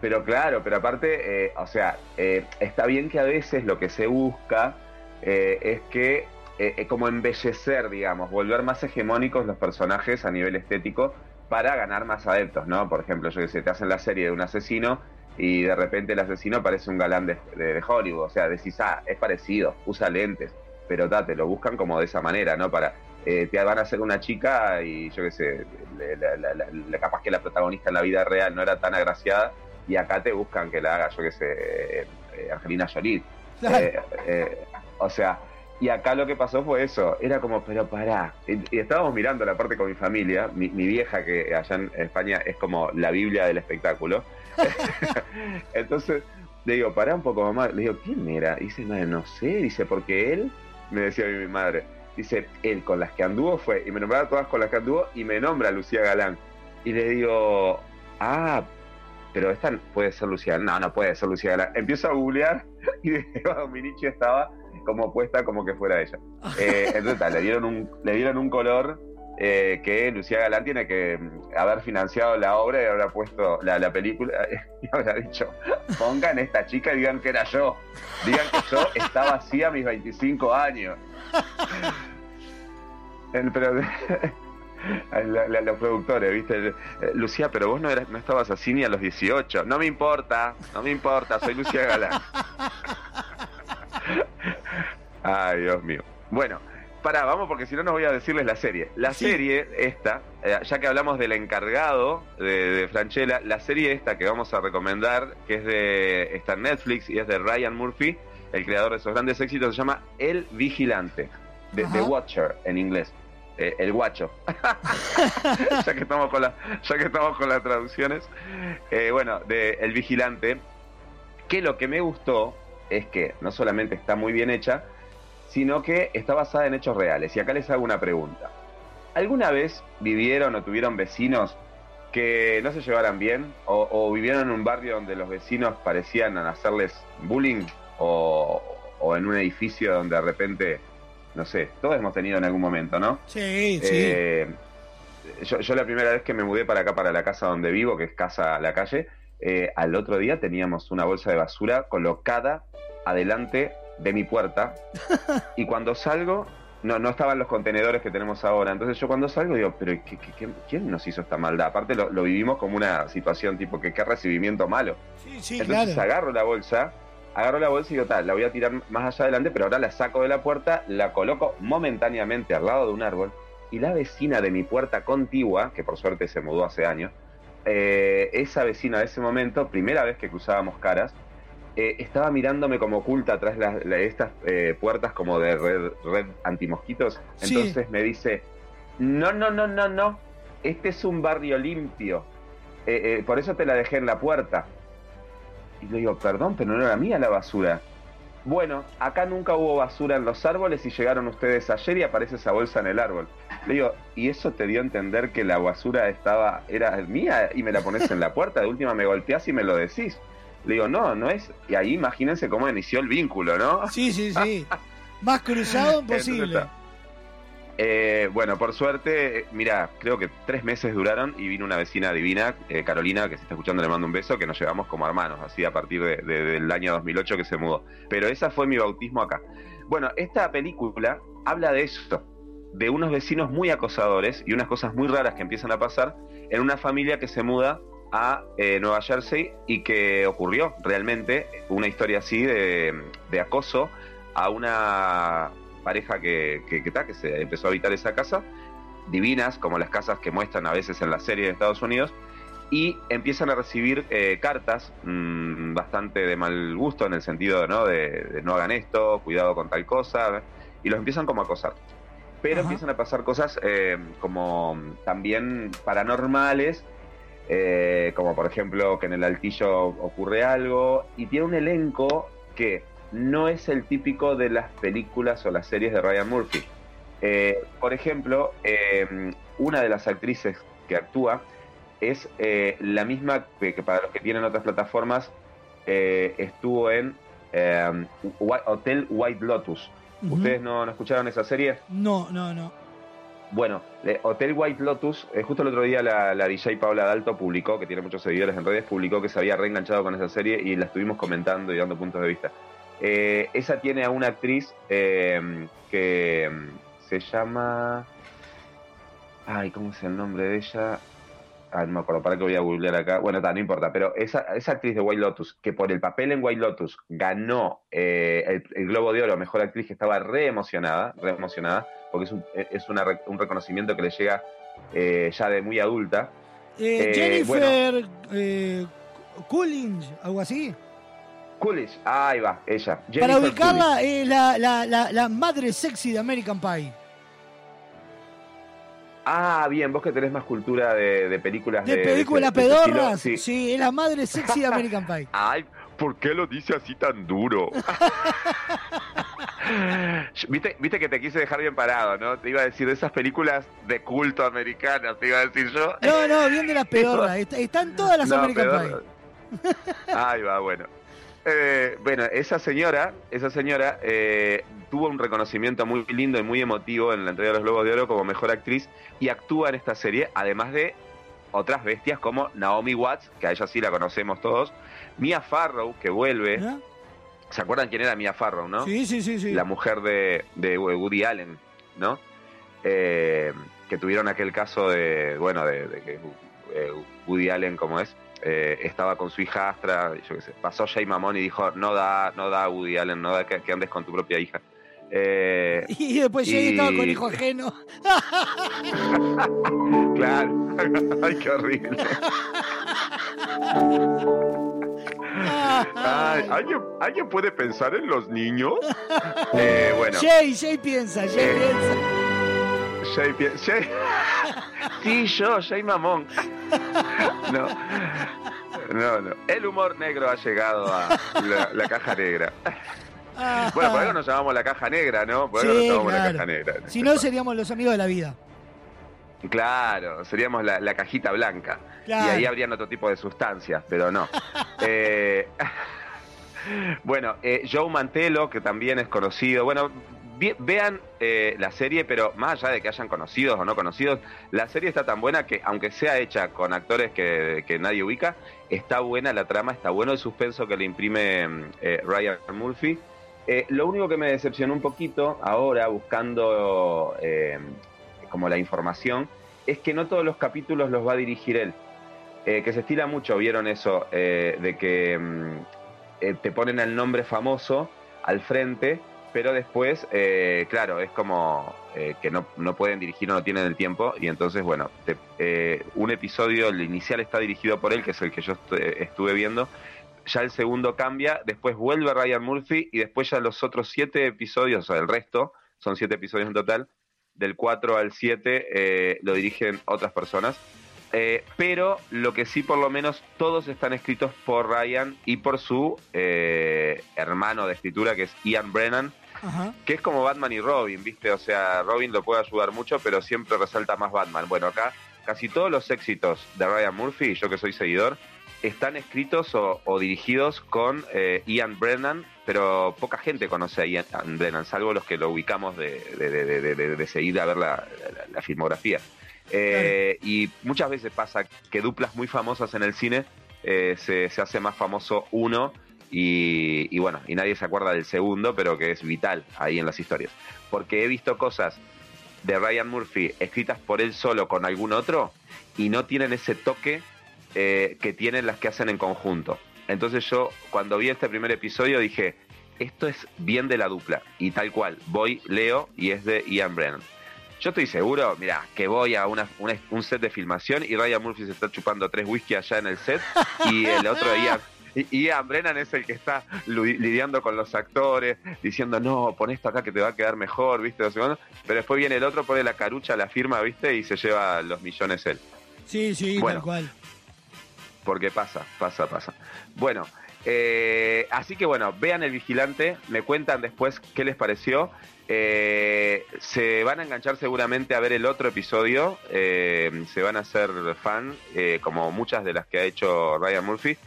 Speaker 35: Pero claro, pero aparte, eh, o sea, eh, está bien que a veces lo que se busca eh, es que, como embellecer, digamos, volver más hegemónicos los personajes a nivel estético para ganar más adeptos, ¿no? Por ejemplo, yo que sé, te hacen la serie de un asesino y de repente el asesino parece un galán de, de- de Hollywood, o sea, decís, ah, es parecido, usa lentes, pero ta, te lo buscan como de esa manera, ¿no? Para, eh, te van a hacer una chica y yo qué sé, la- la- capaz que la protagonista en la vida real no era tan agraciada y acá te buscan que la haga, yo qué sé, eh, eh, Angelina Jolie. Eh, o sea, y acá lo que pasó fue eso, era como, pero pará, y, y estábamos mirando la parte con mi familia, mi, mi vieja que allá en España es como la Biblia del espectáculo. Entonces, le digo, pará un poco mamá, le digo, ¿quién era? dice, madre, no sé, dice, porque él, me decía mi madre, dice, él con las que anduvo fue, y me nombraba todas con las que anduvo, y me nombra Lucía Galán. Y le digo, ah, pero esta puede ser Lucía Galán. No, no puede ser Lucía Galán. Empiezo a googlear y Eva Dominici estaba como puesta como que fuera ella. Eh, entonces, tal, le dieron un, le dieron un color eh, que Lucía Galán tiene que mm, haber financiado la obra y habrá puesto la, la película y habrá dicho, pongan esta chica y digan que era yo. Digan que yo estaba así a mis 25 años. El- los productores, ¿viste? Eh, Lucía, pero vos no, eras, no estabas así ni a los 18. No me importa, no me importa, soy Lucía Galán. Ay, Dios mío. Bueno, Pará, vamos porque si no no voy a decirles la serie. La serie esta, eh, ya que hablamos del encargado de, de Franchella, la serie esta que vamos a recomendar, que es de está en Netflix y es de Ryan Murphy, el creador de esos grandes éxitos, se llama El Vigilante, de The Watcher en inglés. Eh, el guacho. ya que estamos con la, ya que estamos con las traducciones. Eh, bueno, de El Vigilante, que lo que me gustó es que no solamente está muy bien hecha, sino que está basada en hechos reales. Y acá les hago una pregunta. ¿Alguna vez vivieron o tuvieron vecinos que no se llevaran bien? ¿O, o vivieron en un barrio donde los vecinos parecían hacerles bullying? ¿O, o en un edificio donde de repente, no sé, todos hemos tenido en algún momento, ¿no?
Speaker 36: Sí, sí.
Speaker 35: Eh, yo, yo la primera vez que me mudé para acá, para la casa donde vivo, que es casa a la calle, eh, al otro día teníamos una bolsa de basura colocada adelante de mi puerta y cuando salgo no no estaban los contenedores que tenemos ahora. Entonces yo cuando salgo digo pero ¿qué, qué- qué- quién nos hizo esta maldad aparte lo, lo vivimos como una situación tipo que qué recibimiento malo.
Speaker 36: Sí, sí,
Speaker 35: entonces
Speaker 36: claro.
Speaker 35: agarro la bolsa agarro la bolsa y digo tal la voy a tirar más allá adelante pero ahora la saco de la puerta la coloco momentáneamente al lado de un árbol y la vecina de mi puerta contigua que por suerte se mudó hace años eh, esa vecina de ese momento primera vez que cruzábamos caras eh, estaba mirándome como oculta atrás de estas eh, puertas como de red, red antimosquitos.
Speaker 36: Sí.
Speaker 35: Entonces me dice, no, no, no, no, no, este es un barrio limpio. Eh, por eso te la dejé en la puerta. Y le digo, perdón, pero no era mía la basura. Bueno, acá nunca hubo basura en los árboles y llegaron ustedes ayer y aparece esa bolsa en el árbol. Le digo, ¿y eso te dio a entender que la basura estaba era mía y me la pones en la puerta? De última me golpeás y me lo decís. Le digo, no, no es. Y ahí imagínense cómo inició el vínculo, ¿no?
Speaker 36: Sí, sí, sí. Más cruzado imposible.
Speaker 35: Eh, bueno, por suerte, mira, creo que tres meses duraron y vino una vecina divina, eh, Carolina, que se está escuchando, le mando un beso, que nos llevamos como hermanos, así a partir de- de- del año 2008 que se mudó. Pero esa fue mi bautismo acá. Bueno, esta película habla de esto, de unos vecinos muy acosadores y unas cosas muy raras que empiezan a pasar en una familia que se muda a eh, Nueva Jersey y que ocurrió realmente una historia así de, de acoso a una pareja que, que, que, ta, que se empezó a habitar esa casa, divinas, como las casas que muestran a veces en la serie de Estados Unidos, y empiezan a recibir eh, cartas mmm, bastante de mal gusto en el sentido ¿no? De, de, no hagan esto, cuidado con tal cosa, y los empiezan como a acosar. Pero Ajá. empiezan a pasar cosas eh, como también paranormales, eh, como por ejemplo que en el altillo ocurre algo, y tiene un elenco que no es el típico de las películas o las series de Ryan Murphy. Eh, por ejemplo, eh, una de las actrices que actúa es eh, la misma que, que, para los que tienen otras plataformas estuvo en Hotel White Lotus. Uh -huh. ¿Ustedes no, no, escucharon esa serie?
Speaker 36: No, no, no.
Speaker 35: Bueno, Hotel White Lotus, eh, justo el otro día la, la, DJ Paula Dalto publicó, que tiene muchos seguidores en redes, publicó que se había reenganchado con esa serie y la estuvimos comentando y dando puntos de vista. Eh, esa tiene a una actriz eh, que se llama. Ay, ¿cómo es el nombre de ella? Ah, no me acuerdo, para que voy a googlear acá. Bueno, está, no importa, pero esa, esa actriz de White Lotus, que por el papel en White Lotus ganó eh, el, el, Globo de Oro, mejor actriz, que estaba re emocionada, re emocionada, porque es un, es una, un reconocimiento que le llega eh, ya de muy adulta.
Speaker 36: Eh, Jennifer bueno, Coolidge, algo así.
Speaker 35: Coolidge, ahí va, ella.
Speaker 36: Jennifer Para ubicarla, la, la, la, la, madre sexy de American Pie.
Speaker 35: Ah, bien, vos que tenés más cultura de, de películas
Speaker 36: de,
Speaker 35: de
Speaker 36: películas pedorras. Sí. sí, es la madre sexy de American Pie.
Speaker 2: Ay, ¿por qué lo dice así tan duro?
Speaker 35: ¿Viste, Viste que te quise dejar bien parado, ¿no? Te iba a decir de esas películas de culto americanas, te iba a decir yo.
Speaker 36: No, no, bien de las pedorras. Están todas las no, American.
Speaker 35: Pie. Ahí va, bueno. Eh, bueno, esa señora, esa señora eh, tuvo un reconocimiento muy lindo y muy emotivo en la entrega de los Globos de Oro como mejor actriz y actúa en esta serie, además de otras bestias como Naomi Watts, que a ella sí la conocemos todos, Mia Farrow, que vuelve. ¿Eh? ¿Se acuerdan quién era Mia Farrow, no?
Speaker 36: Sí, sí, sí. sí.
Speaker 35: La mujer de, de Woody Allen, ¿no? Eh, que tuvieron aquel caso de, bueno, de, de que Woody Allen, como es, eh, estaba con su hijastra, yo qué sé, pasó Jay Mamón y dijo, no da, no da Woody Allen, no da que, que, andes con tu propia hija. Eh,
Speaker 36: Y después y estaba con hijo ajeno.
Speaker 35: claro. Ay, qué horrible. Ay, ¿alguien, alguien puede pensar en los niños? Eh, bueno.
Speaker 36: Jay, Jay piensa, Jay piensa.
Speaker 35: Jay, pi- Jay- Sí, yo, Jay Mamón. No. No, no. El humor negro ha llegado a la, la caja negra. Bueno, por algo nos llamamos la caja negra, ¿no? Por algo nos
Speaker 36: Sí,
Speaker 35: llamamos la caja negra.
Speaker 36: Si no, seríamos los amigos de la vida.
Speaker 35: Claro, seríamos la, la cajita blanca.
Speaker 36: Claro.
Speaker 35: Y ahí habrían otro tipo de sustancias, pero no. Eh, bueno, eh, Joe Mantelo, que también es conocido. Bueno, vean eh, la serie, pero más allá de que hayan conocidos o no conocidos, la serie está tan buena que, aunque sea hecha con actores que, nadie ubica, está buena la trama, está bueno el suspenso que le imprime mm, eh, Ryan Murphy. Eh, lo único que me decepcionó un poquito ahora, buscando como la información, es que no todos los capítulos los va a dirigir él. Que se estila mucho, vieron eso, de que mm, te ponen el nombre famoso al frente, pero después, eh, claro, es como eh, que no, no pueden dirigir o no tienen el tiempo, y entonces, bueno, eh, un episodio, el inicial está dirigido por él, que es el que yo estu- estuve viendo, ya el segundo cambia, después vuelve Ryan Murphy, y después ya los otros siete episodios, o sea, el resto, son siete episodios en total, del 4 al 7 eh, lo dirigen otras personas. Pero lo que sí, por lo menos, todos están escritos por Ryan y por su hermano de escritura, que es Ian Brennan,
Speaker 36: Ajá.
Speaker 35: que es como Batman y Robin, ¿viste? O sea, Robin lo puede ayudar mucho, pero siempre resalta más Batman. Bueno, acá casi todos los éxitos de Ryan Murphy, yo que soy seguidor, están escritos o, o dirigidos con eh, Ian Brennan, pero poca gente conoce a Ian Brennan, salvo los que lo ubicamos de, de, de, de- de- de seguir a ver la, la- la filmografía. Eh, Y muchas veces pasa que duplas muy famosas en el cine eh, se, se hace más famoso uno y, bueno, y nadie se acuerda del segundo, pero que es vital ahí en las historias. Porque he visto cosas de Ryan Murphy escritas por él solo con algún otro y no tienen ese toque eh, que tienen las que hacen en conjunto. Entonces yo cuando vi este primer episodio dije, esto es bien de la dupla y tal cual, voy, leo y es de Ian Brennan. Yo estoy seguro, mira, que voy a una, una- un set de filmación y Ryan Murphy se está chupando tres whisky allá en el set y el otro Ian, y- Ian Brennan es el que está lidiando con los actores, diciendo, no, pon esto acá que te va a quedar mejor, ¿viste? Sé cuándo. Pero después viene el otro, pone la carucha, la firma, ¿viste? Y se lleva los millones él.
Speaker 36: Sí, sí,
Speaker 35: Bueno.
Speaker 36: tal cual.
Speaker 35: Porque pasa, pasa, pasa. Bueno, eh, así que bueno, vean El Vigilante, me cuentan después qué les pareció. Eh, se van a enganchar seguramente a ver el otro episodio, eh, se van a hacer fan, eh, como muchas de las que ha hecho Ryan Murphy.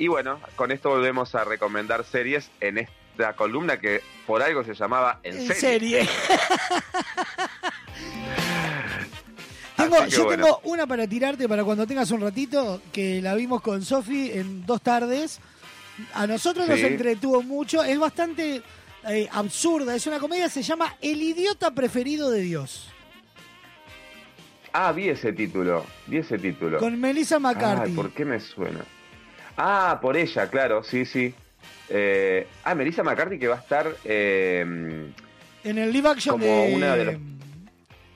Speaker 35: Y bueno, con esto volvemos a recomendar series en esta columna que por algo se llamaba En,
Speaker 36: En
Speaker 35: serie.
Speaker 36: serie. Tengo, yo
Speaker 35: bueno.
Speaker 36: tengo una para tirarte para cuando tengas un ratito, que la vimos con Sofi en dos tardes. A nosotros nos entretuvo mucho, es bastante eh, absurda, es una comedia, se llama El idiota preferido de Dios,
Speaker 35: Ah, vi ese título, vi ese título.
Speaker 36: con Melissa McCarthy.
Speaker 35: Ay, ¿por qué me suena? Ah, por ella, claro, sí, sí. Eh, ah, Melissa McCarthy que va a estar eh,
Speaker 36: en el live action
Speaker 35: como
Speaker 36: de,
Speaker 35: una de los...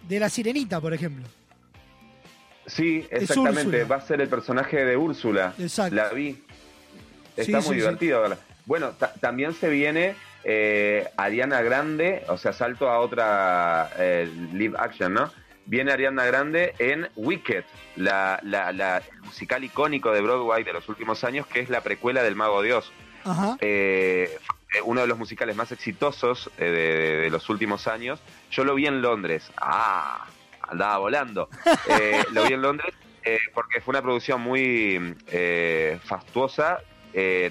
Speaker 36: de La Sirenita, por ejemplo.
Speaker 35: Sí, exactamente, va a ser el personaje de Úrsula.
Speaker 36: Exacto.
Speaker 35: La vi. Está
Speaker 36: Sí,
Speaker 35: muy
Speaker 36: sí,
Speaker 35: divertido. verla. Bueno, ta- también se viene eh, Ariana Grande, o sea, salto a otra eh, live action, ¿no? Viene Ariana Grande en Wicked, la, la, musical icónico de Broadway de los últimos años, que es la precuela del Mago de Oz.
Speaker 36: Ajá.
Speaker 35: Eh, uno de los musicales más exitosos eh, de, los últimos años. Yo lo vi en Londres. Ah, andaba volando. Eh, lo vi en Londres eh, porque fue una producción muy eh, fastuosa.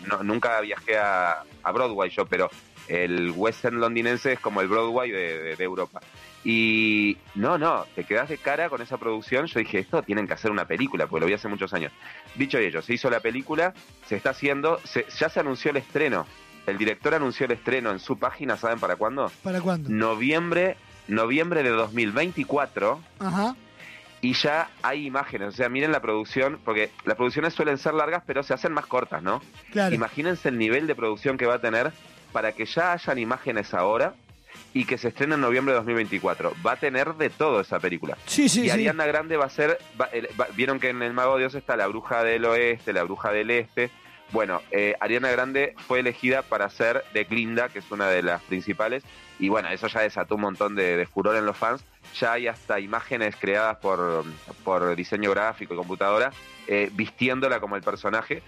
Speaker 35: No- nunca viajé a, a Broadway yo, pero el West End londinense es como el Broadway de, de- de Europa. Y no, no, te quedas de cara con esa producción. Yo dije, esto tienen que hacer una película, porque lo vi hace muchos años. Dicho ello, se hizo la película, se está haciendo, se- ya se anunció el estreno. El director anunció el estreno en su página, ¿saben para cuándo?
Speaker 36: ¿Para cuándo?
Speaker 35: Noviembre, noviembre de 2024
Speaker 36: Ajá.
Speaker 35: y ya hay imágenes. O sea, miren la producción, porque las producciones suelen ser largas, pero se hacen más cortas, ¿no?
Speaker 36: Claro.
Speaker 35: Imagínense el nivel de producción que va a tener para que ya hayan imágenes ahora y que se estrena en noviembre de 2024. Va a tener de todo esa película.
Speaker 3: Sí, sí,
Speaker 35: y
Speaker 3: sí.
Speaker 35: Ariana Grande va a ser, va- va- vieron que en El Mago de Dios está la bruja del oeste, la bruja del este. Bueno, eh, Ariana Grande fue elegida para ser de Glinda, que es una de las principales, y bueno, eso ya desató un montón de, de furor en los fans. Ya hay hasta imágenes creadas por, por diseño gráfico y computadora, eh, vistiéndola como el personaje.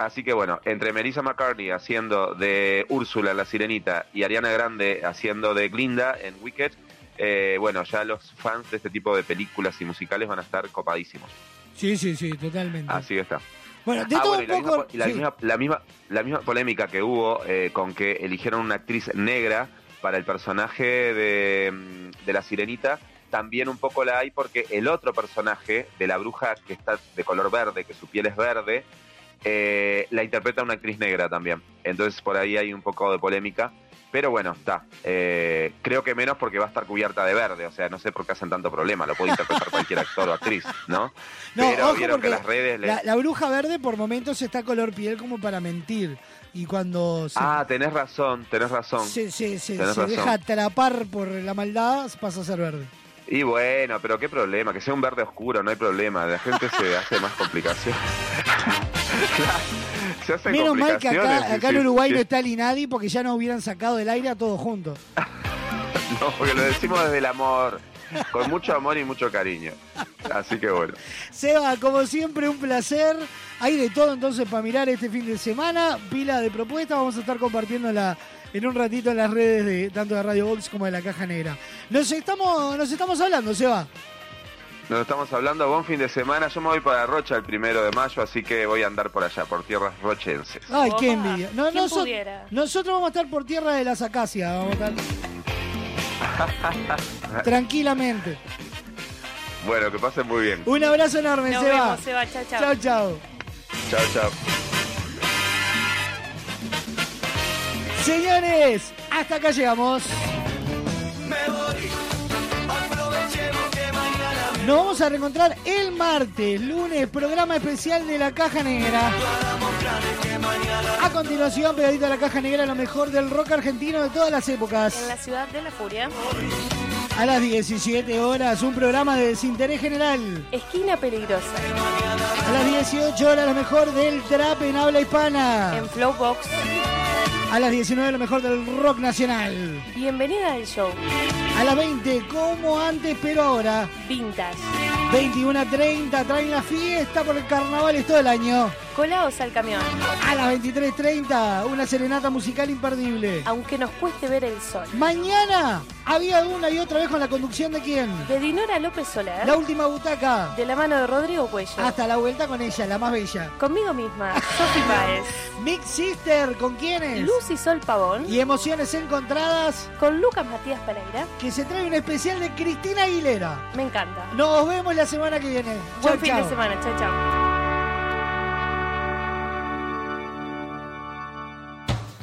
Speaker 35: Así que bueno, entre Melissa McCartney haciendo de Úrsula la sirenita y Ariana Grande haciendo de Glinda en Wicked, eh, bueno, ya los fans de este tipo de películas y musicales van a estar copadísimos.
Speaker 3: Sí, sí, sí, totalmente.
Speaker 35: Así que está.
Speaker 3: Bueno, de
Speaker 35: Ah,
Speaker 3: todo
Speaker 35: bueno, y la,
Speaker 3: un poco.
Speaker 35: misma, la,
Speaker 3: sí.
Speaker 35: misma, la, misma, la misma polémica que hubo eh, con que eligieron una actriz negra para el personaje de, mm, de la sirenita, también un poco la hay porque el otro personaje de la bruja que está de color verde, que su piel es verde, eh, la interpreta una actriz negra también. Entonces por ahí hay un poco de polémica. Pero bueno, está. Eh, creo que menos porque va a estar cubierta de verde. O sea, no sé por qué hacen tanto problema. Lo puede interpretar cualquier actor o actriz, ¿no?
Speaker 3: No,
Speaker 35: Pero vieron que las redes... le-
Speaker 3: La, la bruja verde por momentos está color piel como para mentir. Y cuando se,
Speaker 35: Ah, tenés razón, tenés razón.
Speaker 3: se, se- se-
Speaker 35: tenés
Speaker 3: se
Speaker 35: razón.
Speaker 3: deja atrapar por la maldad, pasa a ser verde.
Speaker 35: Y bueno, pero qué problema, que sea un verde oscuro, no hay problema. La gente se hace más complicación. Claro, se hacen
Speaker 3: Menos mal que acá, acá en Uruguay no está el INADI porque ya nos hubieran sacado del aire a todos juntos.
Speaker 35: No, porque lo decimos desde el amor, con mucho amor y mucho cariño. Así que bueno.
Speaker 3: Seba, como siempre, un placer. Hay de todo entonces para mirar este fin de semana. Pila de propuestas. Vamos a estar compartiéndola en un ratito en las redes de tanto de Radio Box como de la Caja Negra. Nos estamos, nos estamos hablando, Seba.
Speaker 35: Nos estamos hablando, buen fin de semana. Yo me voy para Rocha el primero de mayo, así que voy a andar por allá, por tierras rochenses.
Speaker 3: Ay, qué envidia. No,
Speaker 6: ¿Quién
Speaker 3: noso-
Speaker 6: pudiera?
Speaker 3: nosotros vamos a estar por tierra de las acacias. Vamos a estar tranquilamente.
Speaker 35: Bueno, que pasen muy bien.
Speaker 3: Un abrazo enorme,
Speaker 6: Nos
Speaker 3: Seba.
Speaker 6: vemos, Seba. Chao, chao.
Speaker 3: Chao, chao.
Speaker 35: Chao, chao.
Speaker 3: Señores, hasta acá llegamos. Nos vamos a reencontrar el martes, lunes, programa especial de la Caja Negra. A continuación, pegadito a la Caja Negra, lo mejor del rock argentino de todas las épocas.
Speaker 6: En la ciudad de la furia.
Speaker 3: A las 17 horas, un programa de desinterés general.
Speaker 6: Esquina peligrosa.
Speaker 3: A las 18 horas, lo mejor del trap en habla hispana.
Speaker 6: En Flowbox.
Speaker 3: A las 19, lo mejor del rock nacional.
Speaker 6: Bienvenida al show.
Speaker 3: A las 20, como antes, pero ahora.
Speaker 6: Vintage.
Speaker 3: 21 a 30, traen la fiesta por el carnaval es todo el año.
Speaker 6: Colados al camión.
Speaker 3: A las 23.30, una serenata musical imperdible.
Speaker 6: Aunque nos cueste ver el sol.
Speaker 3: Mañana había una y otra vez con la conducción de quién?
Speaker 6: De Dinora López Soler.
Speaker 3: La última butaca.
Speaker 6: De la mano de Rodrigo Cuello.
Speaker 3: Hasta la vuelta con ella, la más bella.
Speaker 6: Conmigo misma, Sofi Páez.
Speaker 3: Mix Sister, ¿con quiénes?
Speaker 6: Luz y Sol Pavón.
Speaker 3: Y emociones encontradas.
Speaker 6: Con Lucas Matías Pereira.
Speaker 3: Que se trae un especial de Cristina Aguilera.
Speaker 6: Me encanta.
Speaker 3: Nos vemos la semana que viene.
Speaker 6: Buen
Speaker 3: Chau,
Speaker 6: fin
Speaker 3: chau.
Speaker 6: de semana. Chao, chao.